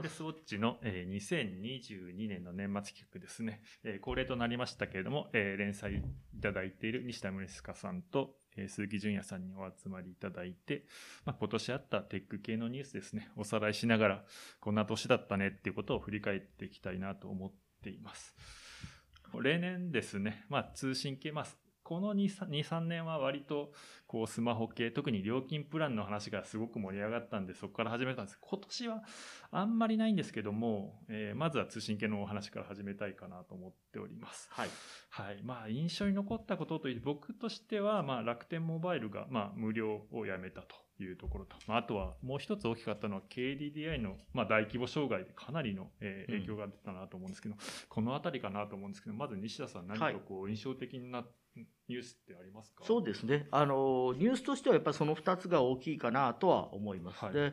ーレスウォッチの、えー、2022年の年末企画ですね、えー、恒例となりましたけれども、えー、連載いただいている西田宗塚さんと、えー、鈴木淳也さんにお集まりいただいて、まあ、今年あったテック系のニュースですね、おさらいしながら、こんな年だったねっていうことを振り返っていきたいなと思っています。例年ですね、まあ、通信系、まあ、この2、3年は割と、こう、スマホ系、特に料金プランの話がすごく盛り上がったんで、そこから始めたんです。今年はあんまりないんですけども、えー、まずは通信系のお話から始めたいかなと思っております。はい。はい。まあ、印象に残ったことといって、僕としては、まあ、楽天モバイルが、まあ、無料をやめたと。いうところと、まあ、あとはもう一つ大きかったのは KDDI の、まあ、大規模障害でかなりの、えー、影響が出たなと思うんですけど、うん、このあたりかなと思うんですけど、まず西田さん何かこう印象的なニュースってありますか、そうですね。あの、ニュースとしてはやっぱりその2つが大きいかなとは思います。はい、で、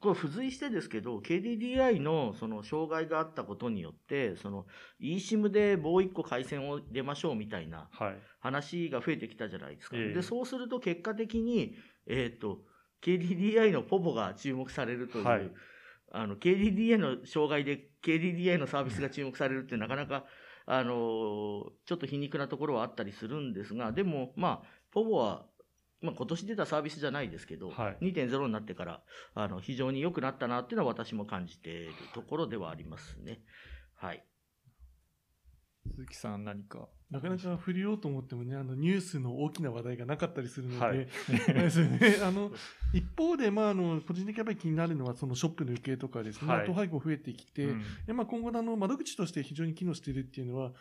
これ付随してですけど、KDDI のその障害があったことによって、その eSIM でもう一個回線を入れましょうみたいな話が増えてきたじゃないですか。はい、で、そうすると結果的に、えっ、ー、と、KDDI のポポが注目されるという、はい、あの、KDDI の障害で KDDI のサービスが注目されるってなかなかあの、ちょっと皮肉なところはあったりするんですが、でも、まあ、ポボは、まあ、今年出たサービスじゃないですけど、はい、2.0になってから、あの、非常に良くなったなっていうのは私も感じているところではありますね。はい。鈴木さん何かなかなか触れようと思ってもね、あのニュースの大きな話題がなかったりするので、はい、ね、あの一方で、まあ、あの個人的にやっぱり気になるのは、そのショップの受けとかですね、はい、配合増えてきて、うん、でまあ、今後の窓口として非常に機能しているっていうのは、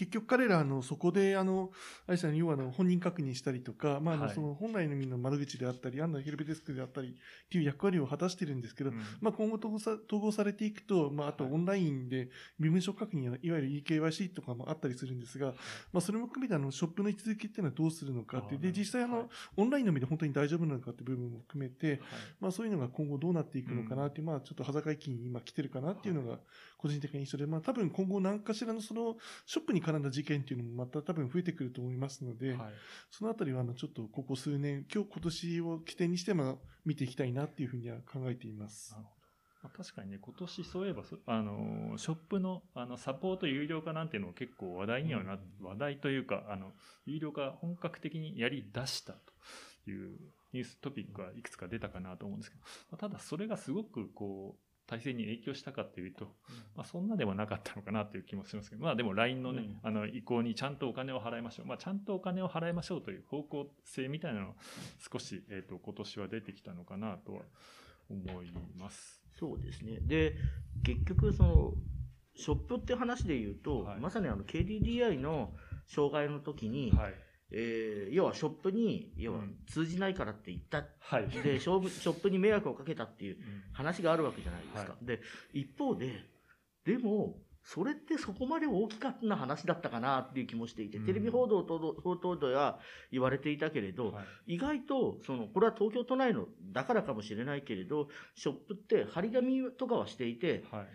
結局彼らのそこであの、あれですね、要はの本人確認したりとか、まあ、あのその本来の意味の窓口であったり、アンダーヘルプデスクであったりっていう役割を果たしてるんですけど、うん、まあ今後統合さ統合されていくと、まああとオンラインで身分証確認や、いわゆる EKYC とかもあったりするんですが、まあそれも含めてあのショップの位置づけっていうのはどうするのかってで、実際あの、はい、オンラインのみで本当に大丈夫なのかっていう部分も含めて、はい、まあそういうのが今後どうなっていくのかなっていう、まあちょっと裸期に今来てるかなっていうのが個人的な印象で、まあ多分今後何かしらのそのショップに絡んだ事件っていうのもまた多分増えてくると思いますので、はい、そのあたりはあのちょっとここ数年、今日今年を起点にしても見ていきたいなっていうふうには考えています。なるほど。まあ、確かにね、今年そういえば、あの、ショップの、あの、サポート有料化なんていうのも結構話題にはな、うん、話題というか、あの、有料化本格的にやり出したというニューストピックはいくつか出たかなと思うんですけど、まあ、ただそれがすごくこう、体制に影響したかっていうと、まあ、そんなでもなかったのかなという気もしますけど、まあでも LINE のね、うん、あの意向にちゃんとお金を払いましょう。まあちゃんとお金を払いましょうという方向性みたいなの少し、えっ、ー、と、今年は出てきたのかなとは思います。そうですね。で、結局その、ショップって話で言うと、はい、まさにあの KDDI の障害の時に、はいえー、要はショップに、要は通じないからって言った。はい、で、ショップに迷惑をかけたっていう話があるわけじゃないですか。はい、で、一方で、でも、それってそこまで大きかった話だったかなっていう気もしていて、テレビ報道等々では言われていたけれど、はい、意外と、その、これは東京都内のだからかもしれないけれど、ショップって張り紙とかはしていて、はい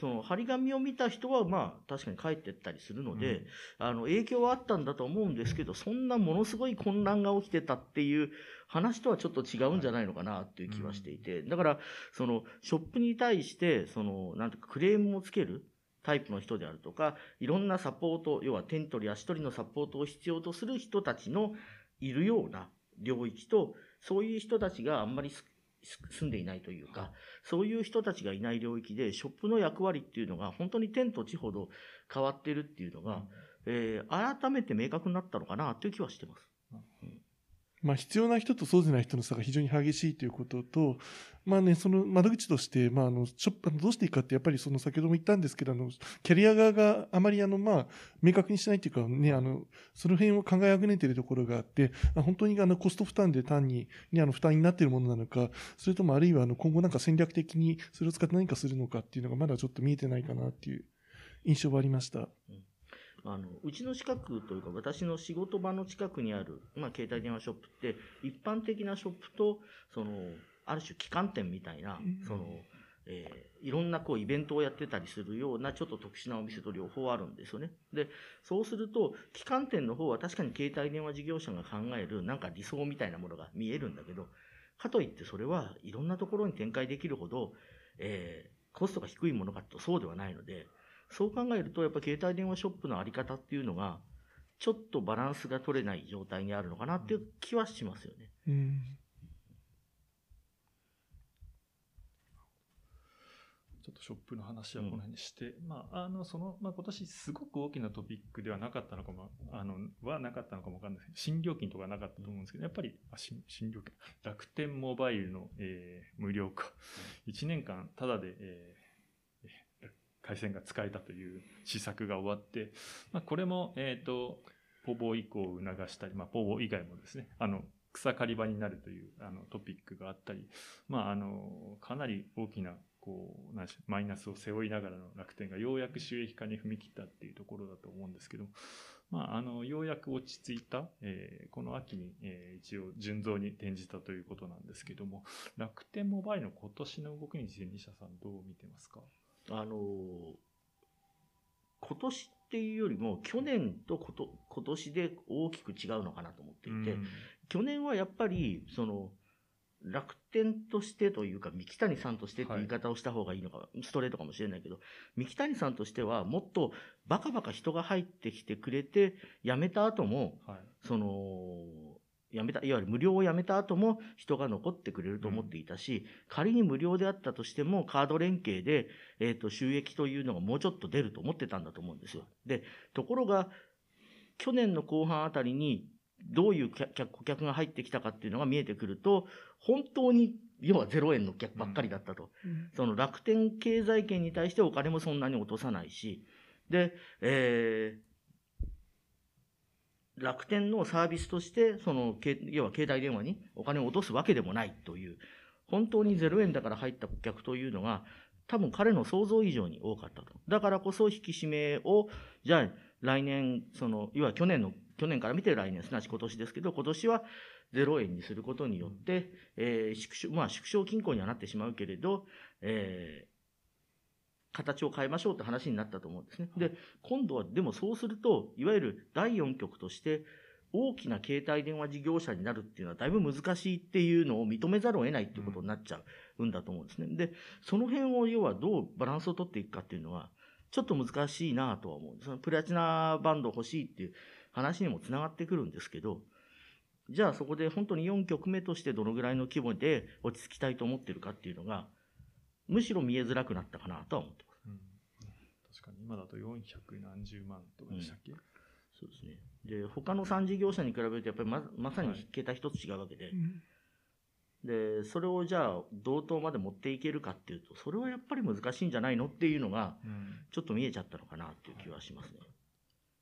その張り紙を見た人は、まあ、確かに帰ってったりするので、うん、あの、影響はあったんだと思うんですけど、そんなものすごい混乱が起きてたっていう話とはちょっと違うんじゃないのかなっていう気はしていて、だから、その、ショップに対して、その、なんていうか、クレームをつけるタイプの人であるとか、いろんなサポート、要は点取り足取りのサポートを必要とする人たちのいるような領域と、そういう人たちがあんまり住んでいないというか、そういう人たちがいない領域で、ショップの役割っていうのが、本当に天と地ほど変わってるっていうのが、えー、改めて明確になったのかなという気はしてます。うんまあ、必要な人とそうでない人の差が非常に激しいということと、まあね、その窓口として、まあ、あの、ちょどうしていいかって、やっぱりその先ほども言ったんですけど、あの、キャリア側があまりあの、まあ、明確にしないというかね、あの、その辺を考えあぐねているところがあって、本当にあの、コスト負担で単に、ね、あの、負担になっているものなのか、それともあるいはあの、今後なんか戦略的にそれを使って何かするのかっていうのがまだちょっと見えてないかなっていう印象はありました。うんあの、うちの近くというか、私の仕事場の近くにある、まあ、携帯電話ショップって、一般的なショップと、その、ある種、旗艦店みたいな、その、えー、いろんなこうイベントをやってたりするようなちょっと特殊なお店と両方あるんですよね。で、そうすると、旗艦店の方は確かに携帯電話事業者が考えるなんか理想みたいなものが見えるんだけど、かといってそれはいろんなところに展開できるほど、えー、コストが低いものかとそうではないので、そう考えると、やっぱ携帯電話ショップのあり方っていうのが、ちょっとバランスが取れない状態にあるのかなっていう気はしますよね。うん、ちょっとショップの話はこの辺にして、うん、まあ、あの、その、まあ、今年すごく大きなトピックではなかったのかも、あの、はなかったのかもわかんない新料金とかなかったと思うんですけど、やっぱり、あ新新料金、楽天モバイルの、えー、無料化、1年間ただで、えー、回線が使えたという施策が終わって、まあ、これも、えっ、ー、と、ポボ移行を促したり、まあ、ポボ以外もですね、あの、草刈り場になるというあのトピックがあったり、まあ、あの、かなり大きな、こう、なんマイナスを背負いながらの楽天がようやく収益化に踏み切ったっていうところだと思うんですけど、まあ、あの、ようやく落ち着いた、えー、この秋に、えー、一応、純増に転じたということなんですけども、楽天モバイルの今年の動きについて西田さんどう見てますか？あの今年っていうよりも、去年とこと今年で大きく違うのかなと思っていて、うん、去年はやっぱり、その、楽天としてというか、三木谷さんとしてって言い方をした方がいいのか、はい、ストレートかもしれないけど、三木谷さんとしては、もっとバカバカ人が入ってきてくれて、辞めた後も、はい、その、やめた、いわゆる無料をやめた後も人が残ってくれると思っていたし、うん、仮に無料であったとしてもカード連携で、えっ、ー、と、収益というのがもうちょっと出ると思ってたんだと思うんですよ。で、ところが、去年の後半あたりにどういう顧客が入ってきたかっていうのが見えてくると、本当に要は0円の客ばっかりだったと。うん、その楽天経済圏に対してお金もそんなに落とさないし、で、えー、楽天のサービスとして、その、要は携帯電話にお金を落とすわけでもないという、本当に0円だから入った顧客というのが、多分彼の想像以上に多かったと。だからこそ引き締めを、じゃあ来年、その、いわゆる去年の、去年から見て来年、すなわち今年ですけど、今年は0円にすることによって、えー、縮小、まあ縮小均衡にはなってしまうけれど、え形を変えましょうって話になったと思うんですね。で、今度はでもそうすると、いわゆる第4局として、大きな携帯電話事業者になるっていうのはだいぶ難しいっていうのを認めざるを得ないっていうことになっちゃうんだと思うんですね。で、その辺を要はどうバランスを取っていくかっていうのは、ちょっと難しいなとは思うんです。プラチナバンド欲しいっていう話にもつながってくるんですけど、じゃあそこで本当に4局目としてどのぐらいの規模で落ち着きたいと思ってるかっていうのが、むしろ見えづらくなったかなとは思ってます。うん、確かに。今だと400何十万とかでしたっけ、うん、そうですね。で、他の3事業者に比べるとやっぱりままさに桁一つ違うわけで、はい。で、それをじゃあ同等まで持っていけるかっていうと、それはやっぱり難しいんじゃないのっていうのが、ちょっと見えちゃったのかなっていう気はしますね。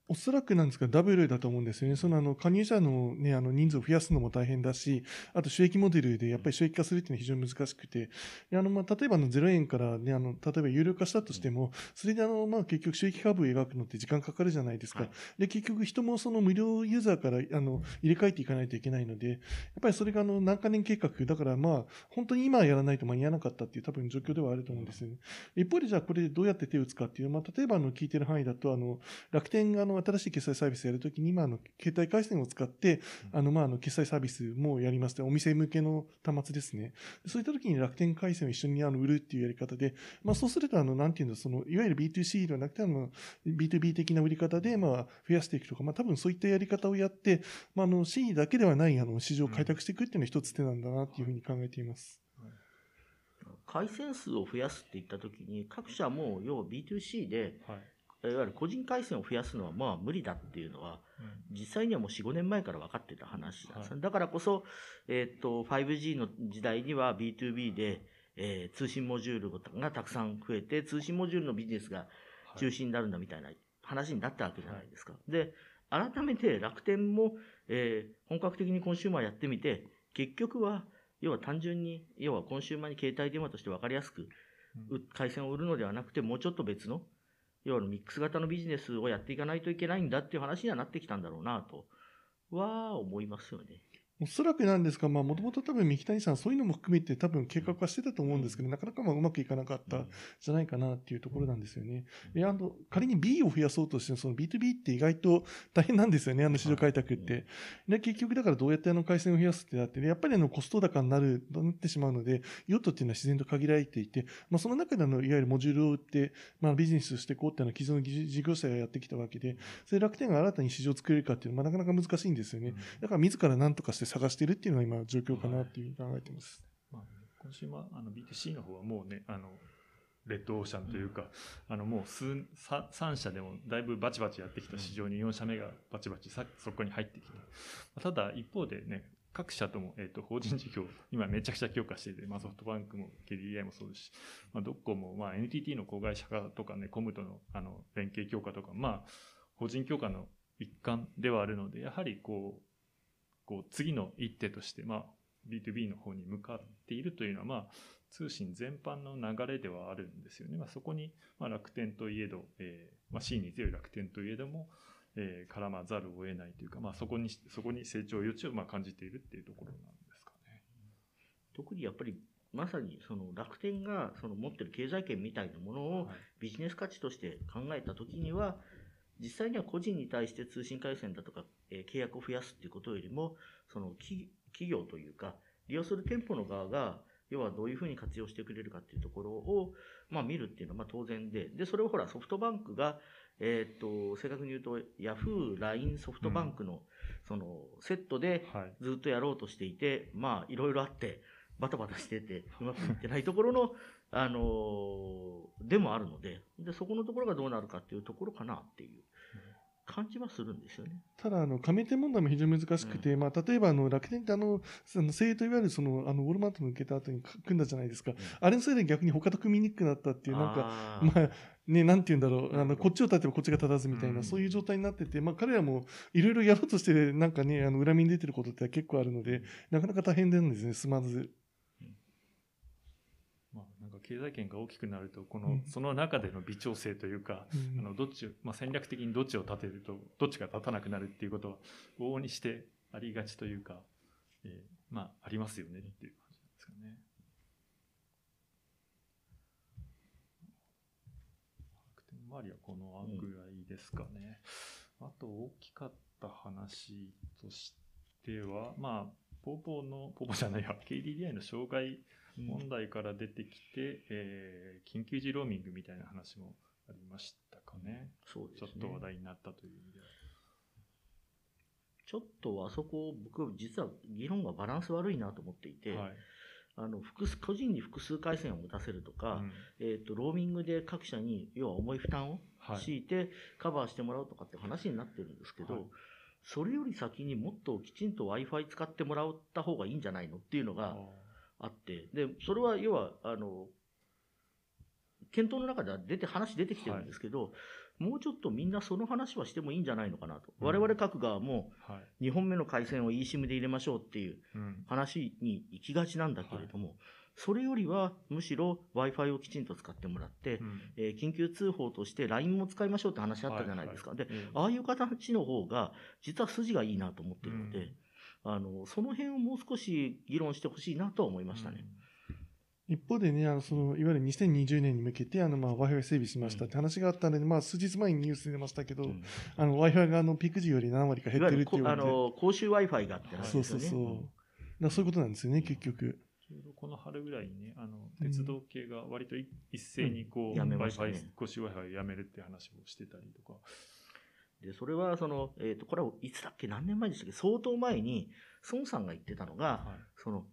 おそらくなんですが、ダブルだと思うんですよね。そのあの、加入者のね、あの、人数を増やすのも大変だし、あと収益モデルでやっぱり収益化するっていうのは非常に難しくて、あの、まあ、例えばあの、0円からね、あの、例えば有料化したとしても、それであの、まあ、結局収益株を描くのって時間かかるじゃないですか。はい、で、結局人もその無料ユーザーから、あの、入れ替えていかないといけないので、やっぱりそれがあの、何か年計画、だからまあ、本当に今やらないと間に合わなかったっていう多分状況ではあると思うんですよね。一方でじゃあこれでどうやって手を打つかっていう、まあ、例えばあの、聞いてる範囲だと、あの、楽天があの、新しい決済サービススやるときに、今、あの、携帯回線を使って、あの、まあ、あの、決済サービスもやりますお店向けの端末ですね。そういったときに楽天回線を一緒にあの売るっていうやり方で、まあ、そうすると、あの、なんていうの、その、いわゆる B2C ではなくて、あの、B2B 的な売り方で、まあ、増やしていくとか、まあ、多分そういったやり方をやって、まあ、あの、C だけではない、あの、市場を開拓していくっていうのは一つ手なんだなっていうふうに考えています。回線数を増やすって言ったときに、各社も要は B2C で、はいいわゆる個人回線を増やすのはまあ無理だっていうのは、実際にはもう4、5年前から分かってた話なんです、はい、だからこそ、えっ、と、5G の時代には B2B で、えー、通信モジュールがたくさん増えて、通信モジュールのビジネスが中心になるんだみたいな話になったわけじゃないですか。はい、で、改めて楽天も、えー、本格的にコンシューマーやってみて、結局は、要は単純に、要はコンシューマーに携帯電話として分かりやすく、回線を売るのではなくて、もうちょっと別の、要はミックス型のビジネスをやっていかないといけないんだっていう話にはなってきたんだろうなとは思いますよね。おそらくなんですが、まあ、もともと多分三木谷さん、そういうのも含めて多分計画はしてたと思うんですけど、なかなかまあうまくいかなかったじゃないかなっていうところなんですよね。で、あの、仮に B を増やそうとして、その B2B って意外と大変なんですよね、あの市場開拓って。で、結局だからどうやってあの回線を増やすってなって、やっぱりあのコスト高になる、なってしまうので、用途っていうのは自然と限られていて、まあ、その中でのいわゆるモジュールを売って、まあ、ビジネスしていこうっていうのは既存の事業者がやってきたわけで、それ楽天が新たに市場を作れるかっていうのは、まあ、なかなか難しいんですよね。だから自ら何とかして探しているっていうのが今状況かなっていうふうに考えてます。まあ、今週はあの BTC の方はもうね、あの、レッドオーシャンというか、うん、あのもう数3社でもだいぶバチバチやってきた市場に4社目がバチバチさそこに入ってきて、ただ一方でね、各社とも、えーと、法人事業、今めちゃくちゃ強化していて、まあ、ソフトバンクも KDDI もそうですし、まあ、ドッコも、まあ、NTT の子会社化とかね、コムとのあの連携強化とか、まあ、法人強化の一環ではあるので、やはりこう、こう次の一手として、まあ、B2B の方に向かっているというのは、まあ、通信全般の流れではあるんですよね。まあ、そこに、まあ、楽天といえど、えーまあ、C に強い楽天といえども、えー、絡まざるを得ないというか、まあ、そこにそこに成長余地をまあ感じているっていうところなんですかね。特にやっぱりまさにその楽天がその持ってる経済圏みたいなものをビジネス価値として考えたときには、実際には個人に対して通信回線だとか、えー、契約を増やすっていうことよりも、その企業というか、利用する店舗の側が、要はどういうふうに活用してくれるかっていうところを、まあ見るっていうのはまあ当然で、で、それをほらソフトバンクが、えっ、と、正確に言うと、ヤフー、LINE、ソフトバンクの、その、セットでずっとやろうとしていて、まあいろいろあって、バタバタしてて、うまくいってないところの、あのでもあるので、で、そこのところがどうなるかっていうところかなっていう。感じはするんですよね。ただ、あの、加盟店問題も非常に難しくて、うん、まあ、例えば、あの、楽天ってあの、その、生といわゆるその、あの、ウォルマートの受けた後に組んだじゃないですか。うん、あれのせいで逆に他と組みにくくなったっていう、なんか、まあ、ね、なんて言うんだろう、あの、こっちを立てばこっちが立たずみたいな、うん、そういう状態になってて、まあ、彼らもいろいろやろうとして、なんかね、あの、恨みに出てることって結構あるので、なかなか大変なんですね、すまず。経済圏が大きくなると、この、うん、その中での微調整というか、うん、あの、どっち、まあ、戦略的にどっちを立てると、どっちが立たなくなるっていうことは、往々にしてありがちというか、えー、まあ、ありますよねっていう感じなんですかね。周りはこのぐらいですかね。うん、あと、大きかった話としては、まあ、ポーポーの、ポーポーじゃないや、KDDI の障害問題から出てきて、えー、緊急時ローミングみたいな話もありましたかね。そうですね。ちょっと話題になったという意味では。ちょっとあそこ、僕、実は議論がバランス悪いなと思っていて、はい、あの複数個人に複数回線を持たせるとか、うん、えーと、ローミングで各社に要は重い負担を強いてカバーしてもらうとかって話になってるんですけど、はい、それより先にもっときちんと Wi-Fi 使ってもらった方がいいんじゃないのっていうのが、あって、で、それは要は、あの、検討の中では出て、話出てきてるんですけど、はい、もうちょっとみんなその話はしてもいいんじゃないのかなと。うん、我々各側も、2本目の回線を eSIM で入れましょうっていう話に行きがちなんだけれども、はい、それよりはむしろ Wi-Fi をきちんと使ってもらって、うん、えー、緊急通報として LINE も使いましょうって話あったじゃないですか。はいはい、で、うん、ああいう形の方が、実は筋がいいなと思ってるので、あの、その辺をもう少し議論してほしいなとは思いましたね。うん、一方でね、あの、その、いわゆる2020年に向けて、あの、まあ、Wi-Fi 整備しましたって話があったので、うん、まあ、数日前にニュース出ましたけど、うん、あの、Wi-Fi があの、ピーク時より何割か減ってるっていうあの、公衆 Wi-Fi がって話ですよね。そうそうそう。だそういうことなんですよね、結局。ちょうどこの春ぐらいにね、あの、鉄道系が割と一斉にこう、Wi-Fi、公衆 Wi-Fi やめるって話をしてたりとか。で、それはその、えっ、ー、と、これはいつだっけ？何年前でしたっけ？相当前に、孫さんが言ってたのが、はい、その、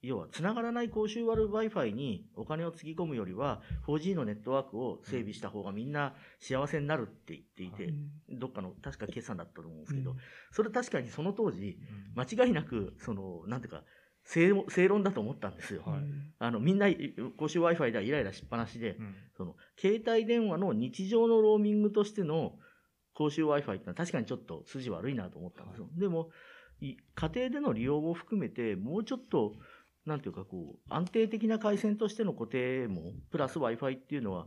要は、繋がらない公衆割る Wi-Fi にお金をつぎ込むよりは、4G のネットワークを整備した方がみんな幸せになるって言っていて、どっかの、確か決算だったと思うんですけど、それ確かにその当時、間違いなく、その、なんていうか、正正論だと思ったんですよ。はい、あの、みんな、公衆 Wi-Fi ではイライラしっぱなしで、うん、その、携帯電話の日常のローミングとしての公衆 Wi-Fi ってのは確かにちょっと筋悪いなと思ったんですよ。はい、でも、家庭での利用も含めて、もうちょっと、なんていうかこう、安定的な回線としての固定も、プラス Wi-Fi っていうのは、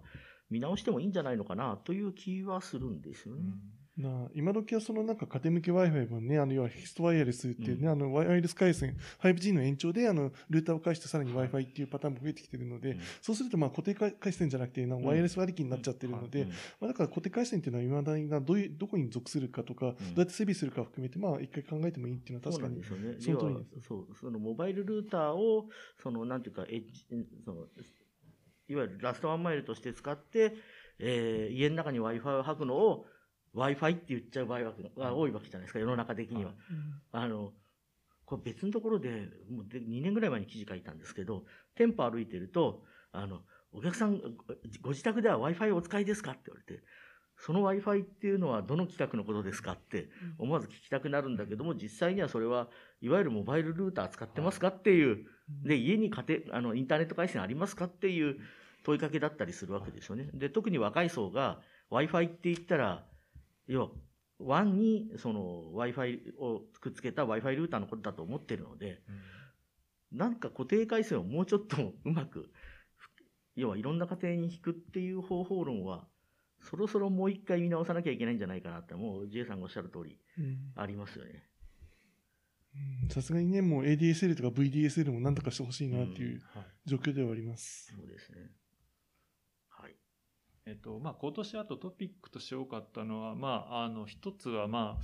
見直してもいいんじゃないのかなという気はするんですよね。うな今時はそのなんか家庭向け Wi-Fi もね、あの要はフィストワイヤレスっていうね、うん、あのワイヤレス回線、5G の延長であのルーターを介してさらに Wi-Fi っていうパターンも増えてきてるので、うん、そうするとまあ固定回線じゃなくて、ワイヤレス割り切りになっちゃってるので、まあ、だから固定回線っていうのは今だにどういう、どこに属するかとか、どうやって整備するかを含めて、まあ一回考えてもいいっていうのは確かにその通りです。そう、そのモバイルルーターを、そのなんていうか、エッジ、その、いわゆるラストワンマイルとして使って、えー、家の中に Wi-Fi を吐くのを Wi-Fi って言っちゃう場合が多いわけじゃないですか、世の中的には。あの、これ別のところで、もう2年ぐらい前に記事書いたんですけど、店舗歩いてると、あの、お客さん、ご自宅では Wi-Fi お使いですかって言われて、その Wi-Fi っていうのはどの規格のことですかって思わず聞きたくなるんだけども、実際にはそれは、いわゆるモバイルルーター使ってますかっていう、で、家に家庭、あの、インターネット回線ありますかっていう問いかけだったりするわけですよね。で、特に若い層が Wi-Fi って言ったら、要は、WAN にその Wi-Fi をくっつけた Wi-Fi ルーターのことだと思ってるので、うん、なんか固定回線をもうちょっとうまく、要はいろんな家庭に引くっていう方法論は、そろそろもう一回見直さなきゃいけないんじゃないかなって、もう J さんがおっしゃる通り、ありますよね。さすがにね、もう ADSL とか VDSL も何とかしてほしいなっていう状況ではあります。そうですね。えっと、まあ、今年あとトピックとして多かったのは、まあ、あの、一つは、まあ、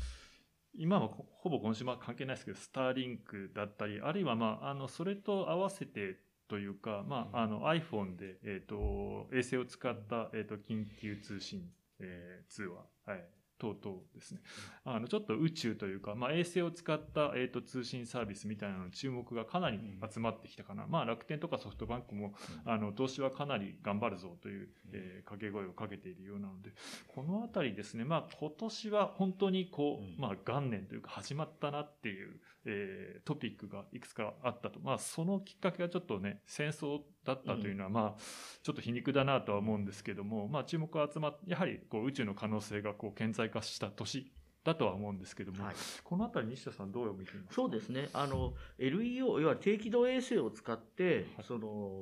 今はほぼ今週は関係ないですけど、スターリンクだったり、あるいは、まあ、あの、それと合わせてというか、まあ、あの、iPhone で、えっ、と、衛星を使った、えっ、と、緊急通信、えー、通話、はい、等々ですね。あの、ちょっと宇宙というか、まあ、衛星を使った、えっ、ー、と、通信サービスみたいなの注目がかなり集まってきたかな。うん、まあ、楽天とかソフトバンクも、うん、あの、投資はかなり頑張るぞという、えー、掛け声をかけているようなので、このあたりですね、まあ、今年は本当にこう、まあ、元年というか始まったなっていう、えー、トピックがいくつかあったと。まあ、そのきっかけがちょっとね、戦争だったというのは、まあ、ちょっと皮肉だなとは思うんですけども、まあ、注目が集まっやはりこう宇宙の可能性がこう顕在化した年だとは思うんですけども、はい、このあたり西田さんどう見ていますか？そうですね。あの、LEO、要は低軌道衛星を使って、はい、その、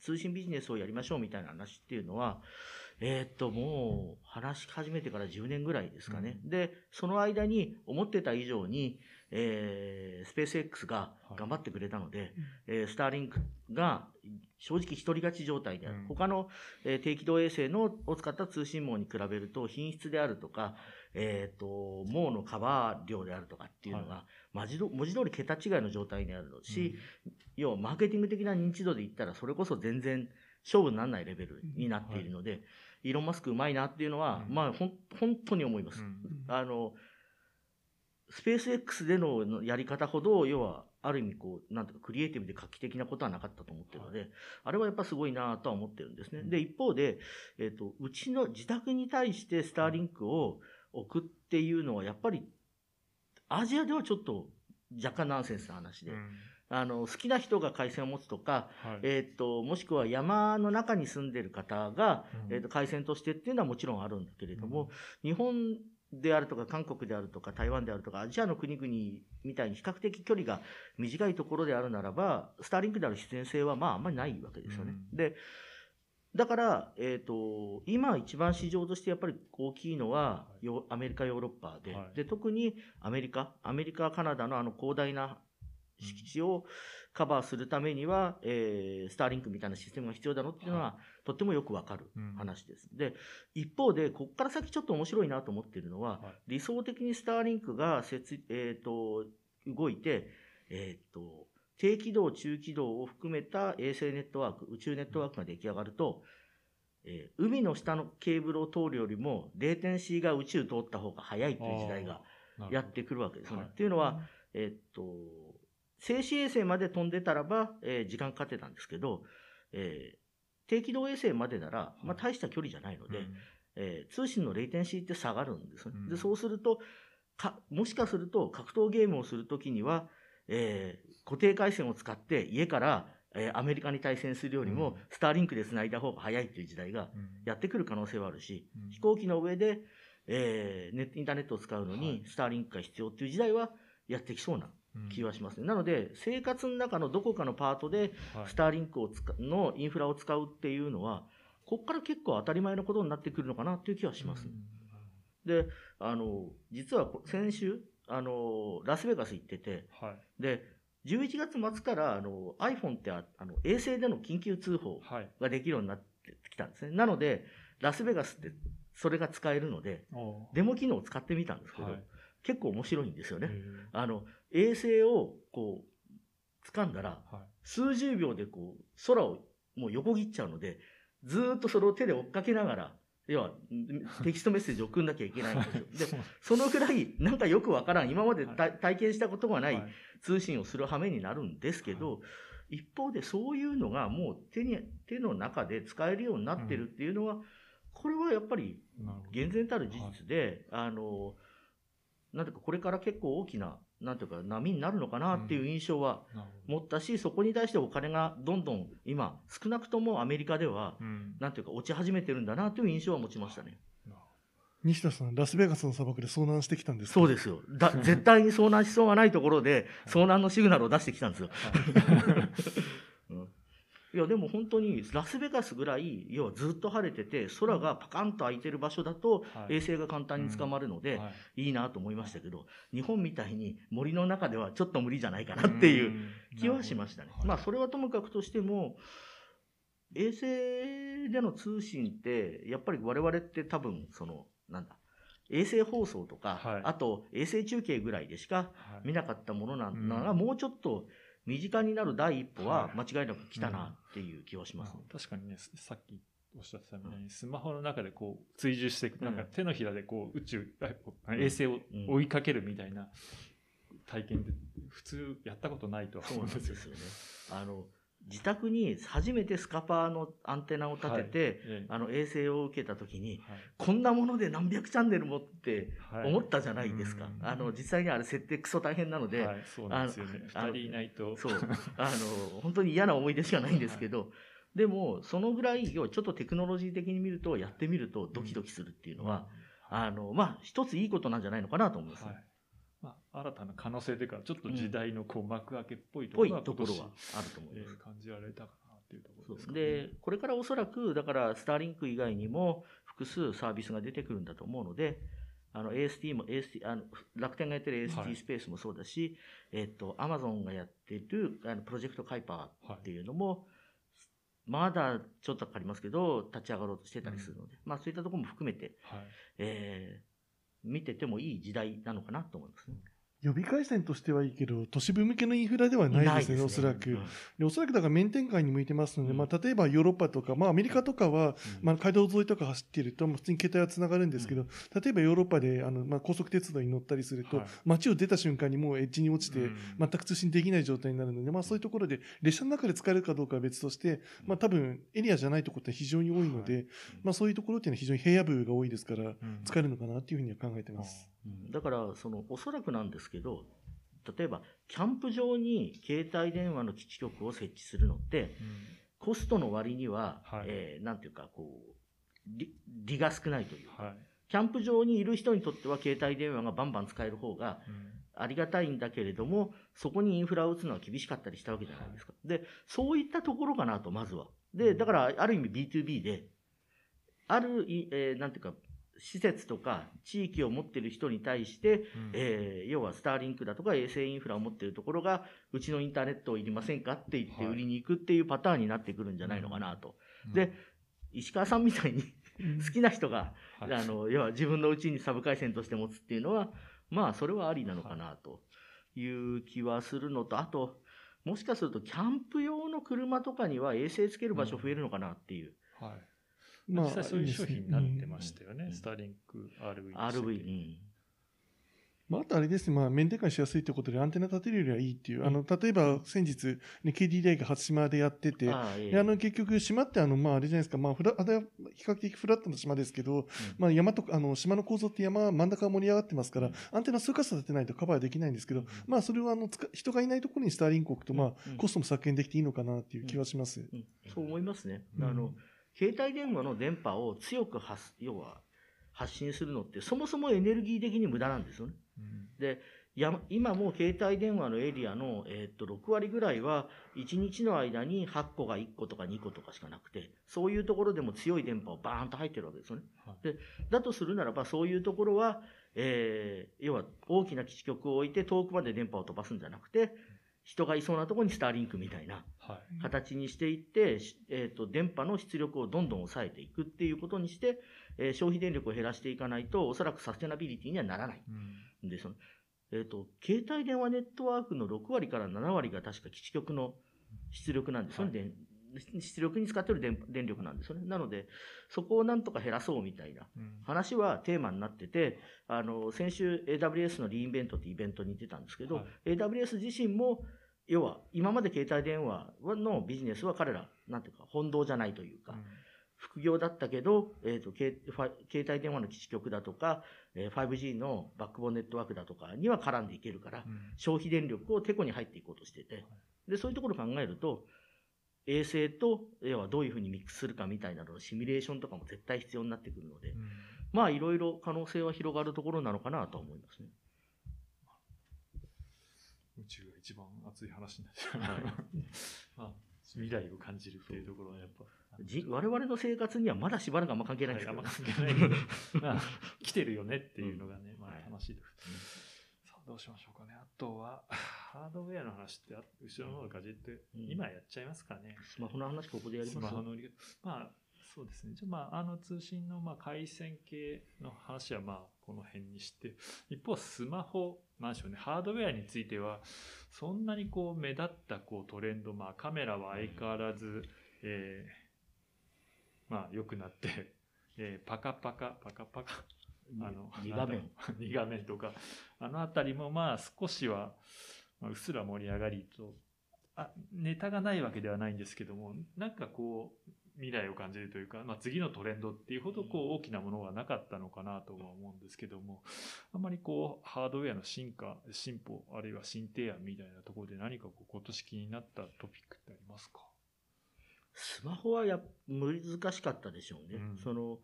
通信ビジネスをやりましょうみたいな話っていうのは、えー、っと、もう、話し始めてから10年ぐらいですかね。うん、で、その間に思ってた以上に、えー、スペース X が頑張ってくれたので、はい、えー、スターリンクが正直一人勝ち状態である。うん、他の、えー、低軌道衛星のを使った通信網に比べると品質であるとか、えっ、ー、と、網のカバー量であるとかっていうのが、はい。文字文字通り桁違いの状態にあるし、うん、要はマーケティング的な認知度で言ったらそれこそ全然勝負にならないレベルになっているので、はい、イーロン・マスクうまいなっていうのは、うん、まあほん本当に思います。うん、あのスペース X でのやり方ほど、要は、ある意味こう、なんていうか、クリエイティブで画期的なことはなかったと思ってるので、はい、あれはやっぱすごいなとは思ってるんです。ね。で、一方で、えっ、ー、と、うちの自宅に対してスターリンクを置くっていうのは、やっぱり、アジアではちょっと若干ナンセンスな話で、うん、あの、好きな人が回線を持つとか、はい、えっ、ー、と、もしくは山の中に住んでる方が、うん、えっ、ー、と、回線としてっていうのはもちろんあるんだけれども、うん、日本であるとか、韓国であるとか、台湾であるとか、アジアの国々みたいに比較的距離が短いところであるならば、スターリンクである必然性はまああんまりないわけですよね。うん、で、だから、えっ、ー、と、今一番市場としてやっぱり大きいのは、アメリカ、ヨーロッパで、はい、で、特にアメリカ、アメリカ、カナダのあの広大な敷地をカバーするためには、えー、スターリンクみたいなシステムが必要だろうっていうのは、はい、とってもよくわかる話です。うん、で、一方で、ここから先ちょっと面白いなと思っているのは、はい、理想的にスターリンクが設、えっ、ー、と、動いて、えっ、ー、と、低軌道、中軌道を含めた衛星ネットワーク、宇宙ネットワークが出来上がると、えー、海の下のケーブルを通るよりも、レーテンシーが宇宙通った方が早いという時代がやってくるわけですね。はい、っていうのは、えっ、と、静止衛星まで飛んでたらば、えー、時間かかってたんですけど、えー、低軌道衛星までなら、まあ、大した距離じゃないので、うん、えー、通信のレイテンシーって下がるんです、ね、うん、で、そうすると、か、もしかすると格闘ゲームをするときには、えー、固定回線を使って家から、えー、アメリカに対戦するよりも、スターリンクで繋いだ方が早いという時代がやってくる可能性はあるし、うん、飛行機の上で、えー、ネインターネットを使うのに、スターリンクが必要っていう時代はやってきそうな気はしますね。なので、生活の中のどこかのパートで、スターリンクを使のインフラを使うっていうのは、ここから結構当たり前のことになってくるのかなっていう気はします。で、あの、実は先週、あの、ラスベガス行ってて、はい、で、11月末からあの iPhone ってあの衛星での緊急通報ができるようになってきたんですね。なので、ラスベガスってそれが使えるので、デモ機能を使ってみたんですけど、はい、結構面白いんですよね。あの、衛星をこう、掴んだら、数十秒でこう、空をもう横切っちゃうので、ずっとそれを手で追っかけながら、要は、テキストメッセージを送んなきゃいけないんですよ。で、そのくらい、なんかよくわからん、今まで体験したことがない通信をする羽目になるんですけど、一方でそういうのがもう手に、手の中で使えるようになってるっていうのは、これはやっぱり、厳然たる事実で、あの、なんていうか、これから結構大きななんていうか、波になるのかなっていう印象は持ったし、そこに対してお金がどんどん今、少なくともアメリカでは、なんていうか、落ち始めてるんだなという印象は持ちましたね。西田さん、ラスベガスの砂漠で遭難してきたんですそうですよ。だ絶対に遭難しそうがないところで、遭難のシグナルを出してきたんですよ。いや、でも本当にラスベガスぐらい、要はずっと晴れてて、空がパカンと開いてる場所だと、衛星が簡単に捕まるので、い。いなと思いましたけど、日本みたいに森の中ではちょっと無理じゃないかなっていう気はしましたね。まあ、それはともかくとしても、衛星での通信って、やっぱり我々って多分、その、なんだ、衛星放送とか、はい、あと衛星中継ぐらいでしか見なかったものなん。が、もうちょっと身近になる第一歩は間違いなく来たなっていう気はします、ねうん、確かにね、さっきおっしゃってたみたいに、スマホの中でこう追従していく、なんか手のひらでこう宇宙、衛星を追いかけるみたいな体験って普通やったことないとは思うんですよね。あの自宅に初めてスカパーのアンテナを立てて、はい、あの衛星を受けた時に、はい、こんなもので何百チャンネルもって思ったじゃないですか。はい、あの、実際にあれ設定クソ大変なので、そうなんですよね。二人いないと。そう。あの、本当に嫌な思い出しかないんですけど、でも、そのぐらい、要はちょっとテクノロジー的に見ると、やってみるとドキドキするっていうのは、うん、あの、まあ、一ついいことなんじゃないのかなと思います。まあ、新たな可能性というか、ちょっと時代のこう幕開けっぽいところは、ところはあると思います。感じられたかなっていうところですか、ね、で、これからおそらく、だから、スターリンク以外にも複数サービスが出てくるんだと思うので、あの AST も AST あの楽天がやってる AST スペースもそうだし、はい、えっとアマゾンがやってるあのプロジェクトカイパーっていうのも、はい、まだちょっとかかりますけど立ち上がろうとしてたりするので、うん、まあそういったところも含めて、はい、えー、見ててもいい時代なのかなと思いますね。予備回線としてはいいけど、都市部向けのインフラではないですね、ね。おそらく。おそらくだから面展開に向いてますので、うん、まあ、例えばヨーロッパとか、まあ、アメリカとかは、うん、まあ、街道沿いとか走っていると、普通に携帯はつながるんですけど、例えばヨーロッパで、あの、まあ、高速鉄道に乗ったりすると、はい、街を出た瞬間にもうエッジに落ちて、全く通信できない状態になるので、まあ、そういうところで、列車の中で使えるかどうかは別として、まあ、多分、エリアじゃないところって非常に多いので、はい、まあ、そういうところっていうのは非常に平野部が多いですから、使えるのかなっていうふうには考えてます。だから、その、おそらくなんですけど、例えば、キャンプ場に携帯電話の基地局を設置するのって、うん、コストの割には、はい、えー、なんていうか、こう、利利が少ないという、はい、キャンプ場にいる人にとっては携帯電話がバンバン使える方がありがたいんだけれども、そこにインフラを打つのは厳しかったりしたわけじゃないですか。はい、で、そういったところかなと、まずは。で、だから、ある意味 B2B で、ある、えー、なんていうか、施設とか地域を持っている人に対して、うん、えー、要はスターリンクだとか衛星インフラを持っているところが、うちのインターネットをいりませんかって言って売りに行くっていうパターンになってくるんじゃないのかなと。うん、で、石川さんみたいに好きな人が、あの、要は自分のうちにサブ回線として持つっていうのは、まあ、それはありなのかなと。いう気はするのと、あと、もしかするとキャンプ用の車とかには衛星つける場所増えるのかなっていう。はいまあ、実際そういう商品になってましたよね、スターリンク RV。RV、うん。まあ、あとあれですね、まあ、面展開しやすいということで、アンテナ立てるよりはいいっていう、あの、例えば先日、ね、KDDI が初島でやってて、ああの、結局、島って、あの、まあ、あれじゃないですか、まあ、フラ、あれは比較的フラットな島ですけど、うん、まあ、山とあの、島の構造って山、真ん中が盛り上がってますから、うん、アンテナ数か所立てないとカバーできないんですけど、うん、まあ、それは、あの、人がいないところにスターリンク置くと、まあ、コストも削減できていいのかなっていう気はします。そう思いますね。あの、携帯電話の電波を強く発、要は発信するのって、そもそもエネルギー的に無駄なんですよね。うん、で、や今も携帯電話のエリアの、えー、と6割ぐらいは1日の間に8個が1個とか2個とかしかなくてそういうところでも強い電波をバーンと入ってるわけですよね。はい、でだとするならばそういうところは、えー、要は大きな基地局を置いて遠くまで電波を飛ばすんじゃなくて人がいそうなところにスターリンクみたいな形にしていって、えーと、電波の出力をどんどん抑えていくっていうことにして、えー、消費電力を減らしていかないとおそらくサステナビリティにはならない。ん。です、うんえっ、ー、と、携帯電話ネットワークの6割から7割が確か基地局の出力なんですよね。はい、出力に使っている電電力なんですよね。なので、そこをなんとか減らそうみたいな話はテーマになってて、あの、先週 AWS のリインベントってイベントに出たんですけど、はい、AWS 自身も、要は今まで携帯電話のビジネスは彼ら、なんていうか、本堂じゃないというか、うん。副業だったけど、えーと、携帯電話の基地局だとか、えー、5G のバックボーンネットワークだとかには絡んでいけるから、うん、消費電力をてこに入っていこうとしてて、はい、でそういうところを考えると、衛星と、要はどういうふうにミックスするかみたいなののシミュレーションとかも絶対必要になってくるので、うん、まあいろいろ可能性は広がるところなのかなと思いますね。宇宙が一番熱い話になっちゃう。はい まあ、未来を感じるっていうところはやっぱ。じ我々の生活にはまだしばらくあんま関係ないんですけど、はい、関係ない まあ、来てるよねっていうのがね、まあ楽しいです。うん、さあ、どうしましょうかね。あとは、ハードウェアの話って、後ろの方ガジェット、うん、今やっちゃいますかね。スマホの話ここでやりますスマホの、まあ、そうですね。じゃまあ、あの通信の、まあ、回線系の話は、まあ、この辺にして、一方、スマホ、なんでしょうね、ハードウェアについては、そんなにこう、目立ったこうトレンド、まあ、カメラは相変わらず、えー、まあ、良くなって、えー、パカパカ、パカパカ、あの、2画面。2画面とか、あのあたりもまあ少しは、まあ、うっすら盛り上がりと、あ、ネタがないわけではないんですけども、なんかこう、未来を感じるというか、まあ、次のトレンドっていうほどこう大きなものはなかったのかなとは思うんですけども、あんまりこうハードウェアの進化、進歩、あるいは新提案みたいなところで何かこう今年気になったトピックってありますか？スマホはや難しかったでしょうね。うん、その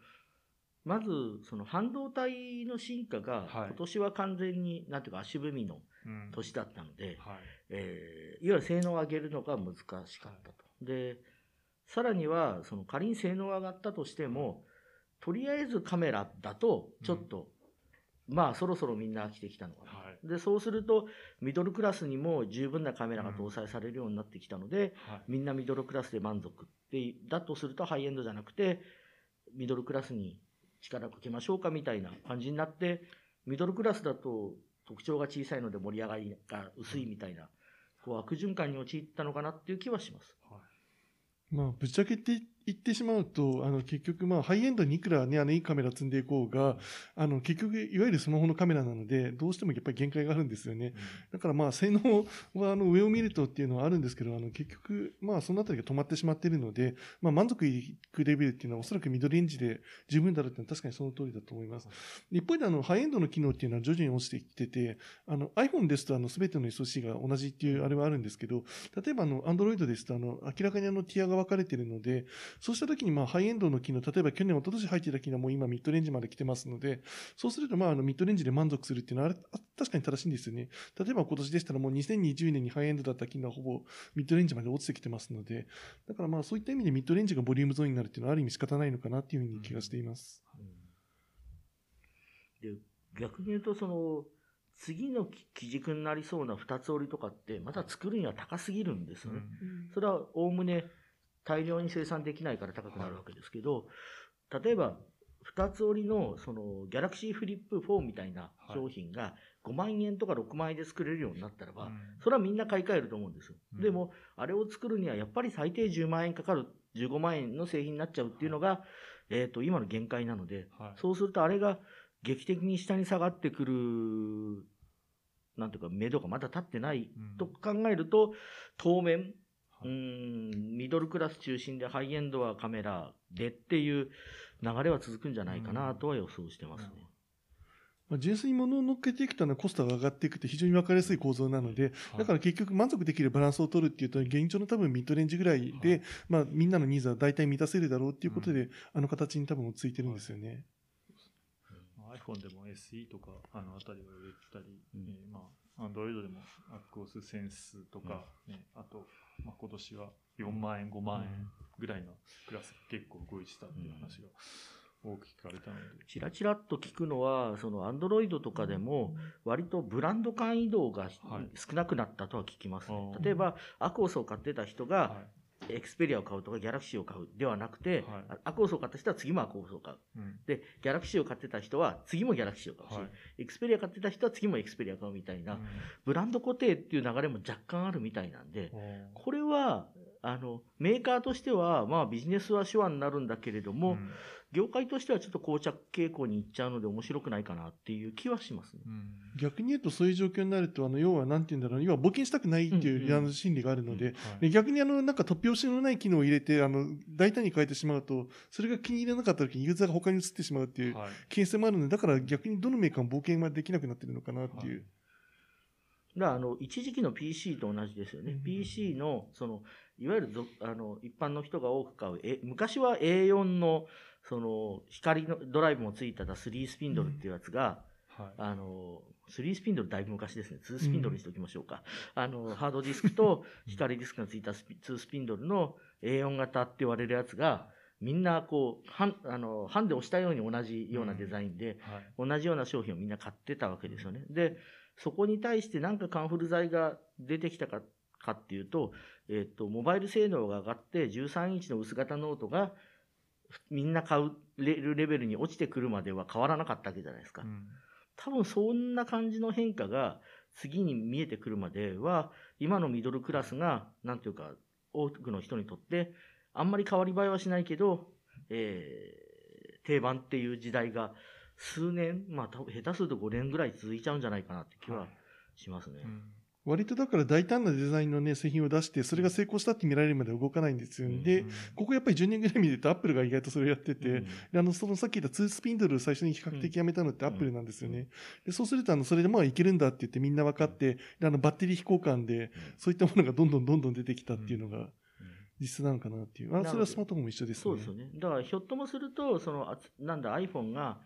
まず、その半導体の進化が、今年は完全に、なんていうか足踏みの年だったので、はい。えー、いわゆる性能を上げるのが難しかったと。はい、で、さらには、その仮に性能が上がったとしても、とりあえずカメラだと、ちょっと、うん、まあそろそろみんな飽きてきたのかな。はい、で、そうすると、ミドルクラスにも十分なカメラが搭載されるようになってきたので、うんはい、みんなミドルクラスで満足って、だとするとハイエンドじゃなくて、ミドルクラスに力をかけましょうかみたいな感じになって、ミドルクラスだと特徴が小さいので盛り上がりが薄いみたいな、こう悪循環に陥ったのかなっていう気はします。はい、まあ、ぶっちゃけて言ってしまうと、あの、結局、まあ、ハイエンドにいくらね、あの、いいカメラ積んでいこうが、あの、結局、いわゆるスマホのカメラなので、どうしてもやっぱり限界があるんですよね。うん、だからまあ、性能は、あの、上を見るとっていうのはあるんですけど、あの、結局、まあ、そのあたりが止まってしまっているので、まあ、満足いくレベルっていうのは、おそらくミドルレンジで十分だろうっていうのは確かにその通りだと思います。一方で、あの、ハイエンドの機能っていうのは徐々に落ちてきてて、あの、iPhone ですと、あの、すべての SOC が同じっていうあれはあるんですけど、例えば、あの、Android ですと、あの、明らかにあの、ティアが分かれているので、そうしたときに、まあ、ハイエンドの機能、例えば去年、一昨年入っていた機能も今ミッドレンジまで来てますので、そうすると、まあ、あの、ミッドレンジで満足するっていうのは、確かに正しいんですよね。例えば今年でしたらもう2020年にハイエンドだった機能はほぼミッドレンジまで落ちてきてますので、だからまあそういった意味でミッドレンジがボリュームゾーンになるっていうのはある意味仕方ないのかなっていうふうに気がしています。うん、で逆に言うと、その、次の基軸になりそうな二つ折りとかって、まだ作るには高すぎるんですよね。うん、それはおおむね大量に生産できないから高くなるわけですけど、例えば、二つ折りの、その、ギャラクシーフリップ4みたいな商品が5万円とか6万円で作れるようになったらば、それはみんな買い替えると思うんですよ。でも、あれを作るにはやっぱり最低10万円かかる、15万円の製品になっちゃうっていうのが、えっ、と、今の限界なので、そうするとあれが劇的に下に下がってくるなんていうか、目処がまだ立ってないと考えると、当面、うん、ミドルクラス中心でハイエンドはカメラでっていう流れは続くんじゃないかなとは予想してますね。まあ、純粋に物を乗っけていくとコストが上がっていくって非常に分かりやすい構造なので、だから結局満足できるバランスを取るっていうと、現状の多分ミッドレンジぐらいで、まあみんなのニーズは大体満たせるだろうっていうことで、あの形に多分ついてるんですよね。iPhone でも SE とか、あのあたりは売ったり、うん、えー、まあアンドロイドでもアクオスセンスとか、ね、あと、まあ、今年は4万円、5万円ぐらいのクラスが結構動いてたっていう話が。多く聞かれたので。ちらちらっと聞くのは、そのアンドロイドとかでも、割とブランド間移動が少なくなったとは聞きます、ね、例えば、アクオスを買ってた人が、エクスペリアを買うとかギャラクシーを買うではなくて、はい、アクオスを買った人は次もアクオスを買う、うん、でギャラクシーを買ってた人は次もギャラクシーを買うし、はい、エクスペリア買ってた人は次もエクスペリア買うみたいな、うん、ブランド固定っていう流れも若干あるみたいなんで、これはあのメーカーとしては、まあ、ビジネスは手腕になるんだけれども、うん、業界としてはちょっと膠着傾向にいっちゃうので面白くないかなっていう気はします、ね。うん、逆に言うとそういう状況になるとあの要はなんて言うんだろう要は募金したくないっていう、心理があるのではい、逆にあのなんか突拍子のない機能を入れてあの大胆に変えてしまうとそれが気に入らなかった時にユーザーが他に移ってしまうっていう危険性もあるのでだから逆にどのメーカーも冒険はできなくなってるのかなっていう。はいだあの一時期の PC と同じですよね、うん、PC のそのいわゆるあの一般の人が多く買うえ昔は A4 のその光のドライブもついた3スピンドルっていうやつが、うんはい、あの3スピンドルだいぶ昔ですね。2スピンドルにしておきましょうか、うん、あのハードディスクと 光ディスクがついたスピ2スピンドルの A4 型って言われるやつがみんなこうハンあのハンで押したように同じようなデザインで、うんはい、同じような商品をみんな買ってたわけですよね。でそこに対して何かカンフル剤が出てきたかかっていうと、えっ、と、モバイル性能が上がって13インチの薄型ノートがみんな買うレベルに落ちてくるまでは変わらなかったわけじゃないですか。うん、多分そんな感じの変化が次に見えてくるまでは、今のミドルクラスが、なんていうか、多くの人にとって、あんまり変わり映えはしないけど、えー、定番っていう時代が数年、まあ、下手すると5年ぐらい続いちゃうんじゃないかなって気はしますね。はいうん割とだから大胆なデザインのね、製品を出して、それが成功したって見られるまで動かないんですよ、ね。で、ここやっぱり10年ぐらい見ると、アップルが意外とそれをやってて、あの、そのさっき言った2スピンドル最初に比較的やめたのってアップルなんですよね。で、そうすると、あの、それでまあいけるんだって言ってみんな分かって、あの、バッテリー飛行感で、そういったものがどんどんどんどん出てきたっていうのが、実質なのかなっていう。あ、それはスマートフォンも一緒ですね。そうですよね。だから、ひょっともすると、その、なんだ、iPhone が、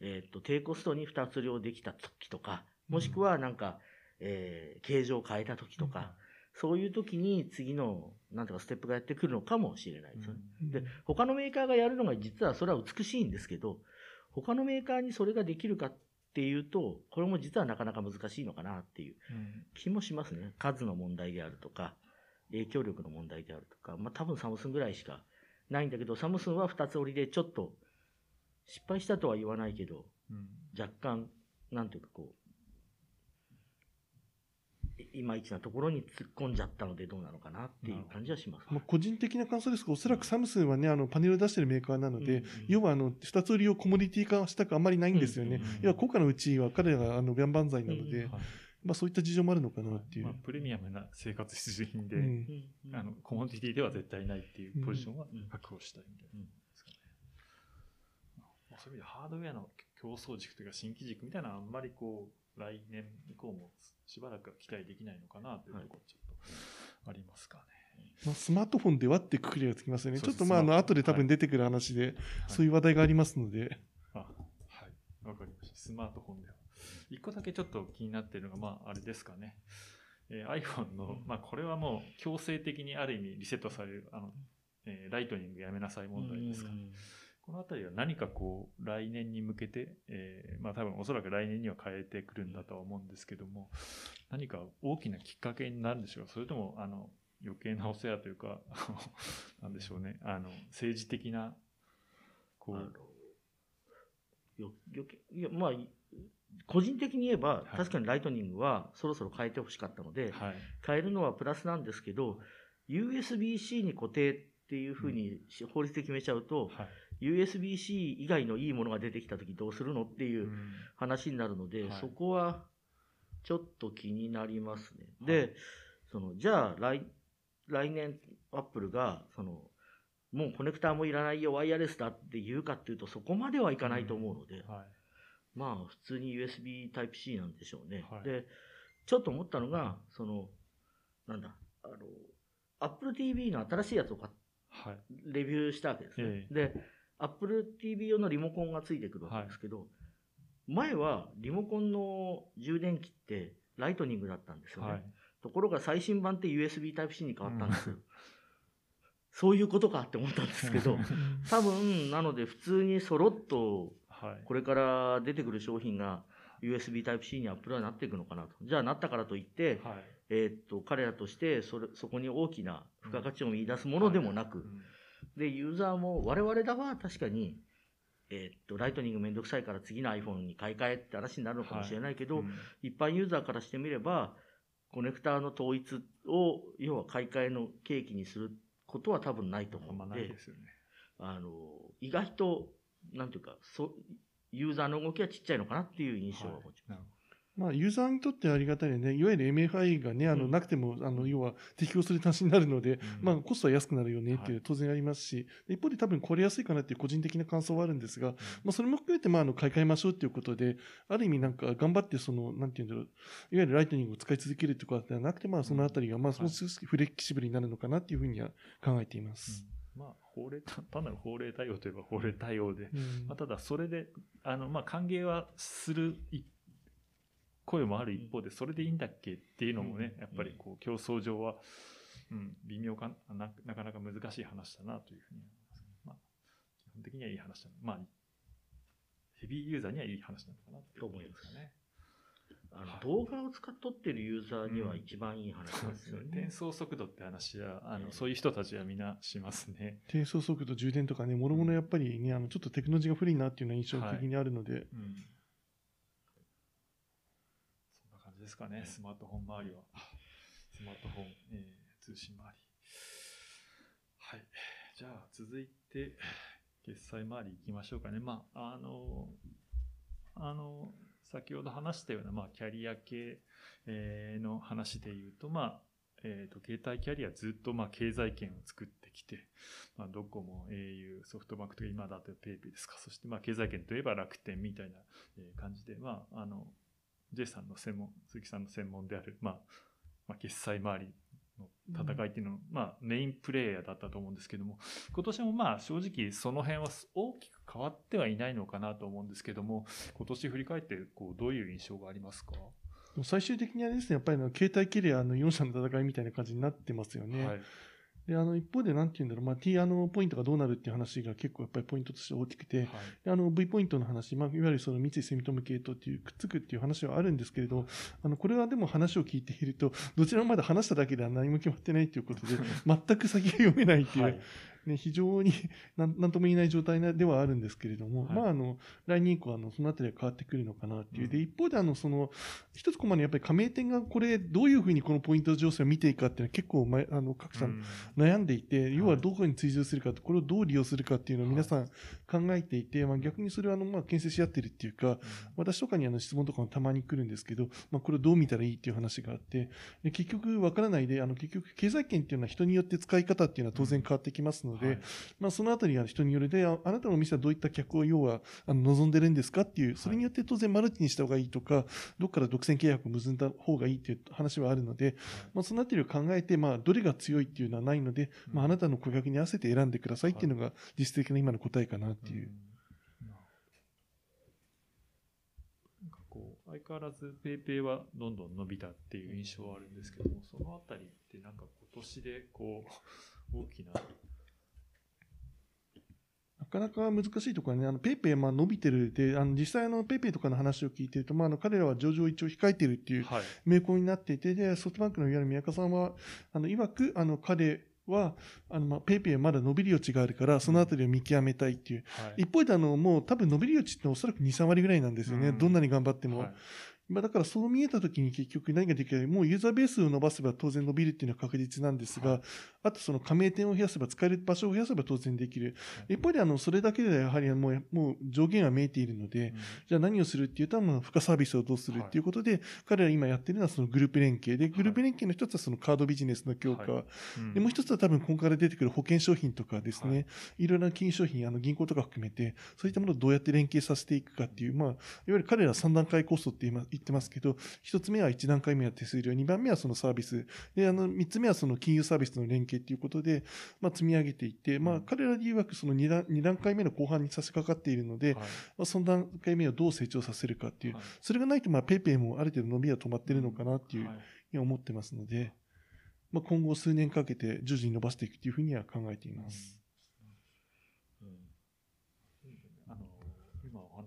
えっ、と、低コストに2つ量できた時とか、もしくはなんか、えー、形状を変えた時とか、そういう時に次の、なんとかステップがやってくるのかもしれないですよね。で、他のメーカーがやるのが実はそれは美しいんですけど、他のメーカーにそれができるかっていうと、これも実はなかなか難しいのかなっていう気もしますね。数の問題であるとか、影響力の問題であるとか、まあ多分サムスンぐらいしかないんだけど、サムスンは二つ折りでちょっと失敗したとは言わないけど、若干、なんていうかこう、いまいちなところに突っ込んじゃったのでどうなのかなっていう感じはします。まあ、個人的な感想ですが、おそらくサムスンはね、あの、パネルを出してるメーカーなので、うんうん、要はあの、二つ売りをコモディティ化したくあんまりないんですよね。うんうん、要は、効果のうちは彼らがあの、岩盤剤なので、うんはいまあ、そういった事情もあるのかなっていう。まあ、プレミアムな生活必需品で、うん、あのコモディティでは絶対ないっていうポジションは確保したいみたいな、そういう意味でハードウェアの競争軸というか新規軸みたいなのはあんまりこう来年以降もしばらくは期待できないのかなというところちょっとありますかね。まあ、スマートフォンではってくくりがつきますよね。ちょっとまあ、あの、後で多分出てくる話で、そういう話題がありますので。あ、はい。わかりました。スマートフォンでは。一個だけちょっと気になっているのが、まあ、あれですかね。えー、iPhone の、まあ、これはもう強制的にある意味リセットされる、あの、えー、ライトニングやめなさい問題ですかね。このあたりは何かこう、来年に向けて、えー、まあ多分おそらく来年には変えてくるんだとは思うんですけども、何か大きなきっかけになるんでしょうか？それとも、あの、余計なお世話というか、なんでしょうね、あの、政治的な、こう。よ余計、いや、まあ、個人的に言えば、確かにライトニングはそろそろ変えてほしかったので、はい、変えるのはプラスなんですけど、USB-C に固定っていうふうに法律で決めちゃうと、はい USB-C 以外のいいものが出てきたときどうするのっていう話になるので、うんはい、そこはちょっと気になりますね。はい、で、その、じゃあ来、来年アップルが、その、もうコネクターもいらないよ、ワイヤレスだって言うかっていうと、そこまではいかないと思うので、うん。はい、まあ、普通に USB Type-C なんでしょうね。で、ちょっと思ったのが、その、なんだ、あの、Apple TV の新しいやつを買っはい、レビューしたわけですね。ええ、で、Apple TV 用のリモコンがついてくるわけですけど、はい、前はリモコンの充電器ってライトニングだったんですよね。はい、ところが最新版って USB Type-C に変わったんですよ。うん、そういうことかって思ったんですけど、多分、なので普通にそろっと、これから出てくる商品が USB Type-C にアップルはなっていくのかなと。じゃあなったからといって、はい、えー、っと、彼らとしてそれ、そこに大きな付加価値を見出すものでもなく、うん。はい、で、ユーザーも我々だは確かに、えー、っと、ライトニングめんどくさいから次の iPhone に買い替えって話になるのかもしれないけど、はい。うん、一般ユーザーからしてみれば、コネクターの統一を、要は買い替えの契機にすることは多分ないと思うので、あの、意外と、なんていうか、そユーザーの動きはちっちゃいのかなっていう印象は持ちます。はいまあ、ユーザーにとってありがたいね、いわゆる MFI がね、あの、なくても、あの、要は適用する端子になるので、まあ、コストは安くなるよねっていう当然ありますし、一方で多分これ安いかなっていう個人的な感想はあるんですが、まあ、それも含めて、まあ、あの、買い替えましょうっていうことで、ある意味なんか頑張って、その、なんていうんだろう、いわゆるライトニングを使い続けるとではなくて、まあ、そのあたりが、まあ、少しフレキシブルになるのかなっていうふうには考えています。まあ、法令、単なる法令対応といえば法令対応で、うん、まあ、ただそれで、あの、まあ、歓迎はする一声もある一方で、それでいいんだっけっていうのもね、やっぱりこう競争上は、うん、微妙かな、なかなか難しい話だなというふうに思います。まあ、基本的にはいい話だまあ、ヘビーユーザーにはいい話なのかなと思います。ね。あの動画を使っとってるユーザーには一番いい話ですよね。転送速度って話は、あの、そういう人たちはみんなしますね。転送速度、充電とかね、もろもろやっぱりね、あの、ちょっとテクノロジーが古いなっていうのは印象的にあるので、はい。うんですかね、スマートフォン周りは。スマートフォン、えー、通信周り。はい。じゃあ、続いて、決済周り行きましょうかね。まあ、あの、あの、先ほど話したような、まあ、キャリア系、えー、の話で言うと、まあ、えっ、ー、と、携帯キャリアずっと、まあ、経済圏を作ってきて、まあ、ドコモ、au、ソフトバンクとか、今だと PayPay ですか。そして、まあ、経済圏といえば楽天みたいな感じで、まあ、あの、J さんの専門、鈴木さんの専門である、まあ、まあ、決済周りの戦いっていうのは、まあ、メインプレーヤーだったと思うんですけども、今年もまあ、正直その辺は大きく変わってはいないのかなと思うんですけども、今年振り返って、こう、どういう印象がありますか？最終的にはですね、やっぱりの携帯キャリアの4社の戦いみたいな感じになってますよね。はいで、あの、一方で、なんて言うんだろう、まあ、T あの、ポイントがどうなるっていう話が結構やっぱりポイントとして大きくて、はい、あの、V ポイントの話、まあ、いわゆるその三井住友系統っていう、くっつくっていう話はあるんですけれど、あの、これはでも話を聞いていると、どちらもまだ話しただけでは何も決まってないということで、全く先が読めないっていう、はいね、非常に なんとも言えない状態ではあるんですけれども、はい、まあ、あの、来年以降、あの、そのあたりは変わってくるのかなっていう。うん、で、一方で、あの、その、一つコマにやっぱり加盟店がこれ、どういうふうにこのポイント情勢を見ていくかっていうのは結構、ま、あの、各社悩んでいて、うん、要はどこに追従するか、これをどう利用するかっていうのを皆さん考えていて、まあ、逆にそれは、あの、まあ、牽制し合ってるっていうか、うん、私とかにあの、質問とかもたまに来るんですけど、まあ、これをどう見たらいいっていう話があって、で結局わからないで、あの、結局、経済圏っていうのは人によって使い方っていうのは当然変わってきますので、はい。まあ、そのあたりが人によるで、あなたのお店はどういった客を要はあの望んでるんですかっていう、それによって当然マルチにした方がいいとか、どっから独占契約を結んだ方がいいっていう話はあるので、まあ、そのあたりを考えて、まあ、どれが強いっていうのはないので、まあ、あなたの顧客に合わせて選んでくださいっていうのが実質的な今の答えかなっていう。相変わらず PayPay はどんどん伸びたっていう印象はあるんですけども、そのあたりってなんか今年でこう、大きななかなか難しいところはね、あの、ペイペイまあ伸びてるで、あの、実際あの、ペイペイとかの話を聞いてると、まあ、あの、彼らは上場一応控えてるっていう名目になっていて、で、ソフトバンクのいわゆる宮川さんは、あの、曰く、あの、彼は、あの、まあ、ペイペイはまだ伸びる余地があるから、そのあたりを見極めたいっていう。はい、一方で、あの、もう多分伸びる余地っておそらく2、3割ぐらいなんですよね。うん、どんなに頑張っても。はいまあ、だからそう見えたときに結局何ができるもうユーザーベースを伸ばせば当然伸びるっていうのは確実なんですが、はい、あとその加盟店を増やせば使える場所を増やせば当然できる。一方であの、それだけではやはりもう、もう上限は見えているので、うん、じゃあ何をするっていうと、まあ、付加サービスをどうするっていうことで、はい、彼ら今やってるのはそのグループ連携で、グループ連携の一つはそのカードビジネスの強化。でもう一つは多分今後から出てくる保険商品とかですね、い、ろいろな金融商品、あの銀行とか含めて、そういったものをどうやって連携させていくかっていう、まあ、いわゆる彼ら三段階コストって言言ってますけど、1つ目は1段階目は手数料、2番目はそのサービス、で、あの、3つ目はその金融サービスの連携ということで、まあ、積み上げていって、まあ、彼らで曰くその2段 ,2 段階目の後半に差し掛かっているので、はい、まあ、その段階目をどう成長させるかっていう、はい、それがないと、まあ、ペイペイもある程度伸びは止まってるのかなっていう、はい、思ってますので、まあ、今後数年かけて徐々に伸ばしていくというふうには考えています。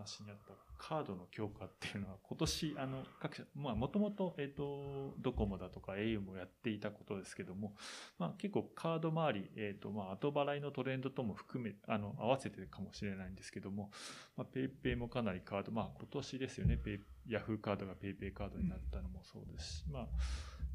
話にあったカードの強化っていうのは今年 あの各社まあもともとえっ、とドコモだとか au もやっていたことですけどもまあ結構カード周りえっ、とまあ後払いのトレンドとも含めあの合わせてかもしれないんですけどもまあ PayPay もかなりカードまあ今年ですよね。Yahoo カードが PayPay カードになったのもそうですし、まあ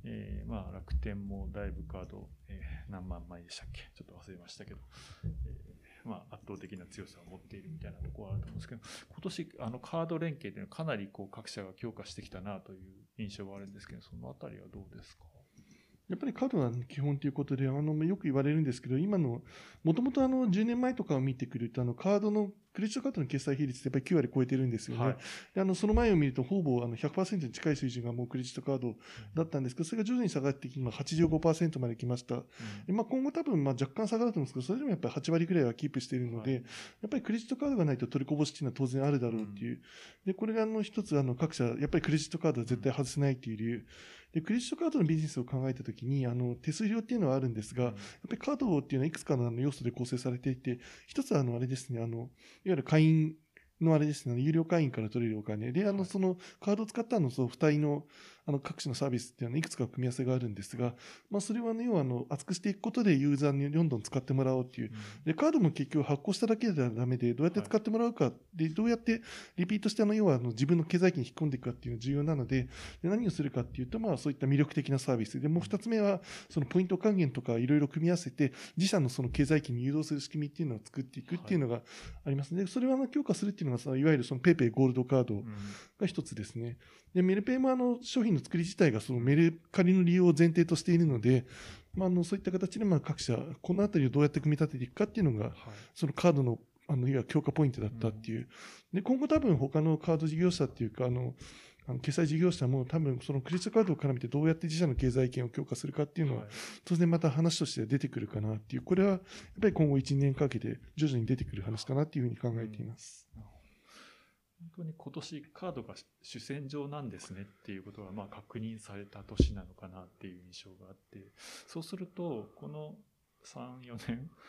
え、まあ楽天もだいぶカード、え、何万枚でしたっけ？ちょっと忘れましたけど、えまあ、圧倒的な強さを持っているみたいなところはあると思うんですけど、今年、あの、カード連携というのはかなりこう各社が強化してきたなという印象はあるんですけど、そのあたりはどうですか？やっぱりカードが基本ということで、あの、よく言われるんですけど、今の、もともとあの、10年前とかを見てくると、あの、カードのクレジットカードの決済比率ってやっぱり9割超えてるんですよね。はい、であのその前を見ると、ほぼあの100%に近い水準がもうクレジットカードだったんですけど、それが徐々に下がってきて、今85%まで来ました。うん、まあ、今後多分まあ若干下がると思うんですけど、それでもやっぱり8割ぐらいはキープしているので、はい、やっぱりクレジットカードがないと取りこぼしっていうのは当然あるだろうっていう。うん、で、これがあの一つあの各社、やっぱりクレジットカードは絶対外せないっていう理由。で、クレジットカードのビジネスを考えたときに、あの、手数料っていうのはあるんですが、やっぱりカードっていうのはいくつかの要素で構成されていて、一つはあの、あれですね、あの、いわゆる会員のあれですね、有料会員から取れるお金。で、あの、そのカードを使ったの、その付帯のあの各種のサービスっていうのはいくつか組み合わせがあるんですが、まあ、それはね、要はあの厚くしていくことでユーザーにどんどん使ってもらおうっていう、でカードも結局発行しただけではだめで、どうやって使ってもらうか、でどうやってリピートしてあの要はあの自分の経済圏に引っ込んでいくかっていうのが重要なので、で何をするかっていうと、まあ、そういった魅力的なサービス。で、もう2つ目は、そのポイント還元とかいろいろ組み合わせて、自社のその経済圏に誘導する仕組みっていうのを作っていくっていうのがありますので、それは強化するっていうのが、いわゆるその PayPay ゴールドカードが一つですね。で、メルペイもあの商品の作り自体がそのメルカリの利用を前提としているので、まあ、あのそういった形でまあ各社、このあたりをどうやって組み立てていくかっていうのが、はい、そのカードのあのいわ強化ポイントだったっていう、うん、で今後多分他のカード事業者っていうか、あのあの決済事業者も多分そのクレジットカードを絡めてどうやって自社の経済圏を強化するかっていうのは、当然また話として出てくるかなっていう、これはやっぱり今後1年かけて徐々に出てくる話かなってい。うふうに考えています。うん本当に今年カードが主戦場なんですねっていうことがまあ確認された年なのかなっていう印象があってそうするとこの34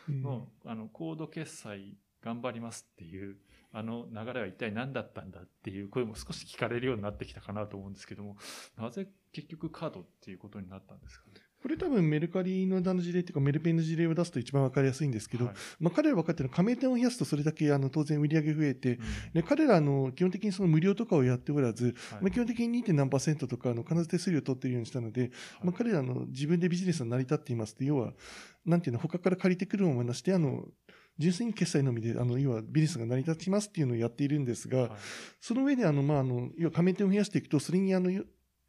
年の,、あのコード決済頑張りますっていうあの流れは一体何だったんだっていう声も少し聞かれるようになってきたかなと思うんですけどもなぜ結局カードっていうことになったんですかね？これ多分メルカリのの事例っていうかメルペンの事例を出すと一番わかりやすいんですけど、はい、まあ彼ら分かってるのは加盟店を増やすとそれだけあの当然売り上げ増えて、うん、で彼らの基本的にその無料とかをやっておらず、はい、まあ基本的に 2. 何パーセントとかの必ず手数料を取っているようにしたので、はい、まあ彼らの自分でビジネスが成り立っていますって、要は、なんていうの、他から借りてくるものなして、あの、純粋に決済のみで、あの、要はビジネスが成り立ちますっていうのをやっているんですが、その上で、あの、まあ、あの、要は加盟店を増やしていくと、それに、あの、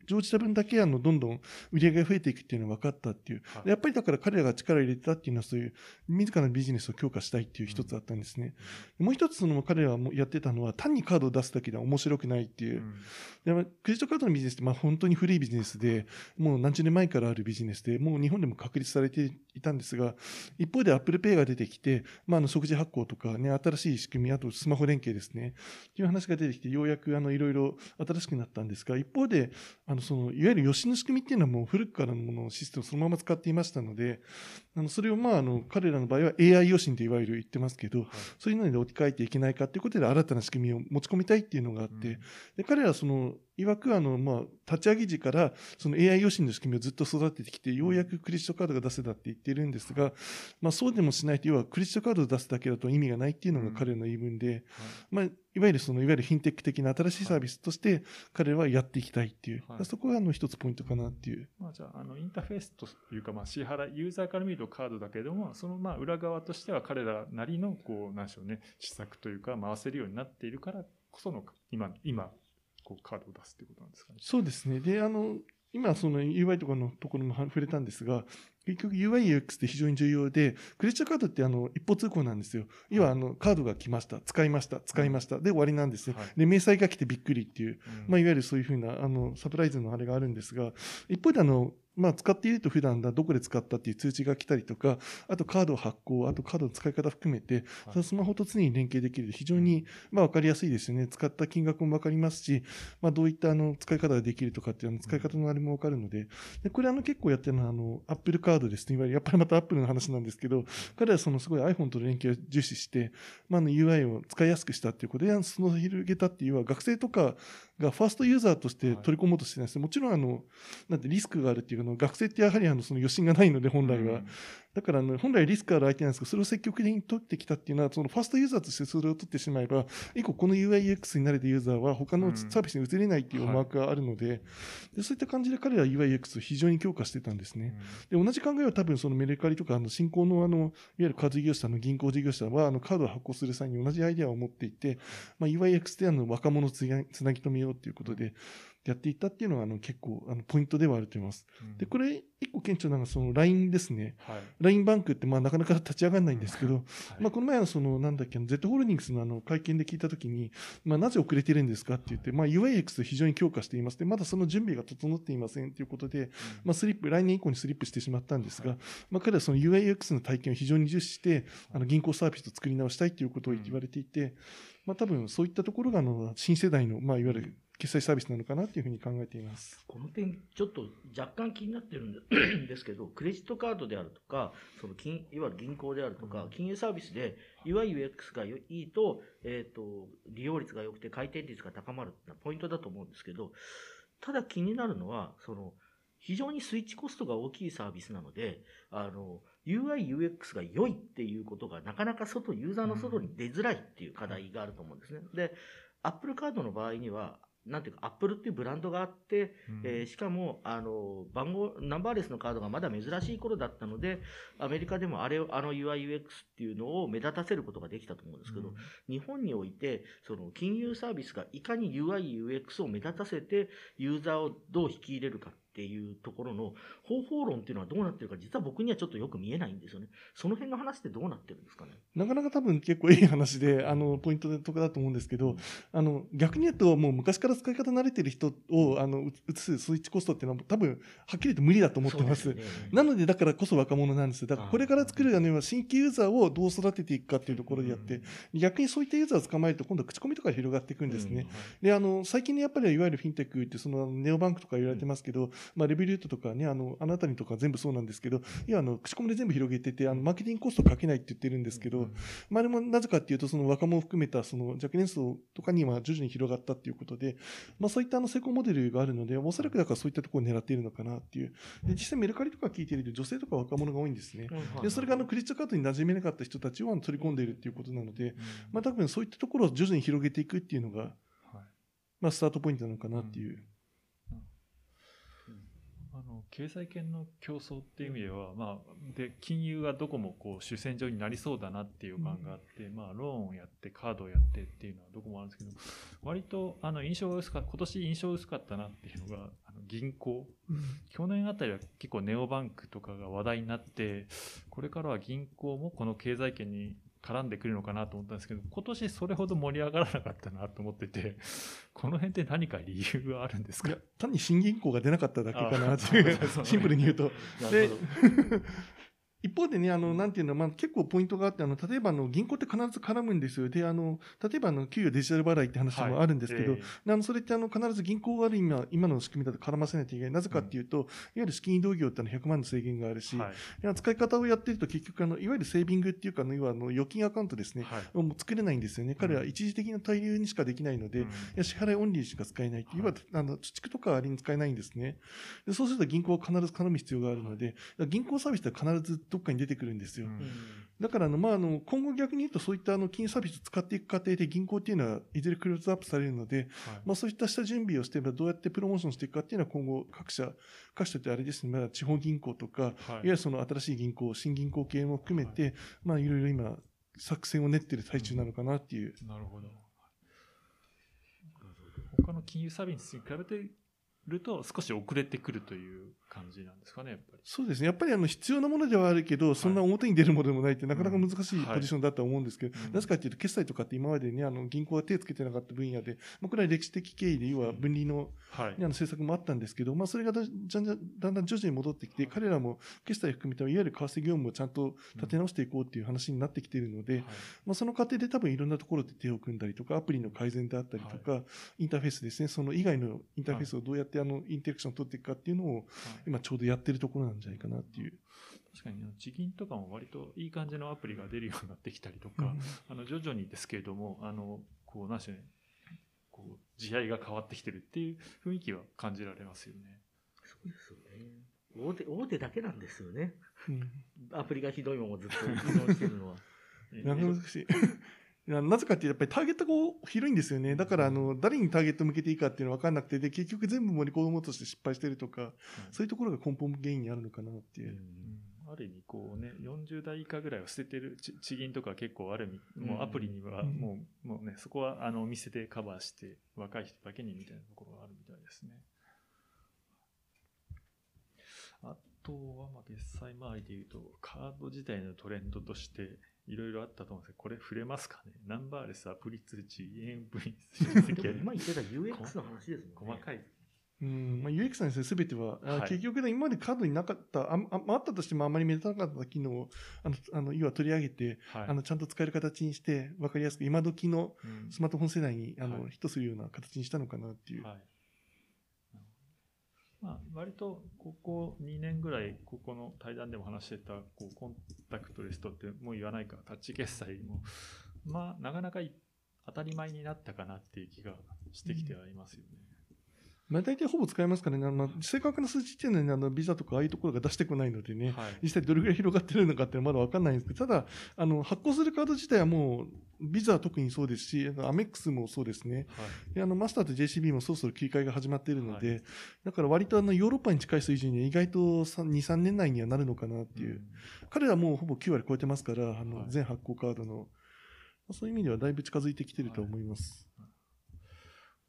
乗じた分だけあのどんどん売り上げが増えていくっていうのが分かったっていう、はい、やっぱりだから彼らが力を入れてたっていうのはそういう自らのビジネスを強化したいっていう一つあったんですね、うん、もう一つその彼らがやってたのは単にカードを出すだけでは面白くないっていう、うん、でクレジットカードのビジネスってまあ本当に古いビジネスでもう何十年前からあるビジネスでもう日本でも確立されていたんですが一方でアップルペイが出てきて、まあ、あの即時発行とかね新しい仕組みあとスマホ連携ですねっていう話が出てきてようやくあのいろいろ新しくなったんですが一方であのそのいわゆる与信の仕組みっていうのはもう古くからのものシステムをそのまま使っていましたので、あのそれをまああの彼らの場合は AI 余震といわゆる言ってますけど、はい、そういうのに置き換えていけないかということで新たな仕組みを持ち込みたいっていうのがあって、うん、で彼らはそのいわくあの、まあ、立ち上げ時からその AI 余震の仕組みをずっと育ててきて、ようやくクレジットカードが出せたって言ってるんですが、まあ、そうでもしないと、要はクレジットカードを出すだけだと意味がないっていうのが彼の言い分で、うん。はい、まあ、いわゆるその、いわゆるフィンテック的な新しいサービスとして彼はやっていきたいっていう、はい、そこがあの一つポイントかなっていう。まあ、じゃあ、あの、インターフェースというか、まあ、支払い、ユーザーから見るとカードだけども、そのまあ、裏側としては彼らなりの、こう、なんでしょうね、施策というか、回せるようになっているからこその、今、今、こうカードを出すってことなんですかね。そうですね。で、あの、今、その UI とかのところも触れたんですが、結局 UIUX って非常に重要で、クレジットカードってあの一方通行なんですよ。要はあのカードが来ました、使いました、使いました、で終わりなんです。はい、で、明細が来てびっくりっていう、まあ、いわゆるそういうふうなあのサプライズのあれがあるんですが、一方であの、まあ、使っていると普段だ、どこで使ったっていう通知が来たりとか、あとカード発行、あとカードの使い方常めて、はい、スマホと常に連携できる非常に、まあ、わかりやすいですよね。使った金額もわかりますし、まあ、どういったあの使い方ができるとかっていうの使い方のあれもわかるので、でこれあの結構やってるのは、あの、アップルカードですね。いわゆる、やっぱりまたアップルの話なんですけど、彼はそのすごい iPhone と連携を重視して、まあ、あの UI を使いやすくしたっていうことで、その広げたっていうのは、学生とかがファーストユーザーとして取り込もうとしてないです、もちろんあの、なんてリスクがあるっていうの学生ってやはりあのその余震がないので本来は、だからあの本来リスクある相手なんですけど、それを積極的に取ってきたっていうのは、そのファーストユーザーとしてそれを取ってしまえば、以降この UIUX に慣れたユーザーは他のサービスに移れないっていう思惑があるので、でそういった感じで彼らは UIUX を非常に強化してたんですね。うん、で同じ考えは多分そのメルカリとかあの新興のあのいわゆるカード事業者の銀行事業者はあのカードを発行する際に同じアイデアを持っていて、まあ、UIX であの若者をつなぎ止めようということで、やっていったっていうのは、あの、結構、あの、ポイントではあると思います。うん、で、これ、一個顕著なのが、その、LINE ですね。はい、LINE バンクって、まあ、なかなか立ち上がらないんですけど、はい、まあ、この前の、その、なんだっけ、Z ホールディングスのあの、会見で聞いたときに、まあ、なぜ遅れてるんですかって言って、まあ、UIX 非常に強化しています。で、まだその準備が整っていませんということで、うん、まあ、スリップ、来年以降にスリップしてしまったんですが、はい、まあ、彼はその UIX の体験を非常に重視して、あの、銀行サービスを作り直したいということを言われていて、まあ、多分そういったところが、あの、新世代の、まあ、いわゆる決済サービスなのかなというふうに考えています。この点、ちょっと若干気になってるん ですけど、クレジットカードであるとか、その金いわゆる銀行であるとか、金融サービスで UIUX がいいと、えっ、ー、と、利用率が良くて回転率が高まるポイントだと思うんですけど、ただ気になるのは、その、非常にスイッチコストが大きいサービスなので、あの、UI、UX が良いっていうことがなかなか外、ユーザーの外に出づらいっていう課題があると思うんですね。で、Apple カードの場合には、なんていうか、アップルっていうブランドがあって、うん、えー、しかも、あの、番号、ナンバーレスのカードがまだ珍しい頃だったので、アメリカでもあれを、あの UIUX っていうのを目立たせることができたと思うんですけど、うん、日本において、その金融サービスがいかに UIUX を目立たせて、ユーザーをどう引き入れるかっていうところの方法論っていうのはどうなってるか、実は僕にはちょっとよく見えないんですよね。その辺の話ってどうなってるんですかね？なかなか多分結構いい話で、あの、ポイントでとかだと思うんですけど、あの、逆に言うと、もう昔から使い方慣れてる人を、あの、移すスイッチコストっていうのは多分、はっきり言って無理だと思ってます。すね、なので、だからこそ若者なんです。だからこれから作るのは新規ユーザーをどう育てていくかっていうところでやって、逆にそういったユーザーを捕まえると、今度口コミとか広がっていくんですね。で、あの、最近ね、やっぱりいわゆるフィンテックって、その、ネオバンクとか言われてますけど、まあ、レビュートとかね、あの、あなたにとか全部そうなんですけど、いや、あの、口コミで全部広げてて、あの、マーケティングコストかけないって言ってるんですけど、まあ、でもなぜかっていうと、その若者を含めた、その若年層とかには徐々に広がったっていうことで、まあ、そういったあの成功モデルがあるので、おそらくだからそういったところを狙っているのかなっていう。で、実際メルカリとか聞いていると、女性とか若者が多いんですね。で、それがあの、クリッチカードに馴染めなかった人たちを取り込んでいるっていうことなので、まあ、多分そういったところを徐々に広げていくっていうのが、まあ、スタートポイントなのかなっていう。経済圏の競争っていう意味では、まあ、で金融がどこもこう主戦場になりそうだなっていう感があって、うん、まあ、ローンをやってカードをやってっていうのはどこもあるんですけど割とあの印象が薄かった今年印象薄かったなっていうのがあの銀行、うん、去年あたりは結構ネオバンクとかが話題になってこれからは銀行もこの経済圏に絡んでくるのかなと思ったんですけど、今年それほど盛り上がらなかったなと思ってて、この辺って何か理由があるんですか？いや、単に新銀行が出なかっただけかなっていう、シンプルに言うと。で、一方でね、あの、なんていうの、まあ、結構ポイントがあって、あの、例えば、あの、銀行って必ず絡むんですよ。で、あの、例えば、あの、給与デジタル払いって話もあるんですけど、はいえー、あの、それって、あの、必ず銀行がある今、今の仕組みだと絡ませないといけない。なぜかっていうと、うん、いわゆる資金移動業ってのは100万の制限があるし、はい、使い方をやってると結局、あの、いわゆるセービングっていうか、あの、要は、あの、預金アカウントですね、はい、もう作れないんですよね。彼は一時的な対流にしかできないので、うん、いや支払いオンリーしか使えない。いわゆる、あの、貯蓄とかありに使えないんですね。でそうすると銀行は必ず絡む必要があるので、銀行サービスって必ずどっかに出てくるんですよ。だからあの、まあ、あの、今後逆に言うとそういったあの、金融サービスを使っていく過程で銀行っていうのはいずれクローズアップされるので、はい、まあ、そういった下準備をして、どうやってプロモーションしていくかっていうのは今後各社、各社ってあれですね、まだ地方銀行とか、はい、いわゆるその新しい銀行、新銀行系も含めて、はい、まあ、いろいろ今、作戦を練ってる最中なのかなっていう。うん、なるほど。他の金融サービスに比べてると少し遅れてくるという感じなんですかね、やっぱり。そうですね。やっぱりあの必要なものではあるけど、そんな表に出るものでもないってなかなか難しいポジションだと思うんですけど、なぜかというと、決済とかって今までね、あの銀行が手をつけてなかった分野で、まあ、これは歴史的経緯で、要は分離の,、はい、あの政策もあったんですけど、まあ、それがだんだんだんだん徐々に戻ってきて、彼らも決済含めて、いわゆる為替業務をちゃんと立て直していこうっていう話になってきているので、まあ、その過程で多分いろんなところで手を組んだりとか、アプリの改善であったりとか、インターフェースですね、その以外のインターフェースをどうやってあのインテラクションを取っていくかっていうのを、今ちょうどやってるところなんじゃないかなっていう。確かに地銀とかも割といい感じのアプリが出るようになってきたりとか、うん、あの徐々にですけれどもあのこうなんしょうねこう地合が変わってきてるっていう雰囲気は感じられますよね。そうですよね。大手大手だけなんですよね。うん、アプリがひどいままずっと依存してるのは。難しい。なぜかってやっぱりターゲットが広いんですよね。だから、あの、誰にターゲット向けていいかっていうのは分かんなくて、で、結局全部盛り込もうとして失敗してるとか、うん、そういうところが根本原因にあるのかなっていう。ある意味、こうね、40代以下ぐらいを捨ててる地銀とか結構ある意味、もうアプリにはもう、もうね、そこはあのお店でカバーして、若い人だけにみたいなところがあるみたいですね。あとは、まあ、決済周りでいうと、カード自体のトレンドとして、いろいろあったと思うんですけど、これ触れますかね？ナンバーレス、アプリ通知、EMV、今言ってた UX の話ですね。細かい。うんまあ、UX なんですね、すべては、はい、結局、ね、今までカードになかった、あああったとしてもあまり目立たなかった機能を、あの、あの要は取り上げて、はい、あの、ちゃんと使える形にして、わかりやすく、今時のスマートフォン世代に、うん、あの、ヒットするような形にしたのかなっていう。はいまあ、割とここ2年ぐらい、ここの対談でも話してた、こう、コンタクトレストってもう言わないから、タッチ決済も、まあ、なかなか当たり前になったかなっていう気がしてきてはいますよね。うんまあ、大体ほぼ使えますからね、あの正確な数字っていうのは、ね、あのビザとかああいうところが出してこないのでね、はい、実際どれぐらい広がってるのかってまだ分かんないんですけど、ただ、あの発行するカード自体はもう、ビザは特にそうですし、アメックスもそうですね、はい、であのマスターと JCB もそろそろ切り替えが始まっているので、はい、だから割とあのヨーロッパに近い水準に意外と2、3年内にはなるのかなっていう、うん、彼らもうほぼ9割超えてますから、あの全発行カードの、そういう意味ではだいぶ近づいてきてると思います。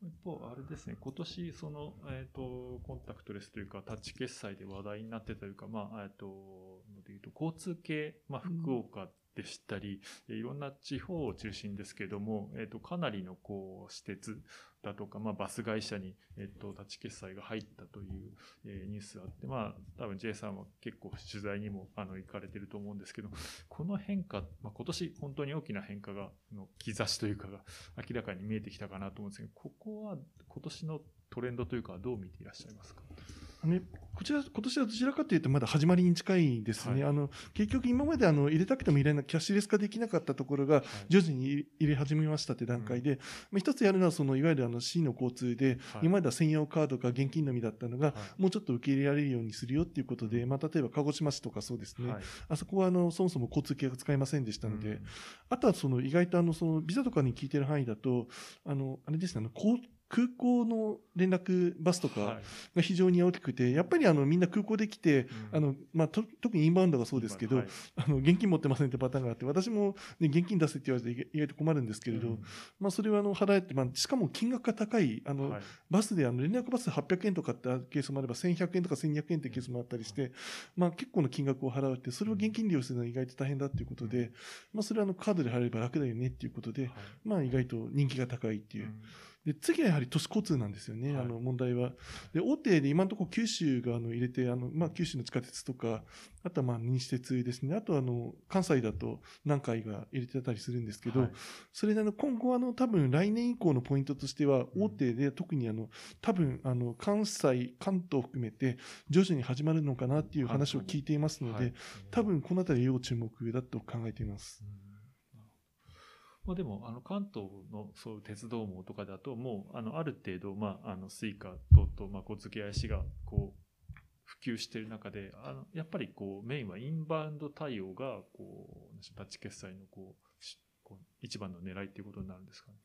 一方、あれですね、今年、その、えっ、ー、と、コンタクトレスというか、タッチ決済で話題になってというか、まあ、えっ、ー、と、でいうと、交通系、まあ、福岡でしたり、いろんな地方を中心ですけども、えっ、と、かなりの、こう、私鉄だとか、まあ、バス会社に、えっ、と、タッチ決済が入ったという、え、ニュースがあって、まあ、多分 J さんは結構取材にも、あの、行かれてると思うんですけど、この変化、まあ、今年本当に大きな変化が、の兆しというかが明らかに見えてきたかなと思うんですけど、ここは今年のトレンドというか、どう見ていらっしゃいますか？ね、こちら、今年はどちらかというとまだ始まりに近いですね。はい、あの、結局今まであの、入れたくても入れない、キャッシュレス化できなかったところが、徐々に入れ始めましたって段階で、まあ、一つやるのはその、いわゆるあの C の交通で、はい、今までは専用カードか現金のみだったのが、もうちょっと受け入れられるようにするよっていうことで、まあ、例えば鹿児島市とかそうですね。あそこはあの、そもそも交通系が使えませんでしたので、あとはその、意外とあの、その、ビザとかに聞いてる範囲だと、あの、あれですね、あの、空港の連絡バスとかが非常に大きくて、やっぱりあのみんな空港で来て、あのまあ、特にインバウンドがそうですけど、あの現金持ってませんってパターンがあって、私も、ね、現金出せって言われて意外と困るんですけれど、まあ、それはあの払えて、まあ、しかも金額が高い、あのバスであの連絡バス800円とかってケースもあれば、1100円とか1200円ってケースもあったりして、まあ、結構な金額を払うって、それを現金利用するのは意外と大変だっていうことで、まあ、それはあのカードで払えば楽だよねっていうことで、まあ、意外と人気が高いっていう。で次はやはり都市交通なんですよね、はい、あの問題は。で大手で今のところ九州があの入れてあの、まあ、九州の地下鉄とか、あとはまあ西鉄ですね、あとはあの関西だと南海が入れてたりするんですけど、はい、それであの今後あの多分来年以降のポイントとしては、大手で特にあの多分あの関西、関東を含めて徐々に始まるのかなっていう話を聞いていますので、多分このあたり要注目だと考えています。うんまあ、でも、あの、関東のそう鉄道網とかだと、もう、あの、ある程度、まあ、あの、スイカ等々、まあ、交通系 IC が、こう、普及している中で、あの、やっぱりこう、メインはインバウンド対応が、こう、タッチ決済の、こう、こう一番の狙いっていうことになるんですかね？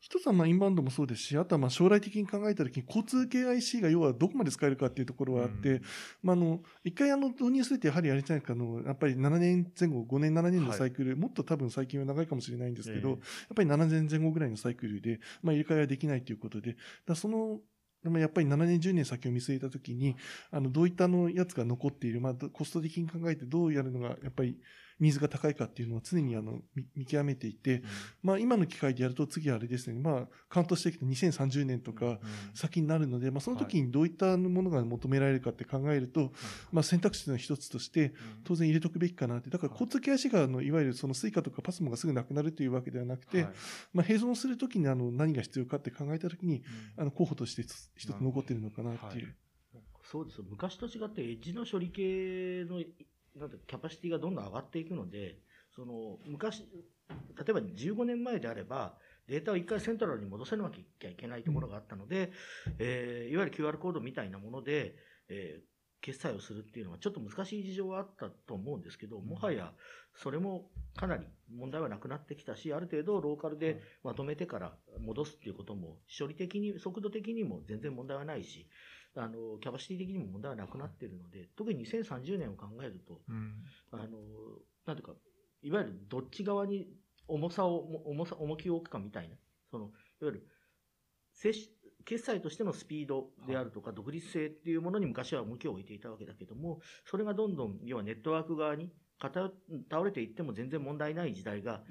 一つはまあインバウンドもそうですし、あとはまあ将来的に考えたときに交通系 IC が要はどこまで使えるかっていうところはあって、うん、まああの、一回あの導入するってやはりあれじゃないかの、やっぱり7年前後、5年、7年のサイクル、はい、もっと多分最近は長いかもしれないんですけど、えー、やっぱり7年前後ぐらいのサイクルで、まあ入れ替えはできないということで、だそのでもやっぱり7年、10年先を見据えたときに、あの、どういったのやつが残っている、まあ、コスト的に考えてどうやるのが、やっぱりニーズが高いかっていうのを常にあの見極めていて、うん、まあ今の機会でやると次はあれですね、まあカウントしていくと2030年とか先になるので、まあその時にどういったものが求められるかって考えると、まあ選択肢の一つとして当然入れとくべきかなって、だから交通系 IC があのいわゆるその Suica とか PASMO がすぐなくなるというわけではなくて、まあ併存するときにあの何が必要かって考えたときに、あの候補として一つ残っているのかなっていう。そうです昔と違ってエッジの処理系のなんキャパシティがどんどん上がっていくので、その昔、例えば15年前であれば、データを一回セントラルに戻せなきゃいけないところがあったので、えー、いわゆる QR コードみたいなもので、えー、決済をするっていうのはちょっと難しい事情はあったと思うんですけど、もはやそれもかなり問題はなくなってきたし、ある程度ローカルでまとめてから戻すっていうことも、処理的に、速度的にも全然問題はないし、あの、キャパシティ的にも問題はなくなっているので、特に2030年を考えると、うん、あの、なんていうか、いわゆるどっち側に重さを、重さ、重きを置くかみたいな、その、いわゆる、決済としてのスピードであるとか、独立性っていうものに昔は向きを置いていたわけだけども、それがどんどん、要はネットワーク側に倒れていっても全然問題ない時代が、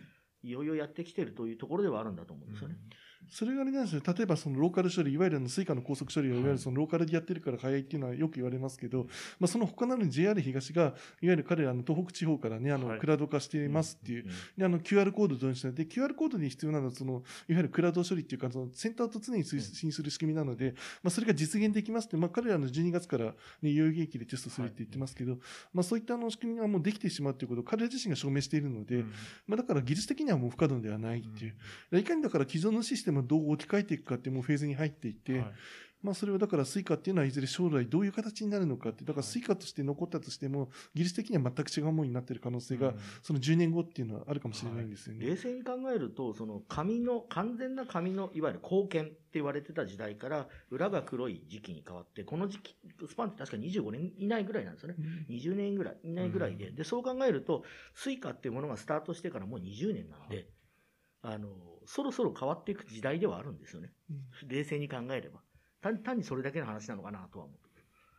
いよいよやってきてるというところではあるんだと思うんですよね。うんそれがあれなんですよ。例えばそのローカル処理、いわゆるスイカの高速処理はい。わゆるそのローカルでやってるから早いっていうのはよく言われますけど、まあその他なる JR 東が、いわゆる彼らの東北地方からね、あの、クラウド化していますっていう、で、あの QR コード導入してで、QR コードに必要なのはその、いわゆるクラウド処理っていうか、そのセンターと常に通信する仕組みなので、まあそれが実現できます。って、まあ彼らの12月からね、代々木駅でテストするって言ってますけど、まあそういったあの仕組みがもうできてしまうということを彼ら自身が証明しているので、まあだから技術的にはもう不可能ではないっていう。いかにだから既存のシステムをどう置き換えていくかってもうフェーズに入っていて、はい、まあそれはだからスイカっていうのはいずれ将来どういう形になるのかって、だからスイカとして残ったとしても、技術的には全く違うものになっている可能性が、その10年後っていうのはあるかもしれないんですよね。はい、冷静に考えると、その紙の、完全な紙の、いわゆる硬券って言われてた時代から、裏が黒い磁気に変わって、この磁気、スパンって確か25年以内ぐらいなんですよね。うん、20年ぐらい、以内ぐらいで。で、そう考えると、スイカっていうものがスタートしてからもう20年なんで、あの、そろそろ変わっていく時代ではあるんですよね。うん、冷静に考えれば。単単にそれだけの話なのかなとは思う。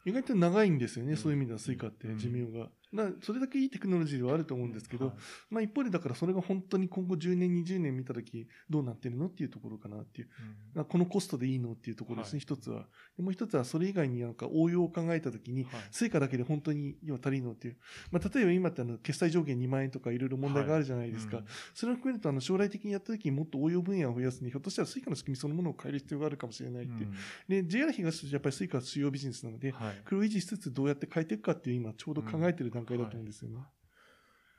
意外と長いんですよね、うん、そういう意味ではスイカって寿命が。なそれだけいいテクノロジーではあると思うんですけど、はい、まあ一方でだからそれが本当に今後10年、20年見たときどうなってるのっていうところかなっていう、うん、このコストでいいのっていうところですね、一、はい、つは。もう一つはそれ以外になんか応用を考えたときに、スイカだけで本当に要は足りんのっていう。まあ例えば今ってあの決済上限2万円とかいろいろ問題があるじゃないですか。はいうん、それを含めるとあの将来的にやったときにもっと応用分野を増やすに、ひょっとしたらスイカの仕組みそのものを変える必要があるかもしれないっていう。うん、で、JR 東とやっぱりスイカは主要ビジネスなので、黒維持しつつどうやって変えていくかっていう今ちょうど考えてる段階だと思うんですよね。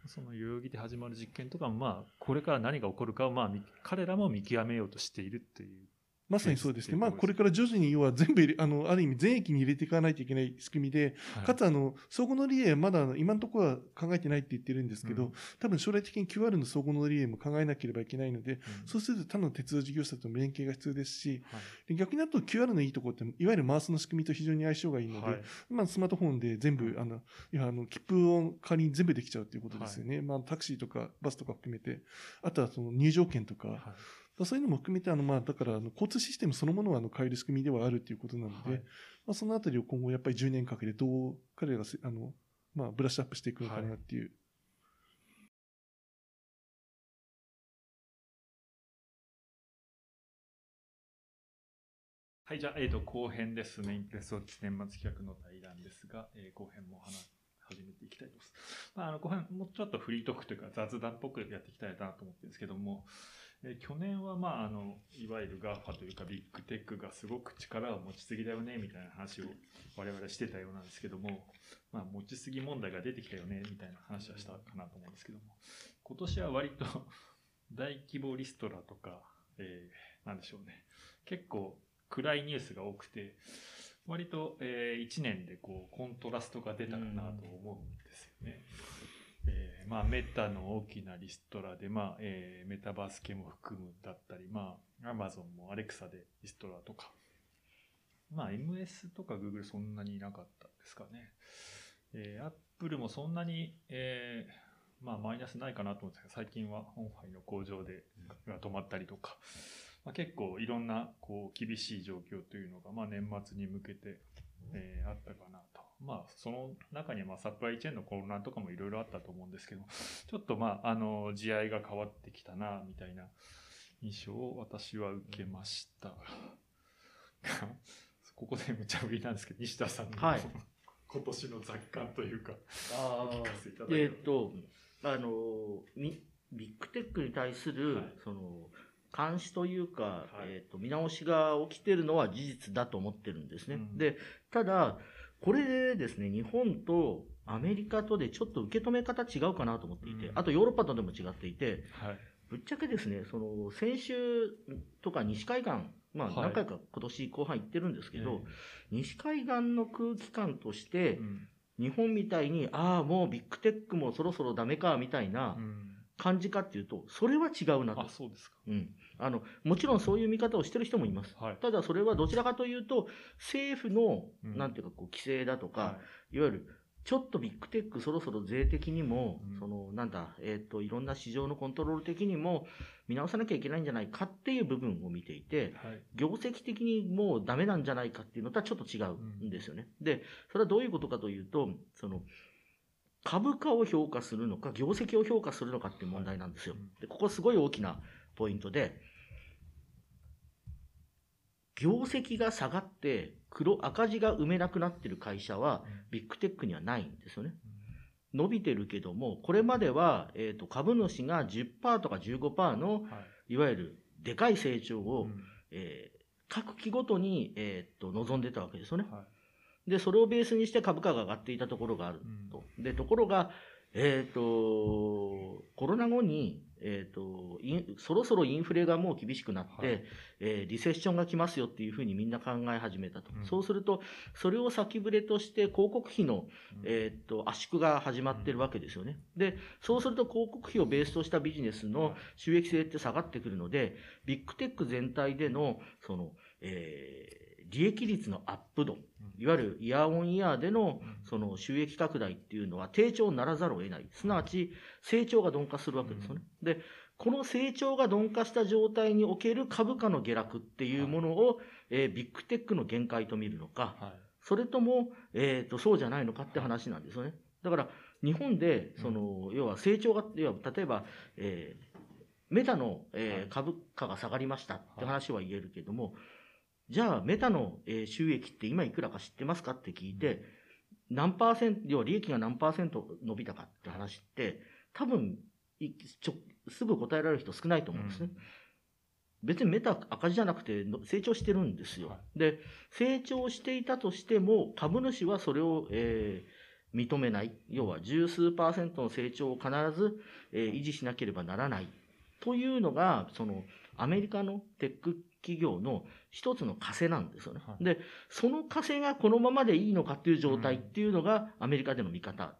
その代々木で始まる実験とかも、まあ、これから何が起こるかを、まあ、彼らも見極めようとしているっていうまさにそうですね。まあ、これから徐々に要は全部あの、ある意味全域に入れていかないといけない仕組みで、はい、かつあの、相互乗り入れはまだ今のところは考えてないって言ってるんですけど、うん、多分将来的に QR の相互乗り入れも考えなければいけないので、うん、そうすると他の鉄道事業者との連携が必要ですし、はい、逆に言うと QR のいいところって、いわゆるマースの仕組みと非常に相性がいいので、はい、まあ、スマートフォンで全部、あの、いや、あの、切符を仮に全部できちゃうということですよね。まあ、タクシーとかバスとか含めて、あとはその入場券とか、そういうのも含めて、あの、まあ、だから、あの、交通システムそのものは、あの、変える仕組みではあるということなので、はい、まあ、そのあたりを今後、やっぱり10年かけて、どう、彼らが、あの、まあ、ブラッシュアップしていくのかなっていう。はいはい、じゃあ、えっ、ー、と、後編ですね。インプレスウォッチ年末企画の対談ですが、えー、後編も話、始めていきたいと思います。まあ、あの、後編、もうちょっとフリートークというか雑談っぽくやっていきたいなと思ってるんですけども、え去年はまあ、あの、いわゆる GAFA というかビッグテックがすごく力を持ちすぎだよね、みたいな話を我々してたようなんですけども、まあ、持ちすぎ問題が出てきたよね、みたいな話はしたかなと思うんですけども、今年は割と大規模リストラとか、えー、なんでしょうね。結構暗いニュースが多くて、割と、えー、1年でこう、コントラストが出たかなと思うんですよね。えー、まあ、メタの大きなリストラで、まあ、えー、メタバース系も含むだったり、まあ、アマゾンもアレクサでリストラとか、まあ、MS とか Google そんなにいなかったですかね。えー、Apple もそんなに、えー、まあ、マイナスないかなと思うんですけど、最近は本杯の工場で、が止まったりとか、まあ、結構いろんなこう厳しい状況というのが、まあ、年末に向けて、えー、あったかなと。まあ、その中にはまあサプライチェーンの混乱とかもいろいろあったと思うんですけど、ちょっとまあ、あの、地合いが変わってきたな、みたいな印象を私は受けました。ここで無茶ぶりなんですけど、西田さんの、はい、今年の雑感というか、あ聞かせていただけえー、っと、あの、ビッグテックに対する、はい、その、監視というか、はい、えっ、ー、と、見直しが起きてるのは事実だと思ってるんですね。うん、で、ただ、これでですね、日本とアメリカとでちょっと受け止め方違うかなと思っていて、うん、あとヨーロッパとでも違っていて、はい、ぶっちゃけですね、その、先週とか西海岸、まあ何回か今年後半行ってるんですけど、はい、西海岸の空気感として、うん、日本みたいに、ああ、もうビッグテックもそろそろダメか、みたいな感じかっていうと、それは違うなと。あ、そうですか。うん。あの、もちろんそういう見方をしてる人もいます。はい、ただそれはどちらかというと、政府の、なんていうか、こう、規制だとか、はい、いわゆる、ちょっとビッグテックそろそろ税的にも、うん、その、なんだ、えっ、ー、と、いろんな市場のコントロール的にも見直さなきゃいけないんじゃないかっていう部分を見ていて、はい、業績的にもうダメなんじゃないかっていうのとはちょっと違うんですよね。うん、で、それはどういうことかというと、その、株価を評価するのか、業績を評価するのかっていう問題なんですよ。で、ここすごい大きなポイントで、業績が下がって黒赤字が埋めなくなってる会社はビッグテックにはないんですよね。伸びてるけども、これまでは、えー、と株主が10%とか15%の、い、わゆるでかい成長を、えー、各期ごとに、えー、と望んでたわけですよね。で、それをベースにして株価が上がっていたところがあると。で、ところが、えっ、ー、と、コロナ後に、えっ、ー、と、そろそろインフレがもう厳しくなって、はい、えー、リセッションが来ますよっていうふうにみんな考え始めたと。うん、そうすると、それを先触れとして広告費の、えっ、と、圧縮が始まってるわけですよね。で、そうすると広告費をベースとしたビジネスの収益性って下がってくるので、ビッグテック全体での、その、えー、利益率のアップ度、いわゆるイヤーオンイヤーでのその収益拡大っていうのは低調にならざるを得ない。すなわち成長が鈍化するわけですよね。で、この成長が鈍化した状態における株価の下落っていうものを、えー、ビッグテックの限界と見るのか、それとも、えっ、ー、と、そうじゃないのかって話なんですよね。だから、日本で、その、要は成長が、要は、例えば、えー、メタの、えー、株価が下がりましたって話は言えるけども、じゃあメタの収益って今いくらか知ってますかって聞いて、何パーセント、要は利益が何パーセント伸びたかって話って、多分、ちょすぐ答えられる人少ないと思うんですね。うん、別にメタ赤字じゃなくて成長してるんですよ。はい、で、成長していたとしても、株主はそれを、えー、認めない。要は十数パーセントの成長を必ず、えー、維持しなければならない。というのが、その、アメリカのテック企業の一つの枷なんですよね。はい、で、その枷がこのままでいいのかっていう状態っていうのがアメリカでの見方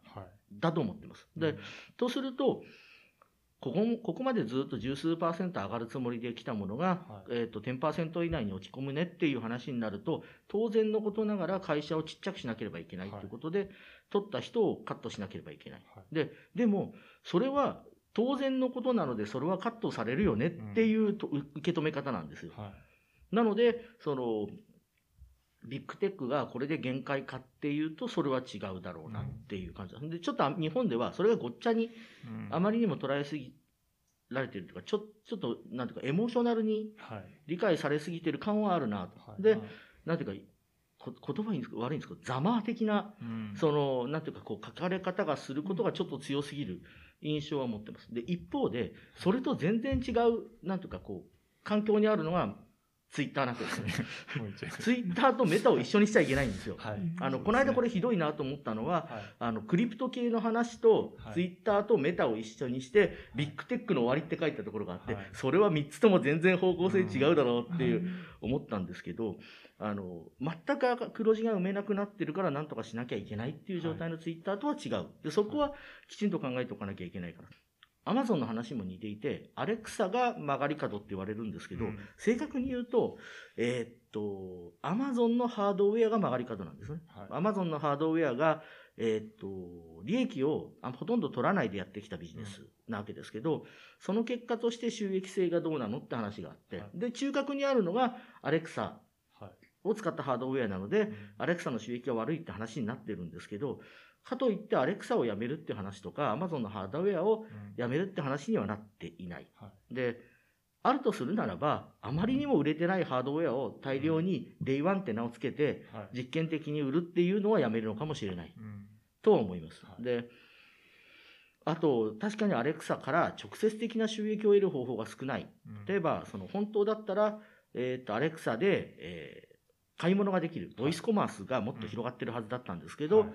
だと思ってます。で、とすると、ここここまでずっと十数パーセント上がるつもりで来たものが、はい、えっ、ー、と、10%以内に落ち込むねっていう話になると、当然のことながら会社をちっちゃくしなければいけないということで、はい、取った人をカットしなければいけない。はい、で、でも、それは当然のことなので、それはカットされるよねっていうと、うん、受け止め方なんですよ。はい、なので、その、ビッグテックがこれで限界かっていうと、それは違うだろうなっていう感じ。なん。で、ちょっと日本ではそれがごっちゃに、あまりにも捉えすぎられてるというか、ちょちょっと、なんていうか、エモーショナルに理解されすぎてる感はあるなと。はい、で、なんていうか、言葉に悪いんですけど、ざま的な、うん、その、なんていうか、こう、書かれ方がすることがちょっと強すぎる印象は持ってます。で、一方で、それと全然違う、なんとかこう、環境にあるのが、ツイッターなわけですね。ツイッターとメタを一緒にしちゃいけないんですよ。はい、あの、この間これひどいなと思ったのは、はい、あの、クリプト系の話と、ツイッターとメタを一緒にして、ビッグテックの終わりって書いたところがあって、それは3つとも全然方向性違うだろうっていう、思ったんですけど、あの、全く黒字が埋めなくなってるから何とかしなきゃいけないっていう状態のツイッターとは違う。で、そこはきちんと考えておかなきゃいけないから。アマゾンの話も似ていて、アレクサが曲がり角って言われるんですけど、うん、正確に言うと、えー、っと、アマゾンのハードウェアが曲がり角なんですね。アマゾンのハードウェアが、えっ、と、利益をほとんど取らないでやってきたビジネスなわけですけど、その結果として収益性がどうなのって話があって、で、中核にあるのがアレクサを使ったハードウェアなので、アレクサの収益が悪いって話になってるんですけど、かといってアレクサをやめるって話とか、アマゾンのハードウェアをやめるって話にはなっていない。で、あるとするならば、あまりにも売れてないハードウェアを大量に Day1 って名を付けて、実験的に売るっていうのはやめるのかもしれない。とは思います。で、あと、確かにアレクサから直接的な収益を得る方法が少ない。例えば、その本当だったら、えっ、と、アレクサで、えー、買い物ができる、ボイスコマースがもっと広がってるはずだったんですけど、は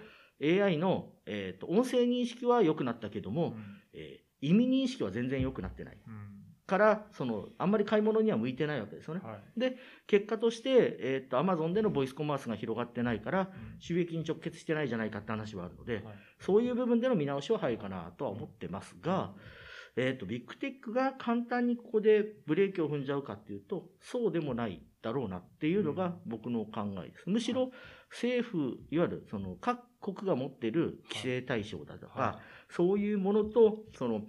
い、AI の、えっ、と、音声認識は良くなったけども、うん、えー、意味認識は全然良くなってない。うん。から、その、あんまり買い物には向いてないわけですよね。はい、で、結果として、えっ、と、アマゾンでのボイスコマースが広がってないから、収益に直結してないじゃないかって話はあるので、はい、そういう部分での見直しは入るかなとは思ってますが、えっ、と、ビッグテックが簡単にここでブレーキを踏んじゃうかっていうと、そうでもないだろうなっていうのが僕の考えです。むしろ、政府、いわゆるその各国が持ってる規制対象だとか、そういうものと、その、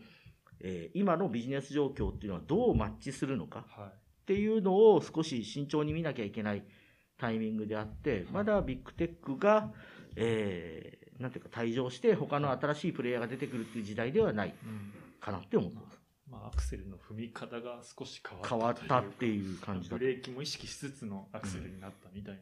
えー、今のビジネス状況っていうのはどうマッチするのかっていうのを少し慎重に見なきゃいけないタイミングであって、まだビッグテックが、えー、なんていうか退場して他の新しいプレイヤーが出てくるっていう時代ではないかなって思ってます。まあ、アクセルの踏み方が少し変わった変わったっていう感じだブレーキも意識しつつのアクセルになったみたいな。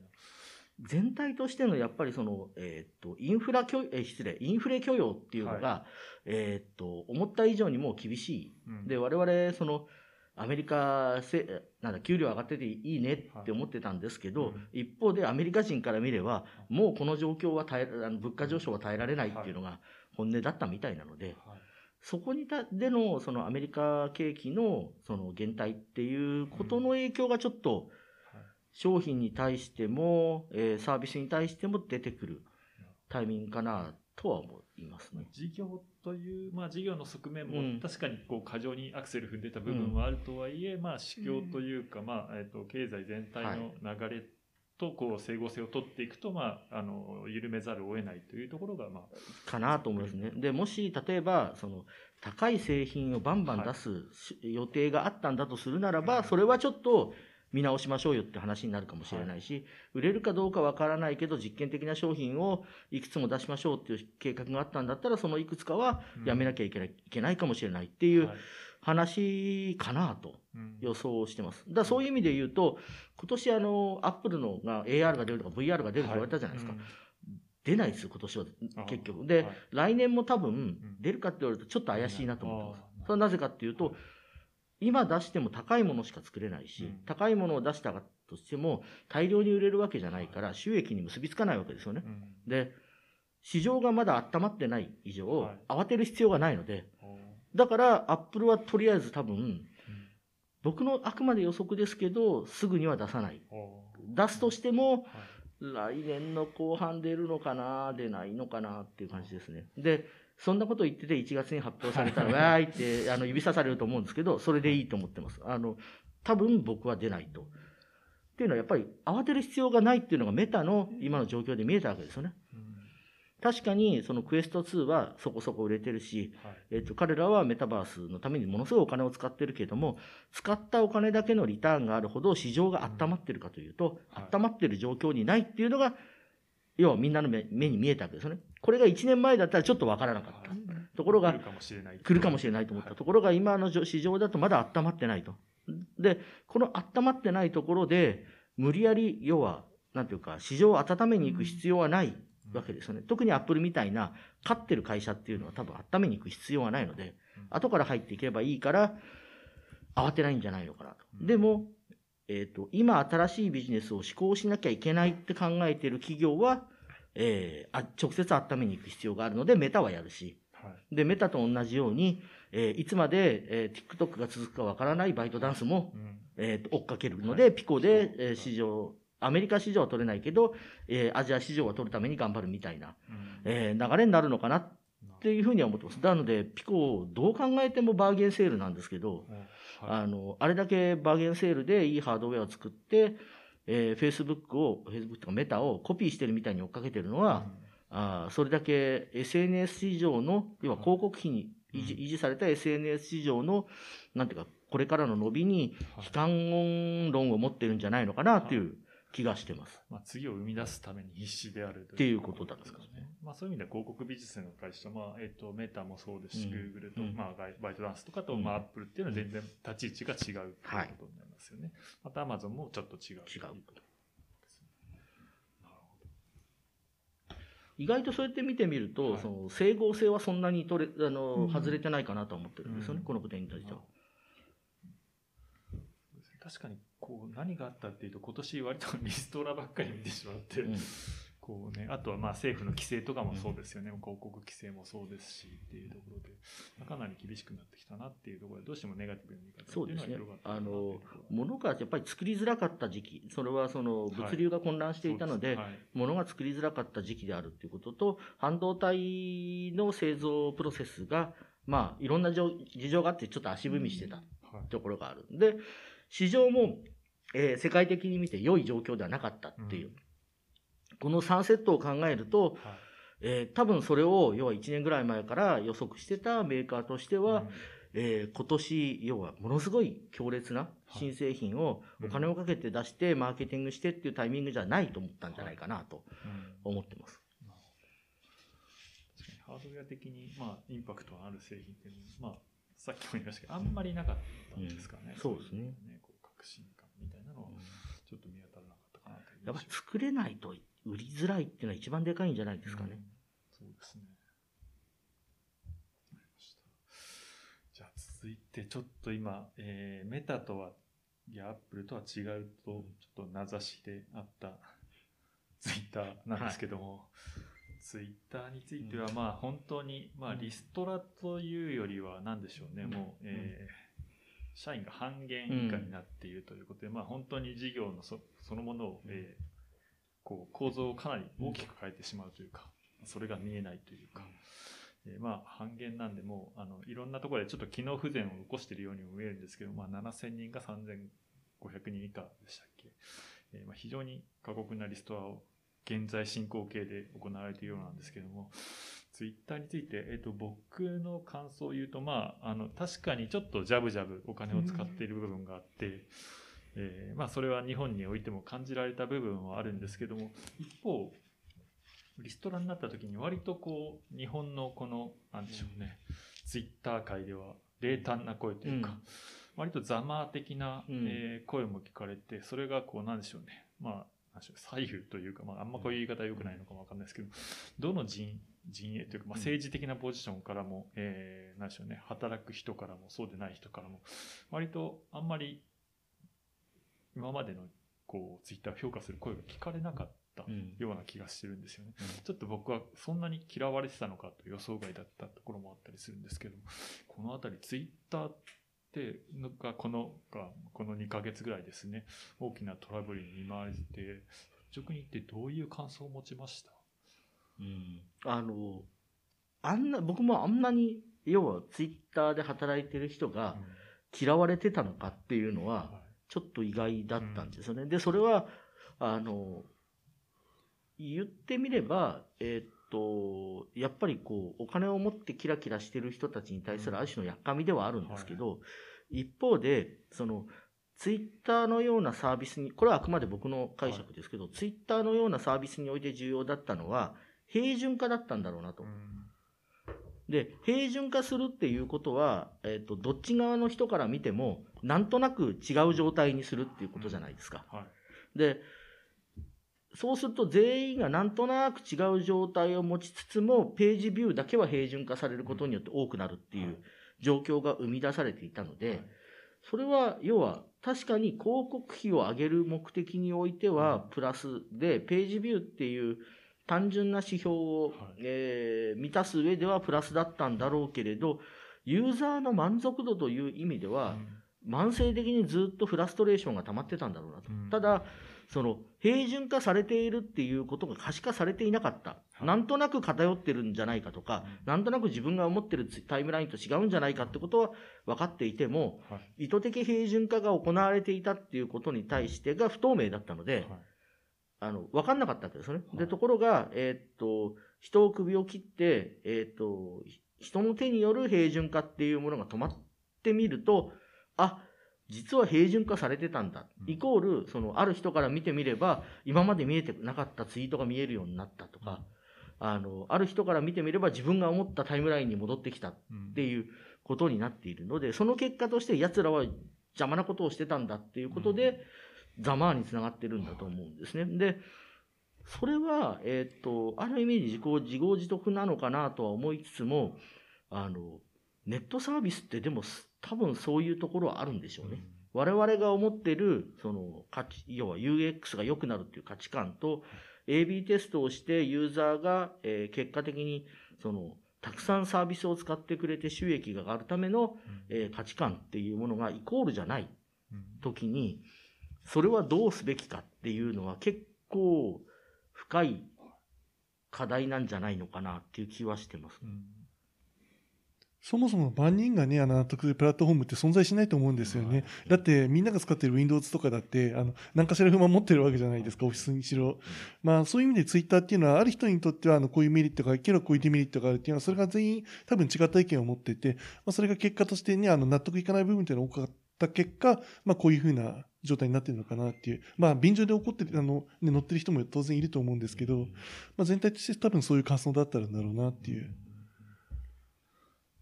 全体としてのやっぱりその、えっ、と、インフラ許、えー、失礼、インフレ許容っていうのが、はい、えっ、と、思った以上にもう厳しい。うん、で、我々、その、アメリカせ、なんだ、給料上がってていいねって思ってたんですけど、はいうん、一方でアメリカ人から見れば、もうこの状況は耐え、あの物価上昇は耐えられないっていうのが本音だったみたいなので、はい、そこにたでの、そのアメリカ景気の、その減退っていうことの影響がちょっと、商品に対しても、えー、サービスに対しても出てくるタイミングかなとは思いますね。事業という、まあ、事業の側面も確かにこう過剰にアクセル踏んでた部分はあるとはいえ、うん、まあ、市況というか、まあえーと、経済全体の流れとこう整合性を取っていくと、まあ、あの緩めざるを得ないというところが、まあ、かなと思いますね。でもし例えばその高い製品をバンバン出す予定があったんだとするならば、はい、それはちょっと見直しましょうよって話になるかもしれないし、はい、売れるかどうかわからないけど、実験的な商品をいくつも出しましょうっていう計画があったんだったら、そのいくつかはやめなきゃいけない,、いけないかもしれないっていう話かなと予想してます。だそういう意味で言うと、今年あの、アップルのが AR が出るとか VR が出ると言われたじゃないですか。はい。出ないですよ、今年は、結局。で、はい、来年も多分、出るかって言われるとちょっと怪しいなと思ってます。それはなぜかっていうと、今出しても高いものしか作れないし、うん、高いものを出したとしても大量に売れるわけじゃないから収益に結びつかないわけですよね。うん、で、市場がまだ温まってない以上、はい、慌てる必要がないので、だからアップルはとりあえず多分、うん、僕のあくまで予測ですけど、すぐには出さない。出すとしても、はい、来年の後半出るのかな、出ないのかなっていう感じですね。で、そんなこと言ってて1月に発表されたら、わーいってあの指さされると思うんですけど、それでいいと思ってます。あの、多分僕は出ないと。っていうのはやっぱり慌てる必要がないっていうのがメタの今の状況で見えたわけですよね。確かにそのクエスト2はそこそこ売れてるし、はい、えっと、彼らはメタバースのためにものすごいお金を使ってるけども、使ったお金だけのリターンがあるほど市場が温まってるかというと、うんはい、温まってる状況にないっていうのが要はみんなの目に見えたわけですよね。これが1年前だったらちょっとわからなかった。ところが、来るかもしれない。来るかもしれないと思った。ところが今の市場だとまだ温まってないと。で、この温まってないところで、無理やり、要は、なんていうか、市場を温めに行く必要はないわけですよね。特にアップルみたいな、勝ってる会社っていうのは多分温めに行く必要はないので、後から入っていけばいいから、慌てないんじゃないのかなと。でも、えっ、ー、と、今新しいビジネスを施行しなきゃいけないって考えている企業は、えー、あ直接温めに行く必要があるので、メタはやるし、はい、で、メタと同じように、えー、いつまで、えー、TikTok が続くかわからないバイトダンスも、うん、えー、追っかけるので、はい、ピコで、えー、市場、アメリカ市場は取れないけど、えー、アジア市場は取るために頑張るみたいな、うん、えー、流れになるのかなっていうふうには思ってます。なので、ピコ、どう考えてもバーゲンセールなんですけど、はい、あの、あれだけバーゲンセールでいいハードウェアを作って、えー、Facebook を、Facebook とかメタをコピーしてるみたいに追っかけてるのは、うん、あそれだけ SNS 市場の、要は広告費に維持,、維持された SNS 市場の、なんていうか、これからの伸びに悲観論を持ってるんじゃないのかなという気がしてます。まあ、次を生み出すために必死であるっていうことだんですかね。まあ、そういう意味では広告美術の会社、まあ、えっ、ー、と、メタもそうですし、グーグルと、まあ、バイトダンスとかと、まあ、アップルっていうのは全然立ち位置が違うということになりますよね。はい、またアマゾンもちょっと違う。違う。意外とそうやって見てみると、はい、その整合性はそんなに取れあの、うん、外れてないかなと思ってるんですよね、うん、この点に対しては。確かにこう何があったっていうと今年割とリストラばっかり見てしまって、うん、こうね、あとはまあ政府の規制とかもそうですよね、うん、広告規制もそうですしっていうところで、かなり厳しくなってきたなっていうところで、どうしてもネガティブな見方そうですね。あの、物がやっぱり作りづらかった時期、それはその物流が混乱していたので、はいはい、物が作りづらかった時期であるっていうことと、半導体の製造プロセスが、まあ、いろんな事情があってちょっと足踏みしてたところがある。で、市場も、えー、世界的に見て良い状況ではなかったっていう。うんこの3セットを考えると、はい、えー、多分それを要は1年ぐらい前から予測してたメーカーとしては、うん、えー、今年要はものすごい強烈な新製品をお金をかけて出してマーケティングしてっていうタイミングじゃないと思ったんじゃないかなと思ってます。ハードウェア的に、まあ、インパクトのある製品っていうのは、まあ、さっきも言いましたけど、あんまりなかったんですかね。うん、そうですね。ねこう革新やっぱり作れないと売りづらいっていうのは一番でかいんじゃないですかね。うん、そうですね。じゃあ続いてちょっと今、えー、メタとは、いや、アップルとは違うと、ちょっと名指しであったツイッターなんですけども、はい、ツイッターについては、まあ本当に、まあリストラというよりは何でしょうね、うん、もう、えー、社員が半減以下になっているということで、うん、まあ本当に事業のそそのものを、えー、こう構造をかなり大きく変えてしまうというか、それが見えないというか、えー、まあ半減なんでもうあのいろんなところでちょっと機能不全を起こしているようにも見えるんですけど、まあ、7000人が3500人以下でしたっけ、えー、まあ非常に過酷なリストアを現在進行形で行われているようなんですけども、ツイッターについて、えっ、ー、と、僕の感想を言うと、まあ、あの、確かにちょっとジャブジャブお金を使っている部分があって、えー、まあそれは日本においても感じられた部分はあるんですけども、一方、リストラになった時に割とこう、日本のこの、なんでしょうね、ツイッター界では冷淡な声というか、うん、割とざま的な、えー、声も聞かれて、それがこう、なんでしょうね、まあ、左右というか、まあ、あんまこういう言い方は良くないのかもわかんないですけど、どの人、陣営というか、まあ、政治的なポジションからも、えー、なんでしょうね、働く人からも、そうでない人からも、割とあんまり今までのこうツイッターを評価する声が聞かれなかったような気がしてるんですよね、うん、ちょっと僕はそんなに嫌われてたのかと予想外だったところもあったりするんですけどこの辺りツイッターってのがこのがこの2ヶ月ぐらいですね大きなトラブルに見舞われて率直に言ってどういう感想を持ちました？うん。あのあんな僕もあんなに要はツイッターで働いてる人が嫌われてたのかっていうのは、はいちょっと意外だったんですよね。で、それは、あの、言ってみれば、えー、っと、やっぱりこう、お金を持ってキラキラしてる人たちに対するある種のやっかみではあるんですけど、はい、一方で、その、ツイッターのようなサービスに、これはあくまで僕の解釈ですけど、はい、ツイッターのようなサービスにおいて重要だったのは、平準化だったんだろうなと。うんで、平準化するっていうことは、えっ、ー、と、どっち側の人から見ても、なんとなく違う状態にするっていうことじゃないですか。はい、で、そうすると全員がなんとなく違う状態を持ちつつも、ページビューだけは平準化されることによって多くなるっていう状況が生み出されていたので、それは、要は、確かに広告費を上げる目的においては、プラスで、ページビューっていう、単純な指標を、はい、えー、満たす上ではプラスだったんだろうけれど、ユーザーの満足度という意味では、うん、慢性的にずっとフラストレーションが溜まってたんだろうなと。うん、ただ、その、平準化されているっていうことが可視化されていなかった。はい、なんとなく偏ってるんじゃないかとか、うん、なんとなく自分が思ってるタイムラインと違うんじゃないかってことは分かっていても、はい、意図的平準化が行われていたっていうことに対してが不透明だったので、あの、分かんなかったわけですよね。で、ところが、えっと、人を首を切って、えっと、人の手による平準化っていうものが止まってみると、あ、実は平準化されてたんだ。イコール、その、ある人から見てみれば、今まで見えてなかったツイートが見えるようになったとか、あの、ある人から見てみれば自分が思ったタイムラインに戻ってきたっていうことになっているので、その結果として奴らは邪魔なことをしてたんだっていうことで、ざまあにつながってるんだと思うんですね。で、それは、えっ、と、ある意味自己、自業自得なのかなとは思いつつも、あの、ネットサービスってでも多分そういうところはあるんでしょうね。我々が思ってる、その価値、要は UX が良くなるっていう価値観と、AB テストをしてユーザーが、えー、結果的に、その、たくさんサービスを使ってくれて収益が上がるための、えー、価値観っていうものがイコールじゃない時に、それはどうすべきかっていうのは結構深い課題なんじゃないのかなっていう気はしてます。うんそもそも万人がね、あの、納得するプラットフォームって存在しないと思うんですよね。だって、みんなが使ってる Windows とかだって、あの、何かしら不満持ってるわけじゃないですか、オフィスにしろ。まあ、そういう意味で Twitter っていうのは、ある人にとっては、あの、こういうメリットがあるけど、こういうデメリットがあるっていうのは、それが全員多分違った意見を持ってて、まあ、それが結果としてね、あの、納得いかない部分っていうのが多かった結果、まあ、こういうふうな状態になってるのかなっていう。まあ、便乗で起こってあの、ね、乗ってる人も当然いると思うんですけど、まあ、全体として多分そういう感想だったんだろうなっていう。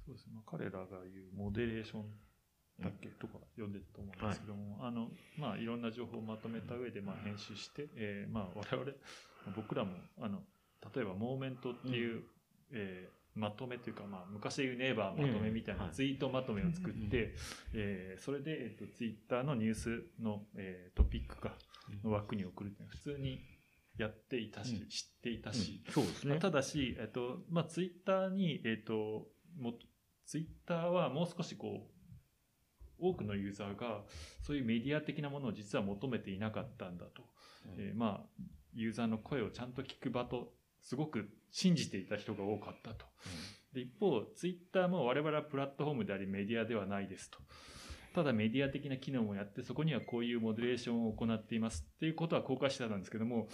そうですね。彼らが言うモデレーションだっけとか読んでたと思うんですけども、はい、あの、まあ、いろんな情報をまとめた上で、まあ、編集して、えー、まあ、我々、僕らも、あの、例えば、モーメントっていう、うん、えーまとめというか、まあ、昔で言うネイバーまとめみたいなツイートまとめを作って、えー、それで、えっ、と、ツイッターのニュースの、えー、トピックか、の枠に送るっていうのは普通にやっていたし、うん、知っていたし、うん、そうですね。ただし、えっ、と、まあ、ツイッターに、えっ、と、も、ツイッターはもう少しこう、多くのユーザーがそういうメディア的なものを実は求めていなかったんだと。うん、えー、まあ、ユーザーの声をちゃんと聞く場とすごく信じていた人が多かったと。で一方、ツイッターも我々はプラットフォームでありメディアではないですと。ただメディア的な機能もやって、そこにはこういうモデレーションを行っていますっていうことは公開してたんですけども、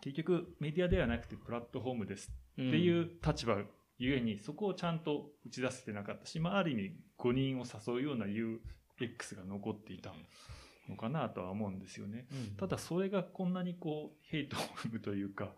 結局メディアではなくてプラットフォームですっていう立場ゆえに、そこをちゃんと打ち出せてなかったし、まあ、ある意味5人を誘うような UX が残っていたのかなとは思うんですよね。うん、ただそれがこんなにこう、ヘイトを生むというか、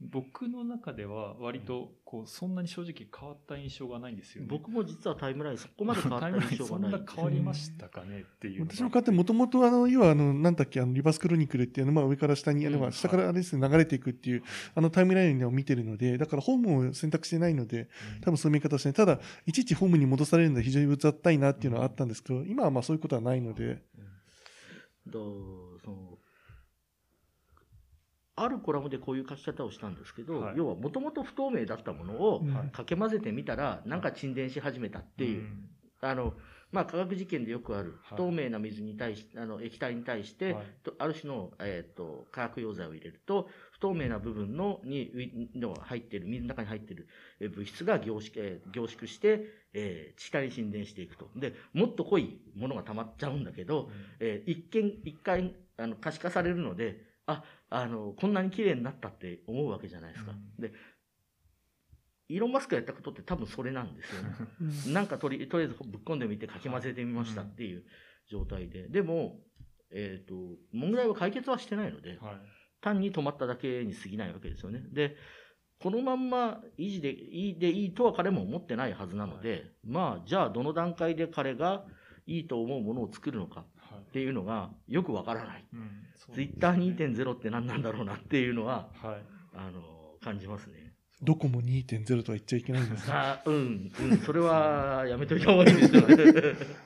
僕の中では割とこうそんなに正直変わった印象がないんですよね。僕も実はタイムラインそこまで変わった 印象がない。そんな変わりましたかねっていう。私の方もともとあの、要はあの、なんだっけ、あの、リバースクロニクルっていうのまあ上から下に、あの、下からあれですね、流れていくっていう、あのタイムラインを見てるので、だからホームを選択してないので、多分そういう見方してない。ただ、いちいちホームに戻されるのは非常にうざったいなっていうのはあったんですけど、今はまあそういうことはないので。どう、あるコラムでこういう書き方をしたんですけど、はい、要はもともと不透明だったものをかけ混ぜてみたら、なんか沈殿し始めたっていう、あの、まあ、科学実験でよくある不透明な水に対し、あの、液体に対して、ある種の、えっ、と、化学溶剤を入れると、不透明な部分の、に、の入っている、水の中に入っている物質が凝縮、えー、凝縮して、えー、地下に沈殿していくと。で、もっと濃いものが溜まっちゃうんだけど、うん、えー、一見、一回、あの、可視化されるので、あ、あの、こんなに綺麗になったって思うわけじゃないですか。うん、で、イーロン・マスクがやったことって多分それなんですよね。うん、なんかとりとりあえずぶっ込んでみてかき混ぜてみましたっていう状態で。でも、えっ、ー、と、問題は解決はしてないので、はい、単に止まっただけに過ぎないわけですよね。で、このまんま維持でいいでいいとは彼も思ってないはずなので、はい、まあ、じゃあどの段階で彼がいいと思うものを作るのか。っていうのがよくわからない。ツイッター2.0って何なんだろうなっていうのは、はい、あの、感じますね。どこも2.0とは言っちゃいけないんですかあうん、うん、それはやめといた方がいいですよね。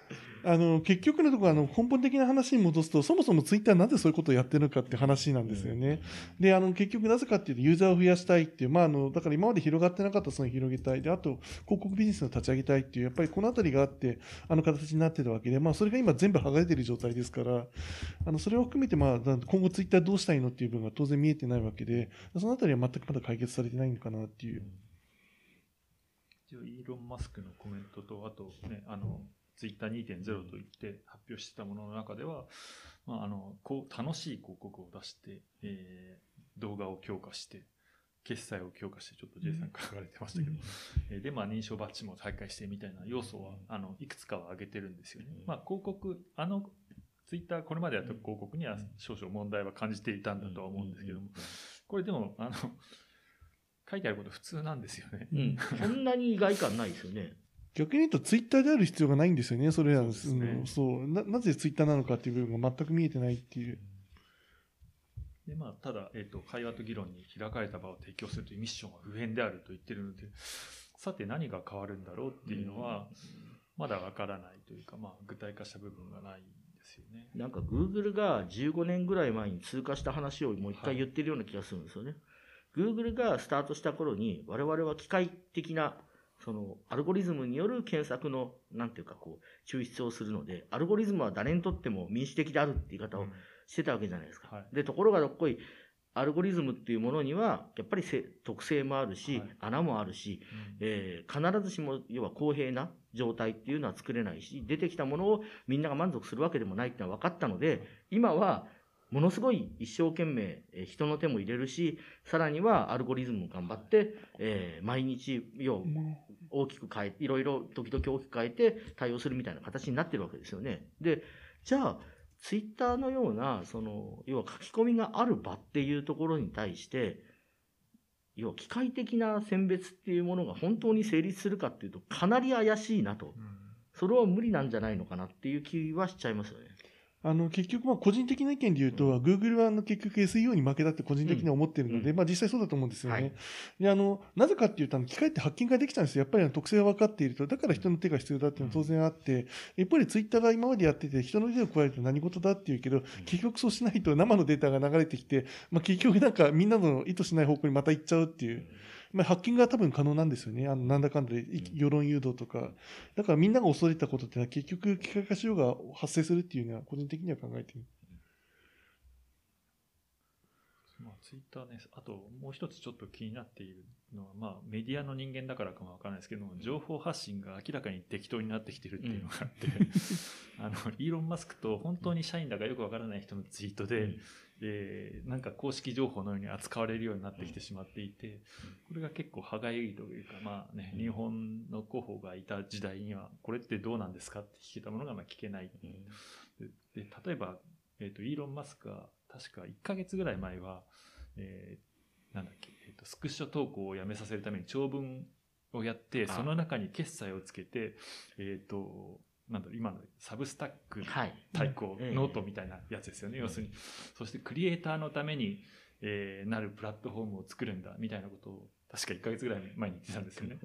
あの結局のところあの根本的な話に戻すと、そもそもツイッターなぜそういうことをやってるのかって話なんですよね。うん、で、あの結局なぜかっていうと、ユーザーを増やしたいっていう、まあ、あのだから今まで広がってなかったその広げたい、であと広告ビジネスを立ち上げたいっていう、やっぱりこのあたりがあって、あの形になってたわけで、まあ、それが今全部剥がれてる状態ですから、あのそれを含めて、まあ、今後ツイッターどうしたいのっていう部分が当然見えてないわけで、そのあたりは全くまだ解決されてないのかなっていう。うん、一応イーロン・マスクのコメントと、あとね、あの、うんツイッター2.0といって発表してたものの中では、まあ、あの、こう、楽しい広告を出して、えー、動画を強化して、決済を強化して、ちょっと J さん書かれてましたけど、うん、で、まあ、認証バッジも再開してみたいな要素は、あの、いくつかは挙げてるんですよね。まあ、広告、あの、ツイッターこれまでやった広告には少々問題は感じていたんだとは思うんですけども、これでも、あの、書いてあること普通なんですよね。うん。そんなに意外感ないですよね。逆に言うと、ツイッターである必要がないんですよね、それらの、そう、ねそうな、なぜツイッターなのかっていう部分が全く見えてないっていう。でまあ、ただ、えーと、会話と議論に開かれた場を提供するというミッションは不変であると言ってるので、さて何が変わるんだろうっていうのは、まだわからないというか、まあ、具体化した部分がないですよね。なんか、グーグルが15年ぐらい前に通過した話をもう一回言ってるような気がするんですよね。グーグルがスタートした頃に、我々は機械的なそのアルゴリズムによる検索の、なんていうかこう、抽出をするので、アルゴリズムは誰にとっても民主的であるって言い方をしてたわけじゃないですか。うんはい、で、ところがどっこい、アルゴリズムっていうものには、やっぱり特性もあるし、はい、穴もあるし、うん、えー、必ずしも、要は公平な状態っていうのは作れないし、出てきたものをみんなが満足するわけでもないっていうのは分かったので、今は、ものすごい一生懸命、え人の手も入れるし、さらにはアルゴリズムも頑張って、えー、毎日、要、大きく変え、いろいろ時々大きく変えて対応するみたいな形になってるわけですよね。で、じゃあ、ツイッターのような、その、要は書き込みがある場っていうところに対して、要は機械的な選別っていうものが本当に成立するかっていうと、かなり怪しいなと。それは無理なんじゃないのかなっていう気はしちゃいますよね。あの結局、まあ個人的な意見で言うと、うん、Google はあの結局 SEO に負けたって個人的には思ってるので、うん、まあ実際そうだと思うんですよね。はい、であのなぜかっていうと、機械ってハッキングができたんですよ。やっぱり特性が分かっていると、だから人の手が必要だっていうのは当然あって、やっぱりツイッターが今までやってて、人の手を加えると何事だっていうけど、結局そうしないと生のデータが流れてきて、まあ結局なんかみんなの意図しない方向にまた行っちゃうっていう。まあ、ハッキングは多分可能なんですよね。あの、なんだかんだで、世論誘導とか。だからみんなが恐れたことってのは結局、機械化しようが発生するっていうのは、個人的には考えている。まあ、ツイッターね、あともう一つちょっと気になっているのは、まあ、メディアの人間だからかもわからないですけども、情報発信が明らかに適当になってきてるっていうのがあって、うん、あの、イーロン・マスクと本当に社員だかよくわからない人のツイートで、うんえー、なんか公式情報のように扱われるようになってきてしまっていて、これが結構歯がゆいというか、まあね、日本の広報がいた時代には、これってどうなんですかって聞けたものがまあ聞けない。でで例えば、えっ、ー、と、イーロン・マスクは、確か1ヶ月ぐらい前は、えー、なんだっけ、えっ、ー、と、スクショ投稿をやめさせるために長文をやって、その中に決済をつけて、えっ、ー、と、なんだろう、今のサブスタック対抗、ノートみたいなやつですよね。要するに。そしてクリエイターのために、えー、なるプラットフォームを作るんだ、みたいなことを、確か1ヶ月ぐらい前に言ってたんですよね。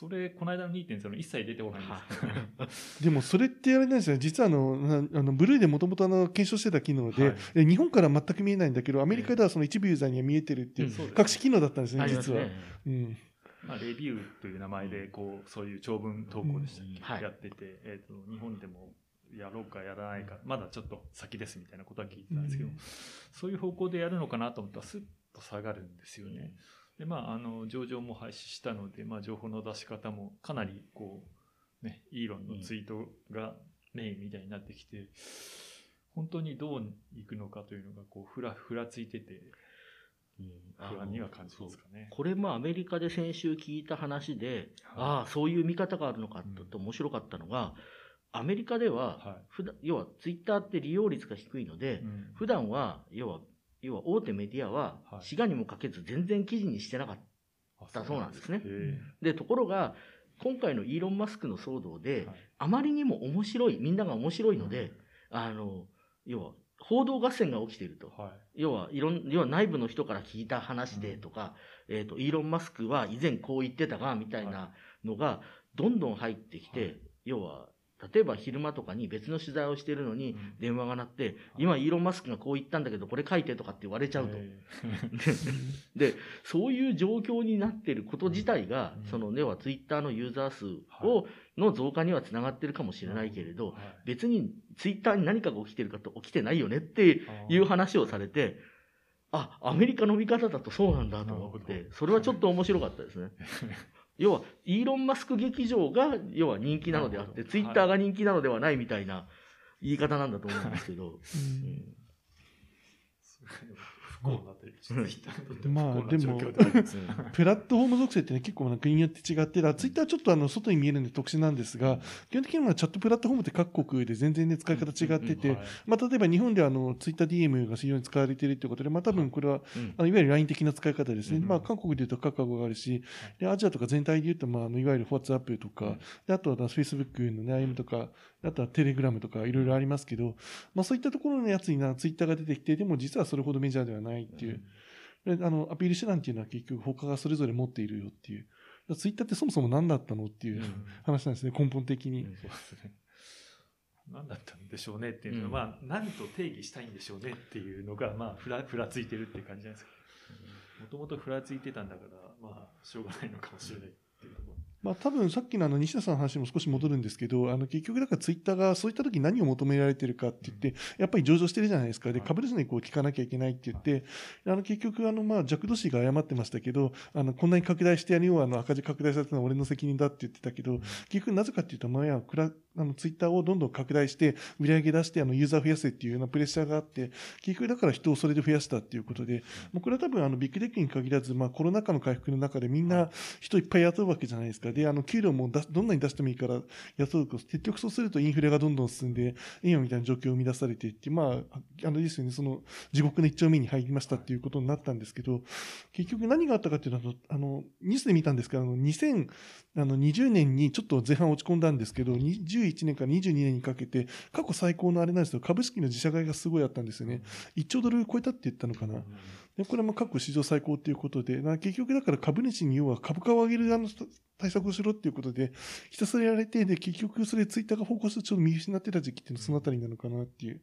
それ、この間の2.0一切出てこないんです でも、それってあれなんですよ実はあの、あのブルーでもともと検証してた機能で、はい、日本から全く見えないんだけど、アメリカではその一部ユーザーには見えてるっていう、隠し機能だったんですね、実は。うんまあ、レビューという名前で、こう、そういう長文投稿でしたっけ、やってて、えっ、と、日本でもやろうかやらないか、まだちょっと先ですみたいなことは聞いてたんですけど、そういう方向でやるのかなと思ったら、スッと下がるんですよね。で、まあ、あの、上場も廃止したので、まあ、情報の出し方もかなり、こう、ね、イーロンのツイートがメインみたいになってきて、本当にどういくのかというのが、こう、ふら、ふらついてて、不安には感じますかね。これもアメリカで先週聞いた話で、はい、ああ、そういう見方があるのかと面白かったのが、アメリカでは、はい、普段要はツイッターって利用率が低いので、うん、普段は、要は、要は大手メディアは、滋賀にもかけず全然記事にしてなかったそうなんです。ね。で、ところが、今回のイーロン・マスクの騒動で、はい、あまりにも面白い、みんなが面白いので、うん、あの、要は、報道合戦が起きていると。はい、要は、いろん、要は内部の人から聞いた話でとか、うん、えっ、ー、と、イーロン・マスクは以前こう言ってたが、みたいなのが、どんどん入ってきて、はい、要は、例えば昼間とかに別の取材をしてるのに電話が鳴って、うん、今イーロン・マスクがこう言ったんだけどこれ書いてとかって言われちゃうと。で、そういう状況になってること自体が、うん、その、要はツイッターのユーザー数を、の増加にはつながってるかもしれないけれど、はい、別にツイッターに何かが起きてるかと起きてないよねっていう話をされて、あ、アメリカの見方だとそうなんだと思って、それはちょっと面白かったですね。要は、イーロン・マスク劇場が、要は人気なのであって、ツイッターが人気なのではないみたいな言い方なんだと思うんですけど。うん不幸なというツイッターにとってまあでも、プラットフォーム属性ってね、結構国によって違って、ツイッターちょっとあの外に見えるんで特殊なんですが、基本的にはチャットプラットフォームって各国で全然ね、使い方違ってて、まあ例えば日本ではあのツイッター DM が非常に使われているということで、まあ多分これは、あのいわゆる LINE 的な使い方ですね。まあ韓国でいうとカカゴがあるし、でアジアとか全体でいうと、まあいわゆる WhatsApp とか、であとは Facebook のね、IM とか、あとはテレグラムとかいろいろありますけど、まあそういったところのやつにな、ツイッターが出てきて、でも実はそれほどメジャーではないっていう。あのアピール手段っていうのは結局他がそれぞれ持っているよっていう。ツイッターってそもそも何だったのっていう話なんですね、根本的に。そうですね。何だったんでしょうねっていうのは、うん、まあ、何と定義したいんでしょうねっていうのが、まあ、ふら、ふらついてるっていう感じじゃないですか。もともとふらついてたんだから、まあ、しょうがないのかもしれないっていうところ。まあ多分さっきのあの西田さんの話も少し戻るんですけど、あの結局だからツイッターがそういった時何を求められてるかって言って、やっぱり上場してるじゃないですか。で、株主にこう聞かなきゃいけないって言って、あの結局あのまあ弱土氏が謝ってましたけど、あのこんなに拡大してやるようあの赤字拡大されたのは俺の責任だって言ってたけど、結局なぜかっていうと、まあや、あのツイッターをどんどん拡大して売り上げ出してあのユーザー増やせっていうようなプレッシャーがあって、結局だから人をそれで増やしたっていうことで、もうこれは多分あのビッグテックに限らず、まあコロナ禍の回復の中でみんな人いっぱい雇うわけじゃないですか。で、あの給料もどんなに出してもいいから雇うと、結局そうするとインフレがどんどん進んで、今みたいな状況を生み出されていって、まあ、あのですよね、その地獄の一丁目に入りましたっていうことになったんですけど、結局何があったかっていうのは、あの、ニュースで見たんですけど、あの、2020年にちょっと前半落ち込んだんですけど、21年から22年にかけて、過去最高のあれなんですよ、株式の自社買いがすごいあったんですよね。1兆ドル超えたって言ったのかな。でこれも過去史上最高ということで、結局だから株主に要は株価を上げるあの対策をしろっていうことで、ひたすらやられて、で、結局それツイッターがフォーカスちょっと見失ってた時期っていうのはそのあたりなのかなっていう。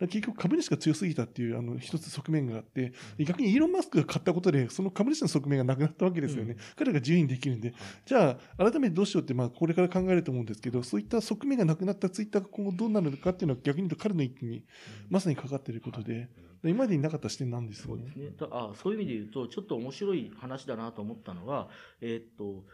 結局株主が強すぎたっていう、あの、一つ側面があって、逆にイーロン・マスクが買ったことで、その株主の側面がなくなったわけですよね。うん、彼が自由にできるんで。じゃあ、改めてどうしようって、まあ、これから考えると思うんですけど、そういった側面がなくなったツイッターが今後どうなるのかっていうのは逆に言うと彼の一気にまさにかかっていることで、今までになかった視点なんですよね。そうですね。あそういう意味で言うと、ちょっと面白い話だなと思ったのは、えー、っと、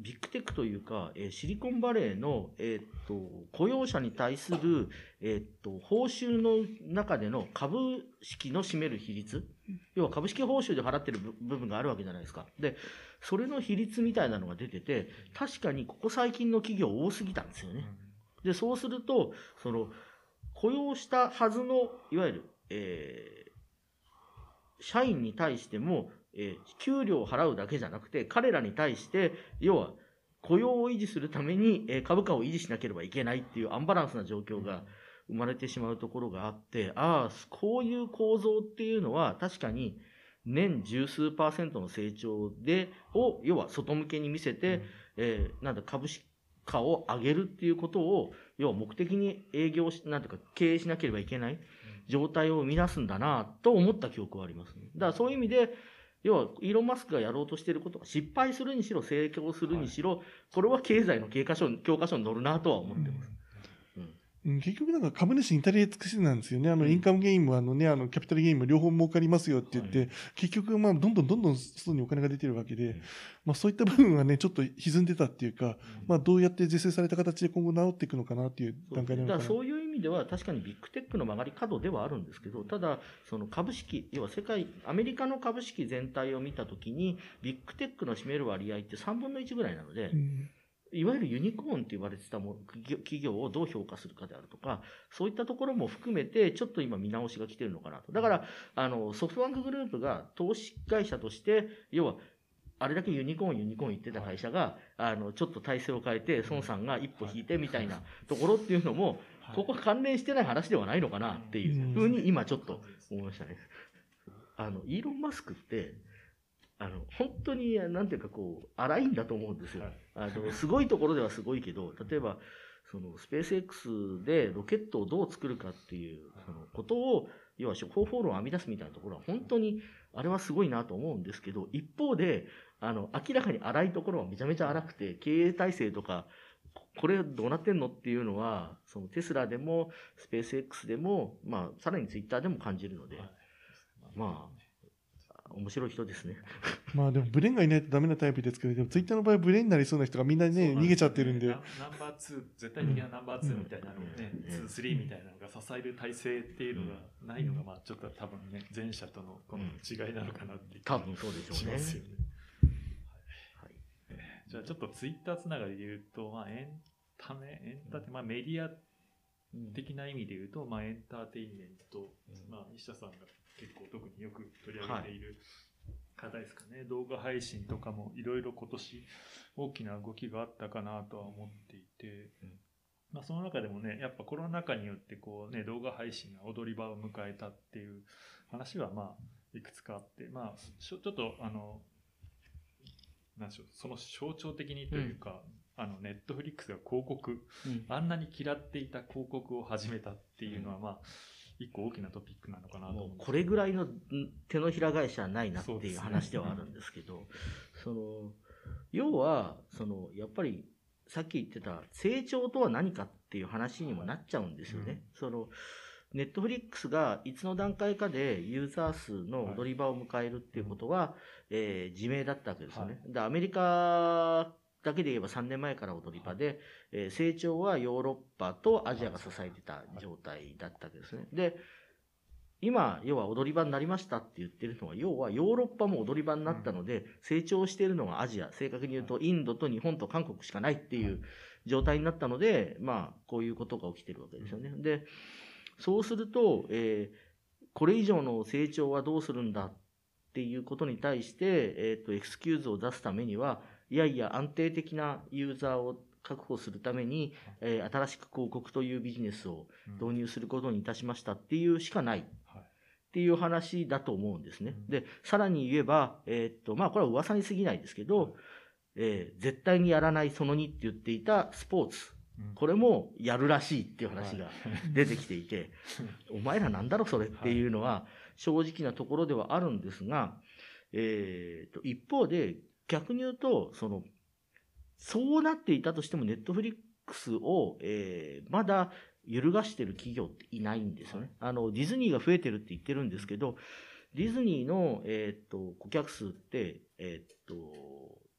ビッグテックというか、えー、シリコンバレーの、えー、っと、雇用者に対する、えー、っと、報酬の中での株式の占める比率、要は株式報酬で払ってる部分があるわけじゃないですか。で、それの比率みたいなのが出てて、確かにここ最近の企業多すぎたんですよね。で、そうすると、その、雇用したはずの、いわゆる、えー、社員に対しても、えー、給料を払うだけじゃなくて、彼らに対して、要は、雇用を維持するために、えー、株価を維持しなければいけないっていうアンバランスな状況が生まれてしまうところがあって、ああ、こういう構造っていうのは確かに年十数パーセントの成長で、を、要は外向けに見せて、うん、えー、なんだ、株式価を上げるっていうことを、要は目的に営業し、なんていうか、経営しなければいけない状態を生み出すんだなと思った記憶はありますね。だからそういう意味で、要は、イーロン・マスクがやろうとしていることが失敗するにしろ、成功するにしろ、はい、これは経済の教科書教科書に載るなとは思ってます。うん、結局なんか株主に至り尽くしなんですよね。あの、インカムゲインもあのね、あの、キャピタルゲインも両方儲かりますよって言って、はい、結局まあ、どんどんどんどん外にお金が出てるわけで、まあそういった部分はね、ちょっと歪んでたっていうか、まあどうやって是正された形で今後治っていくのかなっていう段階なのかな。そういう意味では確かにビッグテックの曲がり角ではあるんですけど、ただ、その株式、要は世界、アメリカの株式全体を見たときに、ビッグテックの占める割合って3分の1ぐらいなので、うんいわゆるユニコーンって言われてたも企業をどう評価するかであるとか、そういったところも含めて、ちょっと今見直しが来てるのかなと。だから、あの、ソフトバンクグループが投資会社として、要は、あれだけユニコーン、ユニコーン言ってた会社が、あの、ちょっと体制を変えて、孫さんが一歩引いてみたいなところっていうのも、ここは関連してない話ではないのかなっていうふうに今ちょっと思いましたね。あの、イーロン・マスクって、あの、本当に、なんていうかこう、荒いんだと思うんですよ。あの、すごいところではすごいけど、例えば、その、スペース X でロケットをどう作るかっていう、そのことを、要は方法論を編み出すみたいなところは、本当に、あれはすごいなと思うんですけど、一方で、あの、明らかに荒いところはめちゃめちゃ荒くて、経営体制とか、これどうなってんのっていうのは、そのテスラでも、スペース X でも、まあ、さらにツイッターでも感じるので、まあ、面白い人ですね。まあでもブレーンがいないとダメなタイプですけど、でもツイッターの場合ブレーンになりそうな人がみんなね、逃げちゃってるんで。ナンバー2、絶対的なナンバー2みたいなのをね、2、3みたいなのが支える体制っていうのがないのが、まあちょっと多分ね、前者とのこの違いなのかなって多分そうでしょうね。はい。じゃあちょっとツイッターつながりで言うと、まあエンタメ、エンタメ、まあメディア的な意味で言うと、まあエンターテインメント、まあ西田さんが結構特によく取り上げている課題ですかね、はい、動画配信とかもいろいろ今年大きな動きがあったかなとは思っていて、うん、まあ、その中でもねやっぱコロナ禍によってこう、ね、動画配信が踊り場を迎えたっていう話はまあいくつかあって、まあ、ちょっとあのなんでしょうその象徴的にというか、うん、あのネットフリックスが広告、うん、あんなに嫌っていた広告を始めたっていうのは、まあ一個大きなトピックなのかなとこれぐらいの手のひら返しはないなっていう話ではあるんですけど、その、要は、その、やっぱり、さっき言ってた成長とは何かっていう話にもなっちゃうんですよね。うん、その、ネットフリックスがいつの段階かでユーザー数の踊り場を迎えるっていうことは、はい、えー、自明だったわけですよね。はい、で、アメリカだけで言えば3年前から踊り場で、えー、成長はヨーロッパとアジアが支えてた状態だったわけですね。で、今、要は踊り場になりましたって言ってるのは、要はヨーロッパも踊り場になったので、成長しているのがアジア、正確に言うとインドと日本と韓国しかないっていう状態になったので、まあ、こういうことが起きてるわけですよね。で、そうすると、えー、これ以上の成長はどうするんだっていうことに対して、えっ、ー、と、エクスキューズを出すためには、いやいや安定的なユーザーを確保するために、えー、新しく広告というビジネスを導入することにいたしましたっていうしかない。っていう話だと思うんですね。で、さらに言えば、えー、っと、まあ、これは噂に過ぎないですけど、えー、絶対にやらないその2って言っていたスポーツ。これもやるらしいっていう話が 出てきていて、お前らなんだろそれっていうのは正直なところではあるんですが、えー、と一方で逆に言うと、その、そうなっていたとしても、ネットフリックスを、えー、まだ揺るがしてる企業っていないんですよね。あの、ディズニーが増えてるって言ってるんですけど、ディズニーの、えっ、と、顧客数って、えっ、と、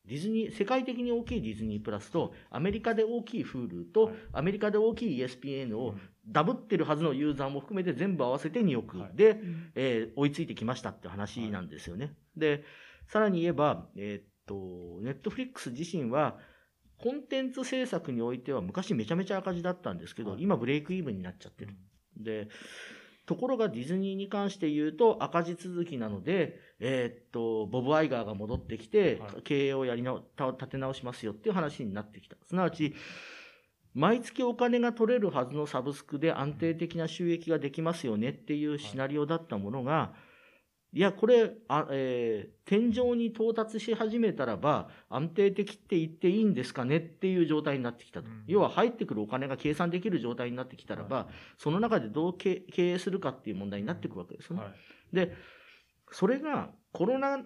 ディズニー、世界的に大きいディズニープラスと、アメリカで大きい Hulu と、アメリカで大きい ESPN をダブってるはずのユーザーも含めて全部合わせて2億で、えー、追いついてきましたって話なんですよね。で、さらに言えば、えっ、と、ネットフリックス自身は、コンテンツ制作においては昔めちゃめちゃ赤字だったんですけど、はい、今ブレイクイーブンになっちゃってる。で、ところがディズニーに関して言うと赤字続きなので、えー、っと、ボブ・アイガーが戻ってきて、経営をやりな、立て直しますよっていう話になってきた。すなわち、毎月お金が取れるはずのサブスクで安定的な収益ができますよねっていうシナリオだったものが、いや、これ、あえー、天井に到達し始めたらば、安定的って言っていいんですかねっていう状態になってきたと。うん、要は入ってくるお金が計算できる状態になってきたらば、はい、その中でどう経営するかっていう問題になっていくわけですね。はい、で、それがコロナ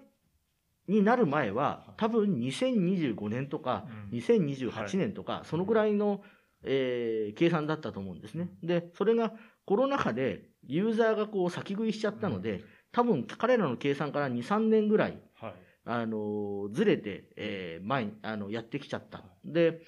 になる前は、多分2025年とか、2028年とか、そのぐらいの、えー、計算だったと思うんですね。で、それがコロナ禍でユーザーがこう先食いしちゃったので、うん多分彼らの計算から2、3年ぐらい、はい、あの、ずれて、えー、前に、あの、やってきちゃった。で、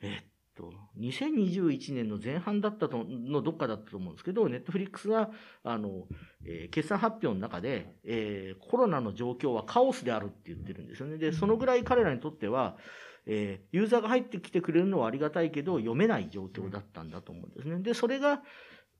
えー、っと、2021年の前半だったと、のどっかだったと思うんですけど、ネットフリックスが、あの、えー、決算発表の中で、えー、コロナの状況はカオスであるって言ってるんですよね。で、そのぐらい彼らにとっては、えー、ユーザーが入ってきてくれるのはありがたいけど、読めない状況だったんだと思うんですね。で、それが、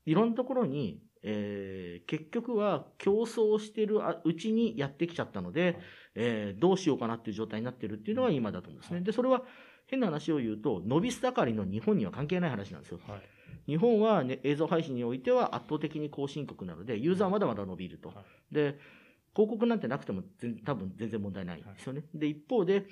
いろんなところに、えー、結局は競争してるうちにやってきちゃったので、えー、どうしようかなっていう状態になってるっていうのが今だと思うんですね。で、それは変な話を言うと、伸び盛りの日本には関係ない話なんですよ。はい、日本は、ね、映像配信においては圧倒的に後進国なので、ユーザーはまだまだ伸びると。はい、で、広告なんてなくても多分全然問題ないですよね。で、一方で、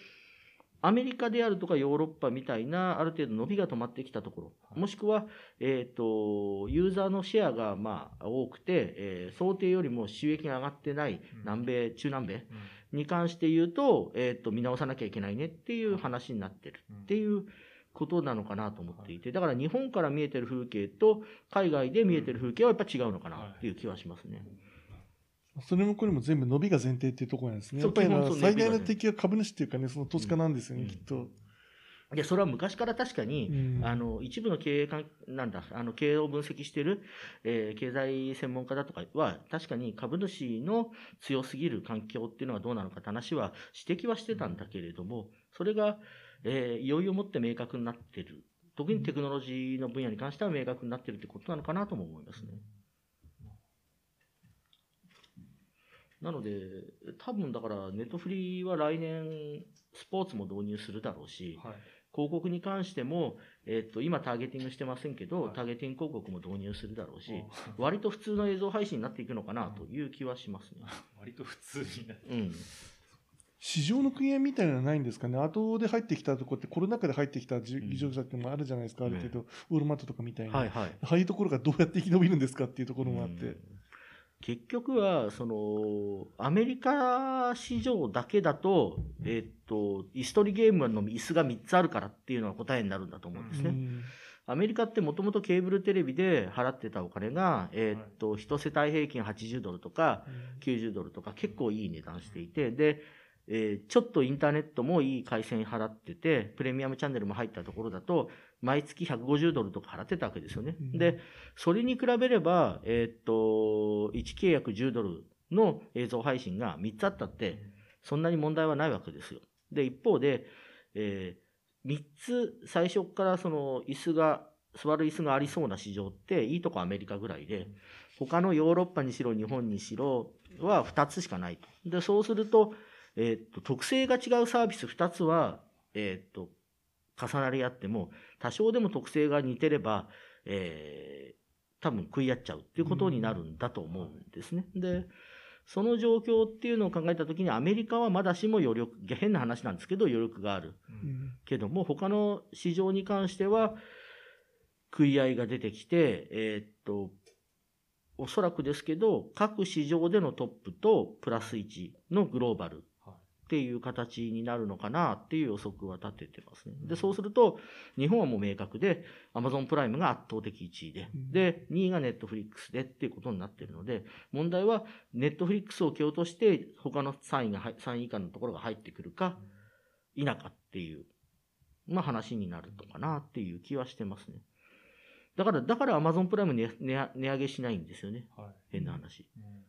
アメリカであるとかヨーロッパみたいなある程度伸びが止まってきたところ、もしくは、えっ、ー、と、ユーザーのシェアがまあ多くて、えー、想定よりも収益が上がってない南米、中南米に関して言うと、えっ、ー、と、見直さなきゃいけないねっていう話になってるっていうことなのかなと思っていて、だから日本から見えてる風景と海外で見えてる風景はやっぱ違うのかなっていう気はしますね。それもこれも全部伸びが前提っていうところなんですね。やっぱり最大の敵は株主っていうかね、その投資家なんですよね、うん、きっと。いや、それは昔から確かに、うん、あの、一部の経営か、なんだ、あの、経営を分析している、えー、経済専門家だとかは、確かに株主の強すぎる環境っていうのはどうなのかって話は指摘はしてたんだけれども、それが、えー、いよいよもって明確になっている。特にテクノロジーの分野に関しては明確になっているってことなのかなとも思いますね。なので、多分だから、ネットフリは来年、スポーツも導入するだろうし、はい、広告に関しても、えっ、と、今ターゲティングしてませんけど、はい、ターゲティング広告も導入するだろうし、割と普通の映像配信になっていくのかなという気はしますね。割と普通になって、うん。市場の国縁みたいなのはないんですかね、後で入ってきたところって、コロナ禍で入ってきた議場者っていうのもあるじゃないですか、うん、ある程度、ウォールマットとかみたいな、はいはい、ああいうところがどうやって生き延びるんですかっていうところもあって。結局は、その、アメリカ市場だけだと、えっと、イストリゲームの椅子が3つあるからっていうのが答えになるんだと思うんですね。アメリカってもともとケーブルテレビで払ってたお金が、えっと、1世帯平均80ドルとか90ドルとか結構いい値段していて、で、えー、ちょっとインターネットもいい回線払ってて、プレミアムチャンネルも入ったところだと、毎月150ドルとか払ってたわけですよね。うん、で、それに比べれば、えー、っと、1契約10ドルの映像配信が3つあったって、そんなに問題はないわけですよ。で、一方で、えー、3つ最初からその椅子が、座る椅子がありそうな市場って、いいとこアメリカぐらいで、他のヨーロッパにしろ日本にしろは2つしかないと。で、そうすると、えっ、と、特性が違うサービス2つは、えっ、と、重なり合っても、多少でも特性が似てれば、えー、多分食い合っちゃうっていうことになるんだと思うんですね。で、その状況っていうのを考えたときに、アメリカはまだしも余力、変な話なんですけど、余力がある。けども、他の市場に関しては、食い合いが出てきて、えー、っと、おそらくですけど、各市場でのトップとプラス1のグローバルっていう形になるのかなっていう予測は立ててますね。で、そうすると、日本はもう明確で、アマゾンプライムが圧倒的1位で、で、2位がネットフリックスでっていうことになってるので、問題はネットフリックスを蹴落として、他の3位が、3位以下のところが入ってくるか、否かっていう、まあ話になるのかなっていう気はしてますね。だから、だからアマゾンプライム値値上げしないんですよね。はい、変な話。うんね、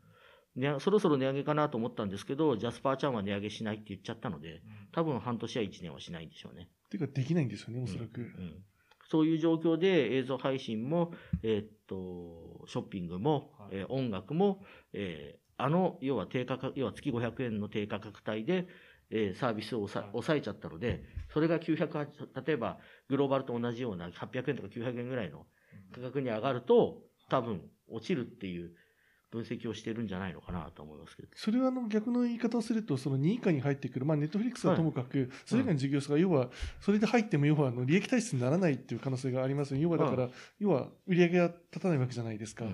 そろそろ値上げかなと思ったんですけど、ジャスパーちゃんは値上げしないって言っちゃったので、多分半年や1年はしないんでしょうね。ていうか、できないんですよね、おそらく。うん、うんそういう状況で映像配信も、えー、っと、ショッピングも、はい、えー、音楽も、えー、あの、要は低価格、要は月500円の低価格帯で、えー、サービスを抑えちゃったので、それが900、例えばグローバルと同じような800円とか900円ぐらいの価格に上がると、多分落ちるっていう分析をしてるんじゃないのかなと思いますけど。それはあの逆の言い方をすると、その2位以下に入ってくる、まあネットフリックスはともかく、それ以外の事業者が要は、それで入っても要はあの利益体質にならないっていう可能性があります要はだから、要は売り上げが立たないわけじゃないですか。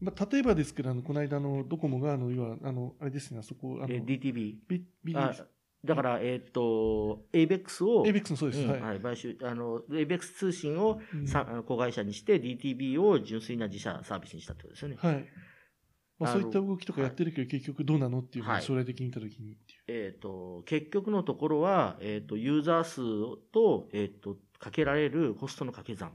まあ、例えばですけど、あの、この間のドコモが、あの、要は、あの、あれですね、あそこ、あの、DTV。ビ、ビだから、えっ、ー、と、ABEX を、ABEX のそうです、うん、はい。買収、あの、ABEX 通信を、うん、さ子会社にして、DTV を純粋な自社サービスにしたってことですよね。はい。まあ、そういった動きとかやってるけど、結局どうなのっていうのを将来的に見たときにえっ、ー、と、結局のところは、えっ、ー、と、ユーザー数と、えっ、ー、と、かけられるコストの掛け算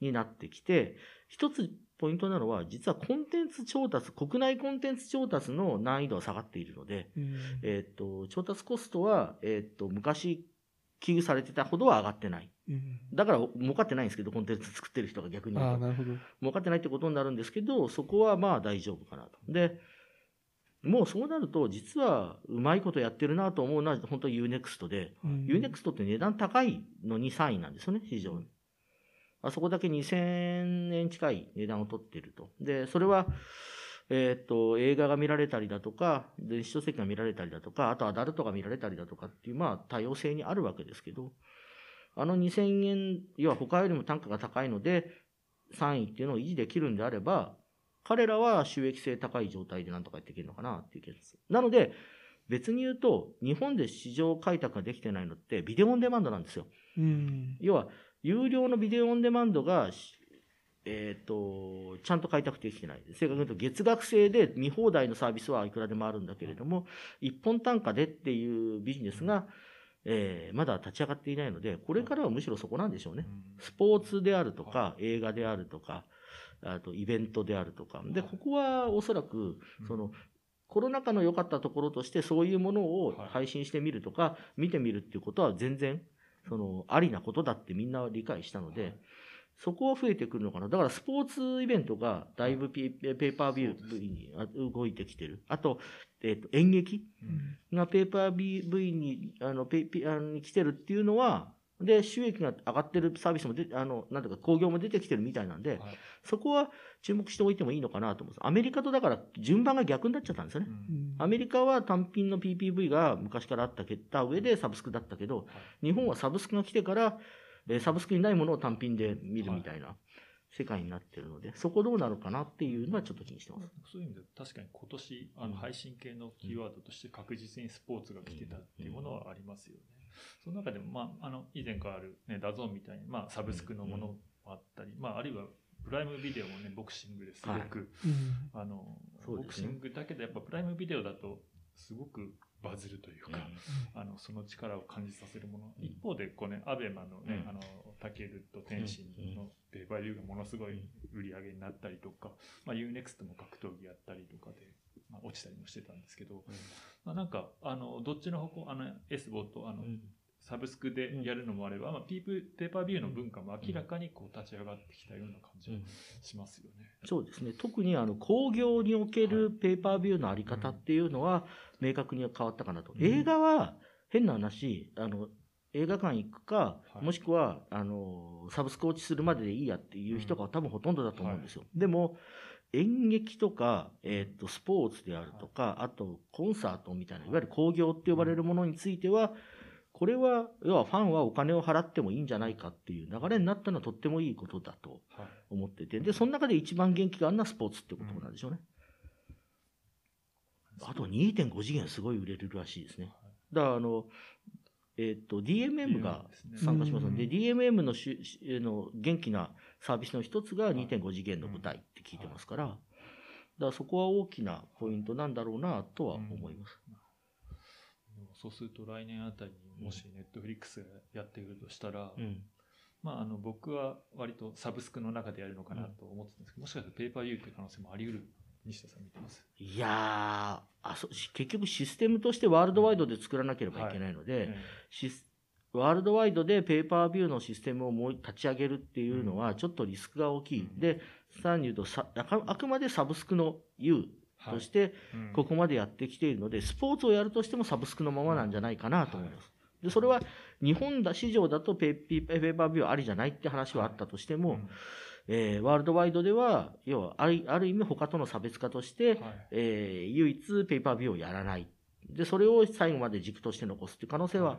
になってきて、一つポイントなのは、実はコンテンツ調達、国内コンテンツ調達の難易度は下がっているので、うん、えっ、と、調達コストは、えっ、と、昔危惧されてたほどは上がってない。うん、だから儲かってないんですけど、コンテンツ作ってる人が逆に言う儲かってないってことになるんですけど、そこはまあ大丈夫かなと。で、もうそうなると、実はうまいことやってるなと思うのは、本当に UNEXT で、うん、UNEXT って値段高いのに3位なんですよね、市場に。あそこだけ2000円近い値段を取ってると。で、それは、えっ、ー、と、映画が見られたりだとか、電子書籍が見られたりだとか、あとアダルトが見られたりだとかっていう、まあ多様性にあるわけですけど、あの2000円、要は他よりも単価が高いので、3位っていうのを維持できるんであれば、彼らは収益性高い状態でなんとかやっていけるのかなっていう気がする。なので、別に言うと、日本で市場開拓ができてないのって、ビデオオンデマンドなんですよ。うん、要は、有料のビデオオンデマンドが、えっ、ー、と、ちゃんと開拓できてない。正確に言うと、月額制で見放題のサービスはいくらでもあるんだけれども、一本単価でっていうビジネスが、えー、まだ立ち上がっていないので、これからはむしろそこなんでしょうね。スポーツであるとか、映画であるとか、あとイベントであるとか。で、ここはおそらく、その、コロナ禍の良かったところとして、そういうものを配信してみるとか、見てみるっていうことは全然、その、ありなことだってみんな理解したので、そこは増えてくるのかな。だからスポーツイベントがだいぶペーパービューに動いてきてる。あと、えっ、ー、と、演劇がペーパービューに、あの、ペペあのに来てるっていうのは、で、収益が上がってるサービスもで、あの、なんとか工業も出てきてるみたいなんで、はい、そこは注目しておいてもいいのかなと思うんです。アメリカとだから順番が逆になっちゃったんですよね。うん、アメリカは単品の PPV が昔からあったけた上でサブスクだったけど、はい、日本はサブスクが来てから、えサブスクにないものを単品で見るみたいな世界になってるので、そこどうなるかなっていうのはちょっと気にしてます。そういう意味で確かに今年、あの配信系のキーワードとして確実にスポーツが来てたっていうものはありますよね。その中でも、まあ、あの、以前からあるね、ダゾーンみたいに、まあ、サブスクのものもあったり、まあ、あるいはプライムビデオもね、ボクシングですごく、はい、あの、ボクシングだけど、やっぱプライムビデオだと、すごくバズるというか、あの、その力を感じさせるもの。一方で、こうね、アベマのね、あの、武尊と天心のペイパービューがものすごい売り上げになったりとか、まあ、UNEXT も格闘技やったりとかで、まあ、落ちたりもしてたんですけど、まあ、なんか、あの、どっちの方向、あの、エスボと、あの、サブスクでやるのもあれば、まあ、ピープ、ペーパービューの文化も明らかにこう立ち上がってきたような感じがしますよね。そうですね。特にあの工業におけるペーパービューのあり方っていうのは明確に変わったかなと。映画は変な話、あの、映画館行くか、もしくは、あの、サブスク落ちするまででいいやっていう人が多分ほとんどだと思うんですよ。でも、演劇とか、えっ、と、スポーツであるとか、あと、コンサートみたいな、いわゆる興行って呼ばれるものについては、これは、要はファンはお金を払ってもいいんじゃないかっていう流れになったのはとってもいいことだと思ってて、で、その中で一番元気があるのはスポーツってことなんでしょうね。あと2.5次元すごい売れるらしいですね。だから、あの、えっ、と、DMM が参加しますので、で DMM のしの元気なサービスの一つが2.5次元の舞台って聞いてますから、だからそこは大きなポイントなんだろうなとは思います。そうすると来年あたりにもしネットフリックスがやってくるとしたら、うん、まああの僕は割とサブスクの中でやるのかなと思ってたんですけど、もしかしたらペーパーユーという可能性もあり得る西田さん見てますいやあそ結局システムとしてワールドワイドで作らなければいけないので、はい。ワールドワイドでペーパービューのシステムをもう立ち上げるっていうのはちょっとリスクが大きい。うん、で、さらに言うとさあくまでサブスクの U としてここまでやってきているので、スポーツをやるとしてもサブスクのままなんじゃないかなと思います。で、それは日本だ市場だとペーペーパービューありじゃないって話はあったとしても、えー、ワールドワイドでは、要はある、ある意味他との差別化として、はい、えー、唯一ペーパービューをやらない。で、それを最後まで軸として残すっていう可能性は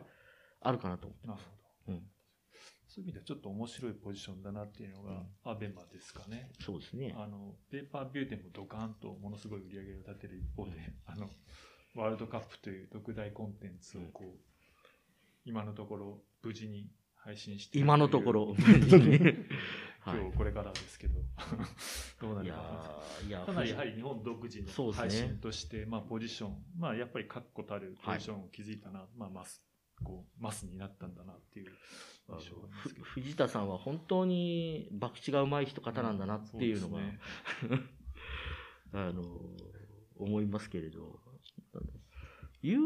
あるかなと思ってます。うん、そういう意味ではちょっと面白いポジションだなっていうのが、アベマですかね。そうですね。あの、ペーパービューでもドカンとものすごい売り上げを立てる一方で、あの、ワールドカップという特大コンテンツをこう、今のところ無事に配信して今のところ。今日これからですけど、どうなるかな。かなりやはり日本独自の配信として、まあポジション、まあやっぱり確固たるポジションを築いたな、まあマス、こう、マスになったんだなっていう藤田さんは本当に博打がうまい人方なんだなっていうのが、うんね、あの、思いますけれど、いう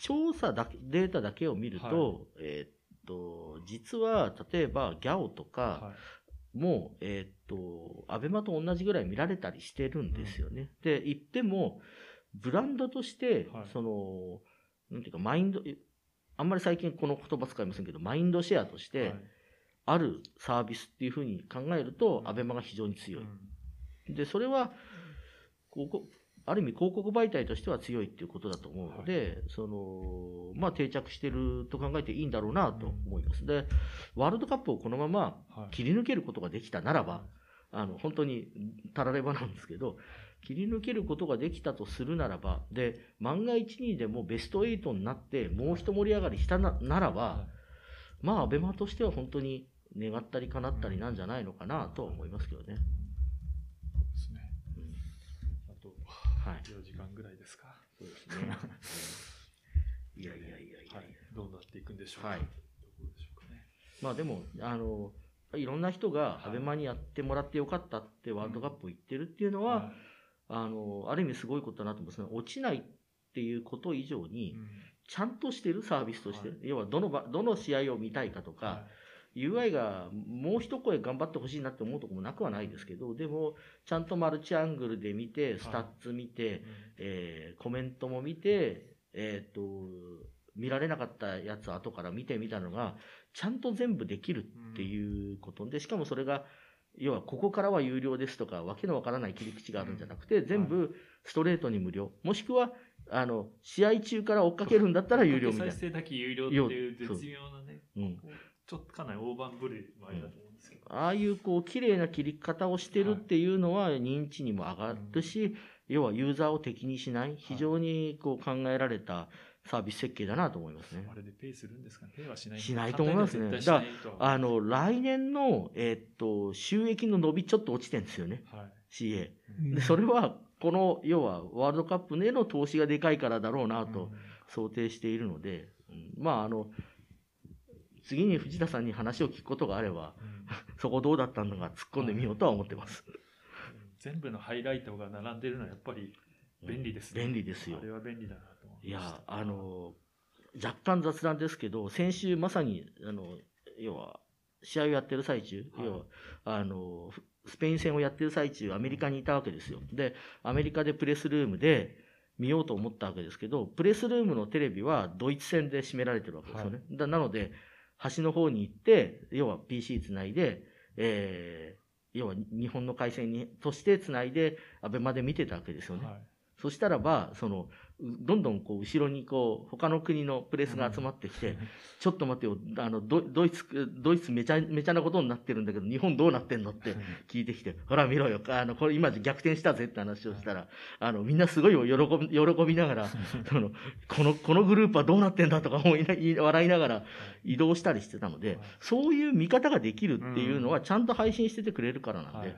調査だけ、データだけを見ると、はい、えっと、実は、例えば、ギャオとか、も、はい、えっと、アベマと同じぐらい見られたりしてるんですよね。うん、で、言っても、ブランドとして、はい、その、なんていうか、マインド、あんまり最近この言葉使いませんけど、マインドシェアとして、あるサービスっていうふうに考えると、アベマが非常に強い。で、それは、ここ、ある意味広告媒体としては強いっていうことだと思うので、はい、その、まあ定着してると考えていいんだろうなと思います。で、ワールドカップをこのまま切り抜けることができたならば、はい、あの、本当にたらればなんですけど、切り抜けることができたとするならば、で、万が一にでもベスト8になって、もう一盛り上がりしたならば、はい、まあ、アベマとしては本当に、願ったり叶ったりなんじゃないのかなとは思いますけどね。そうですね。あと、はい、4時間ぐらいですか。そうですね。いやいやいやいや、はい、どうなっていくんでしょうか。はい、どうでしょうかね。まあでも、あの、いろんな人がアベマにやってもらってよかったってワールドカップを言ってるっていうのは、はい、あの、ある意味すごいことだなと思う。んですね。落ちないっていうこと以上に、ちゃんとしてるサービスとして、はい、要はどのどの試合を見たいかとか、はい。UI がもう一声頑張ってほしいなって思うとこもなくはないですけど、でも、ちゃんとマルチアングルで見て、スタッツ見て、はい、えー、コメントも見て、えっ、ー、と、見られなかったやつ後から見てみたのが、ちゃんと全部できるっていうことで、しかもそれが、要はここからは有料ですとか、わけのわからない切り口があるんじゃなくて、全部ストレートに無料。もしくは、あの、試合中から追っかけるんだったら有料みたいな。再生だけ有料っていう絶妙なね。うん。ちょっとかなり大盤振る前だと思うんですけど。ああいうこう、綺麗な切り方をしてるっていうのは認知にも上がるし、要はユーザーを敵にしない、非常にこう考えられたサービス設計だなと思いますね。あれでペイするんですかペイはしないしないと思いますね。だから、あの、来年の、えー、っと、収益の伸びちょっと落ちてるんですよね。はい、CA。で、それは、この、要は、ワールドカップへの投資がでかいからだろうなと想定しているので、うん、まあ、あの、次に藤田さんに話を聞くことがあれば、うん、そこどうだったのか突っ込んでみようとは思ってます。全部のハイライトが並んでるのはやっぱり便利ですね。便利ですよ。あれは便利だないや、あの、若干雑談ですけど、先週まさに、あの、要は、試合をやってる最中、はい、要は、あの、スペイン戦をやってる最中、アメリカにいたわけですよ。で、アメリカでプレスルームで見ようと思ったわけですけど、プレスルームのテレビはドイツ戦で占められてるわけですよね。はい、だなので、端の方に行って、要は PC つないで、えー、要は日本の回線にとしてつないで、アベマで見てたわけですよね。はい、そしたらば、その、どんどんこう後ろにこう他の国のプレスが集まってきて、ちょっと待ってよ、あのドドイツ、ドイツめちゃめちゃなことになってるんだけど、日本どうなってんのって聞いてきて、ほら見ろよ、あのこれ今逆転したぜって話をしたら、あのみんなすごい喜び喜びながら、そのこのこのグループはどうなってんだとか思いな笑いながら移動したりしてたので、そういう見方ができるっていうのはちゃんと配信しててくれるからなんで。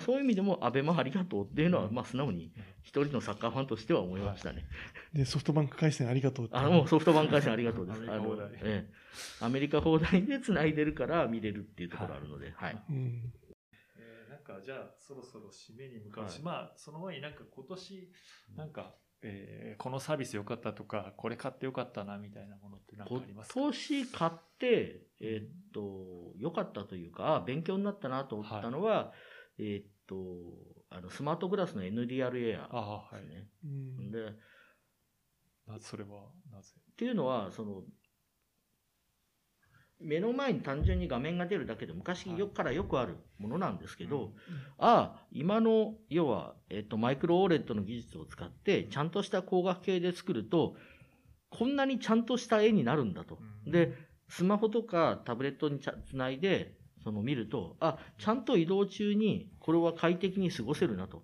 そういう意味でも、アベマありがとうっていうのは、まあ、素直に一人のサッカーファンとしては思いましたね。で、ソフトバンク回線ありがとうあの、ソフトバンク回線ありがとうです。あの、ええ、アメリカ放題で繋いでるから見れるっていうところあるので、はい。うん。えー、なんか、じゃあ、そろそろ締めに向かうし、はい、まあ、その前になんか今年、なんか、えー、このサービス良かったとか、これ買って良かったなみたいなものって何かありますか？今年買って、えー、っと、良かったというか、勉強になったなと思ったのは、はい、えー、っと、あの、スマートグラスの NDR エアですね。あはい。で、な、それはなぜ？っていうのは、その、目の前に単純に画面が出るだけで昔よからよくあるものなんですけど、はいうん、ああ、今の、要は、えっと、マイクロオーレットの技術を使って、ちゃんとした光学系で作ると、こんなにちゃんとした絵になるんだと。うん、で、スマホとかタブレットにつないで、その見ると、あ、ちゃんと移動中にこれは快適に過ごせるなと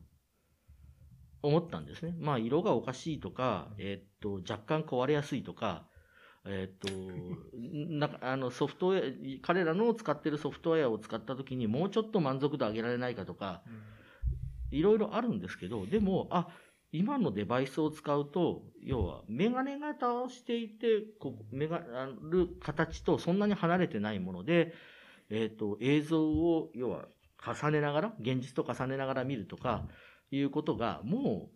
思ったんですね。まあ、色がおかしいとか、えっと、若干壊れやすいとか、えっと、なあのソフトウェア、彼らの使ってるソフトウェアを使った時にもうちょっと満足度上げられないかとか、いろいろあるんですけど、でも、あ、今のデバイスを使うと、要は、メガネ型をしていて、こう、メガ、る形とそんなに離れてないもので、えっ、ー、と、映像を、要は、重ねながら、現実と重ねながら見るとか、いうことが、も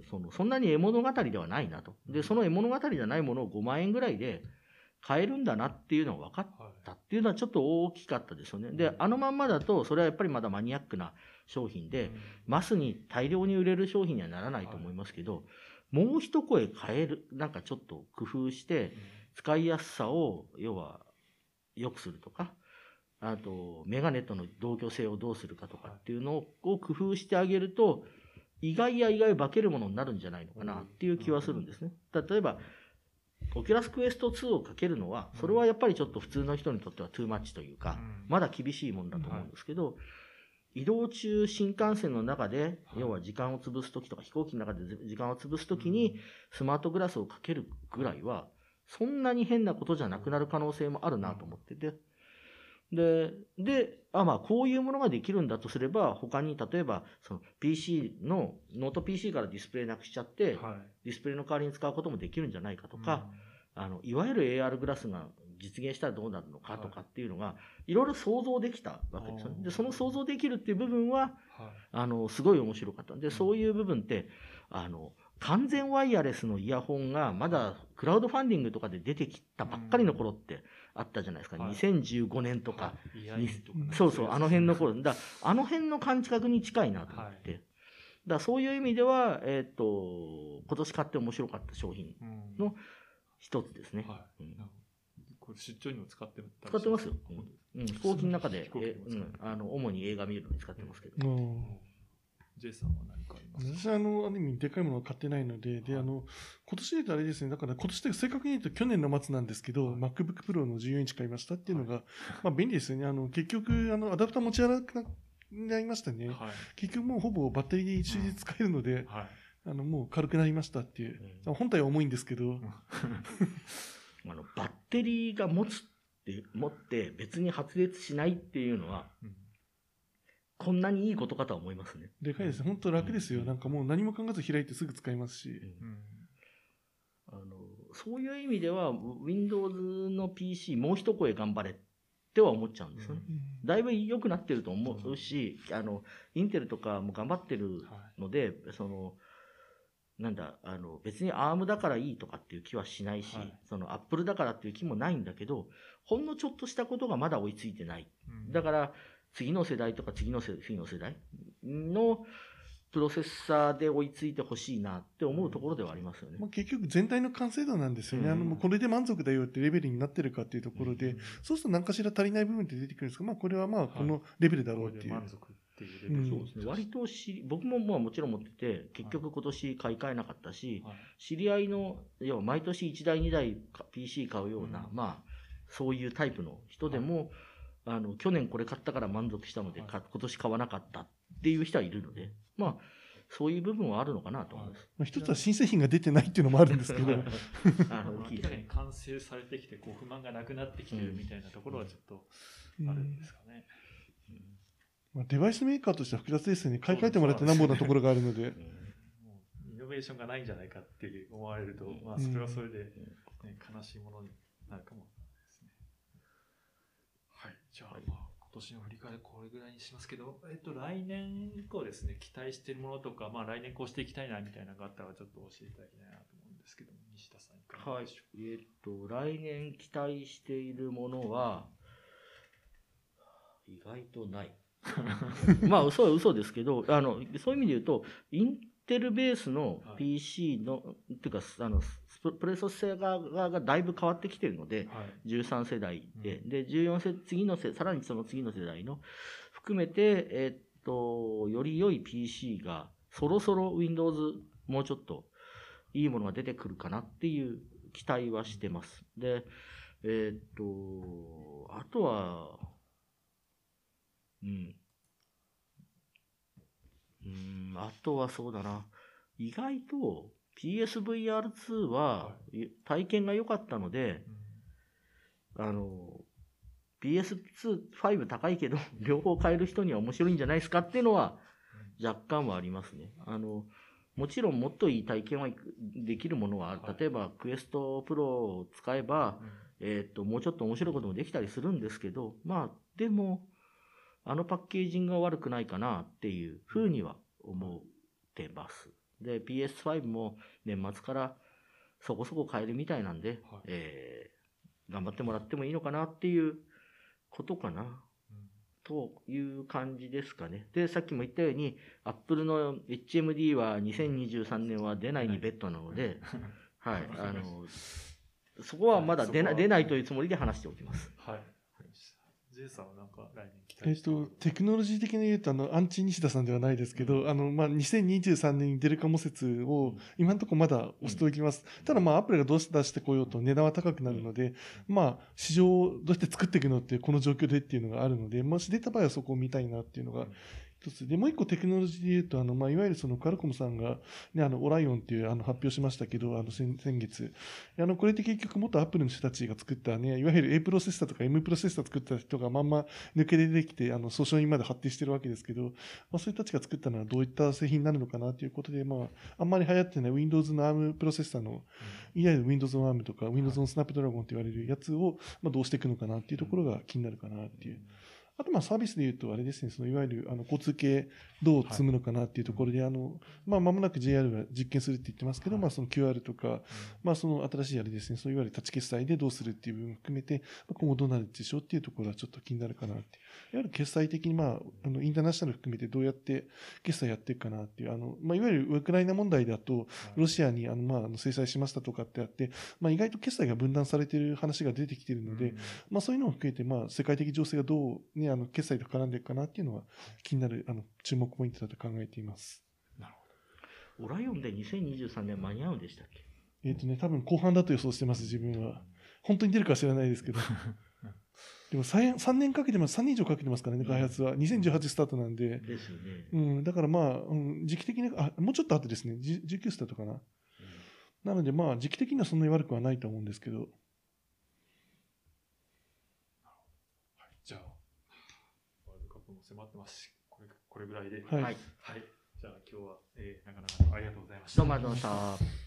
う、その、そんなに絵物語ではないなと。で、その絵物語じゃないものを5万円ぐらいで買えるんだなっていうのが分かった。っていうのはちょっと大きかったですよね。で、あのまんまだと、それはやっぱりまだマニアックな商品で、マスに大量に売れる商品にはならないと思いますけど、もう一声変える、なんかちょっと工夫して、使いやすさを、要は、良くするとか、あと、メガネとの同居性をどうするかとかっていうのを工夫してあげると、意外や意外化けるものになるんじゃないのかなっていう気はするんですね。例えば、 Oculus Quest 2をかけるのは、それはやっぱりちょっと普通の人にとっては too much というか、まだ厳しいもんだと思うんですけど、移動中、新幹線の中で、要は時間を潰すときとか、飛行機の中で時間を潰すときに、スマートグラスをかけるぐらいは、そんなに変なことじゃなくなる可能性もあるなと思ってて、で、で、あ、まあ、こういうものができるんだとすれば、他に、例えば、その PC の、ノート PC からディスプレイなくしちゃって、はい、ディスプレイの代わりに使うこともできるんじゃないかとか、うん、あの、いわゆる AR グラスが実現したらどうなるのかとかっていうのが、いろいろ想像できたわけですよね。で、その想像できるっていう部分は、はい、あの、すごい面白かった。で、そういう部分って、あの、完全ワイヤレスのイヤホンがまだクラウドファンディングとかで出てきたばっかりの頃ってあったじゃないですか。はい、2015年とか。はい、そうそう、あの辺の頃。だあの辺の感覚に近いなと思って。はい、だそういう意味では、えっ、ー、と、今年買って面白かった商品の一つですね。はいうん、これ出張にも使って使ってますよ。うん。飛行機の中で、えうん、あの、主に映画見るのに使ってますけど。うん J さんは何かあります私はあの、ある意味でかいものを買ってないので、で、あの、今年で言うとあれですね、だから今年で正確に言うと去年の末なんですけど、MacBook Pro の14インチ買いましたっていうのが、まあ便利ですよね。あの、結局、あの、アダプター持ち歩くななりましたね。結局もうほぼバッテリーで一日使えるので、あの、もう軽くなりましたっていう。本体は重いんですけど。あの、バッテリーが持つって、持って別に発熱しないっていうのは、うんこんなにいいことかとは思いますね。でかいです。本当楽ですよ。なんかもう何も考えず開いてすぐ使いますし。あのそういう意味では、Windows の PC もう一声頑張れっては思っちゃうんですよね。だいぶ良くなってると思うし、あの、インテルとかも頑張ってるので、その、なんだ、あの、別に ARM だからいいとかっていう気はしないし、はい、その Apple だからっていう気もないんだけど、ほんのちょっとしたことがまだ追いついてない。だから、次の世代とか次の次の世代？のプロセッサーで追いついてほしいなって思うところではありますよね。まあ、結局全体の完成度なんですよね。うん、あの、もうこれで満足だよってレベルになってるかっていうところで、うん、そうすると何かしら足りない部分って出てくるんですけど、まあこれはまあこのレベルだろうっていう。はい、満足っていうレベル、そうですね。割とし、僕もまあもちろん持ってて、結局今年買い替えなかったし、はい、知り合いの、要は毎年1台2台 PC 買うような、うん、まあ、そういうタイプの人でも、あの、去年これ買ったから満足したので、はい、今年買わなかったっていう人はいるので、まあ、そういう部分はあるのかなと思います。まあ、一つは新製品が出てないっていうのもあるんですけど。あの、明らかに完成されてきて、こう、不満がなくなってきてるみたいなところはちょっとあるんですかね。うんうん、まあ、デバイスメーカーとしては複雑ですよね。買い替えてもらってなんぼなところがあるので。イノベーションがないんじゃないかって思われると、まあ、それはそれで、ね、悲しいものになるかもじゃあ、まあ、今年の振り返りこれぐらいにしますけど、えっと、来年以降ですね、期待しているものとか、まあ、来年こうしていきたいなみたいなのがあったら、ちょっと教えていただきたいなと思うんですけど西田さんいかがでしょうはい。えっと、来年期待しているものは、意外とない。まあ、嘘は嘘ですけど、あの、そういう意味で言うと、インテルベースの PC の、はい、っていうか、あの、プレソセーガーがだいぶ変わってきてるので、はい、13世代で、うん、で、14世、次の世、さらにその次の世代の含めて、えっと、より良い PC が、そろそろ Windows もうちょっといいものが出てくるかなっていう期待はしてます。で、えっと、あとは、うん。うん、あとはそうだな。意外と PSVR2 は体験が良かったので、あの、PS2、5高いけど、両方買える人には面白いんじゃないですかっていうのは若干はありますね。あの、もちろんもっといい体験はできるものはある。例えば、クエストプロを使えば、えっ、と、もうちょっと面白いこともできたりするんですけど、まあ、でも、あのパッケージングが悪くないかなっていうふうには思ってます。で、PS5 も年末からそこそこ買えるみたいなんで、はい、えー、頑張ってもらってもいいのかなっていうことかな。うん、という感じですかね。で、さっきも言ったように、Apple の HMD は2023年は出ないにベッドなので、はい、あの、そこはまだ出な出ないというつもりで話しておきます。はい。J さんはなんか来年期待えっと、テクノロジー的に言うと、あの、アンチ西田さんではないですけど、うん、あの、まあ、2023年に出るかも説を、今のところまだ押しておきます。うん、ただ、まあ、アップルがどうして出してこようと値段は高くなるので、うん、まあ、市場をどうやって作っていくのって、この状況でっていうのがあるので、もし出た場合はそこを見たいなっていうのが、一つ。で、もう一個テクノロジーで言うと、あの、まあ、いわゆるそのカルコムさんが、ね、あの、オライオンっていうあの発表しましたけど、あの、先先月。あの、これって結局元アップルの人たちが作ったね、いわゆる A プロセッサーとか M プロセッサー作った人がまんま抜け出てきて、あの、訴訟にまで発展してるわけですけど、まあ、そういう人たちが作ったのはどういった製品になるのかなということで、まあ、あんまり流行ってない Windows の ARM プロセッサーの、いわゆる Windows の ARM とか Windows の Snapdragon って言われるやつを、まあ、どうしていくのかなっていうところが気になるかなっていう。あとまあサービスで言うと、あれですね、そのいわゆるあの交通系どう積むのかなっていうところで、はい、あの、まあ間もなく JR が実験するって言ってますけど、はい、まあその QR とか、まあその新しいあれですね、そういわゆるタッチ決済でどうするっていう部分を含めて、今後どうなるでしょうっていうところはちょっと気になるかなって。いわゆる決済的にまあ、あの、インターナショナル含めてどうやって決済やっていくかなっていう、あの、まあいわゆるウクライナ問題だと、ロシアにあの、まあ、制裁しましたとかってあって、まあ意外と決済が分断されている話が出てきているので、うん、まあそういうのを含めて、まあ世界的情勢がどうね、あの、決済と絡んでいくかなっていうのは気になる、あの、注目ポイントだと考えています。なるほど。オライオンで2023年間に合うんでしたっけ？えっ、とね、多分後半だと予想してます、自分は。本当に出るか知らないですけど。でも 3, 3年かけてます、3年以上かけてますからね、開発は。2018スタートなんで。ですよね。うん、だからまあ、うん、時期的に、あ、もうちょっと後ですね、19スタートかな。うん、なのでまあ、時期的にはそんなに悪くはないと思うんですけど。はい、じゃあ、ワールドカップも迫ってますし、これこれぐらいで。はい。はい。じゃあ今日は、えー、なかなかありがとうございました。どうもありがとうございました。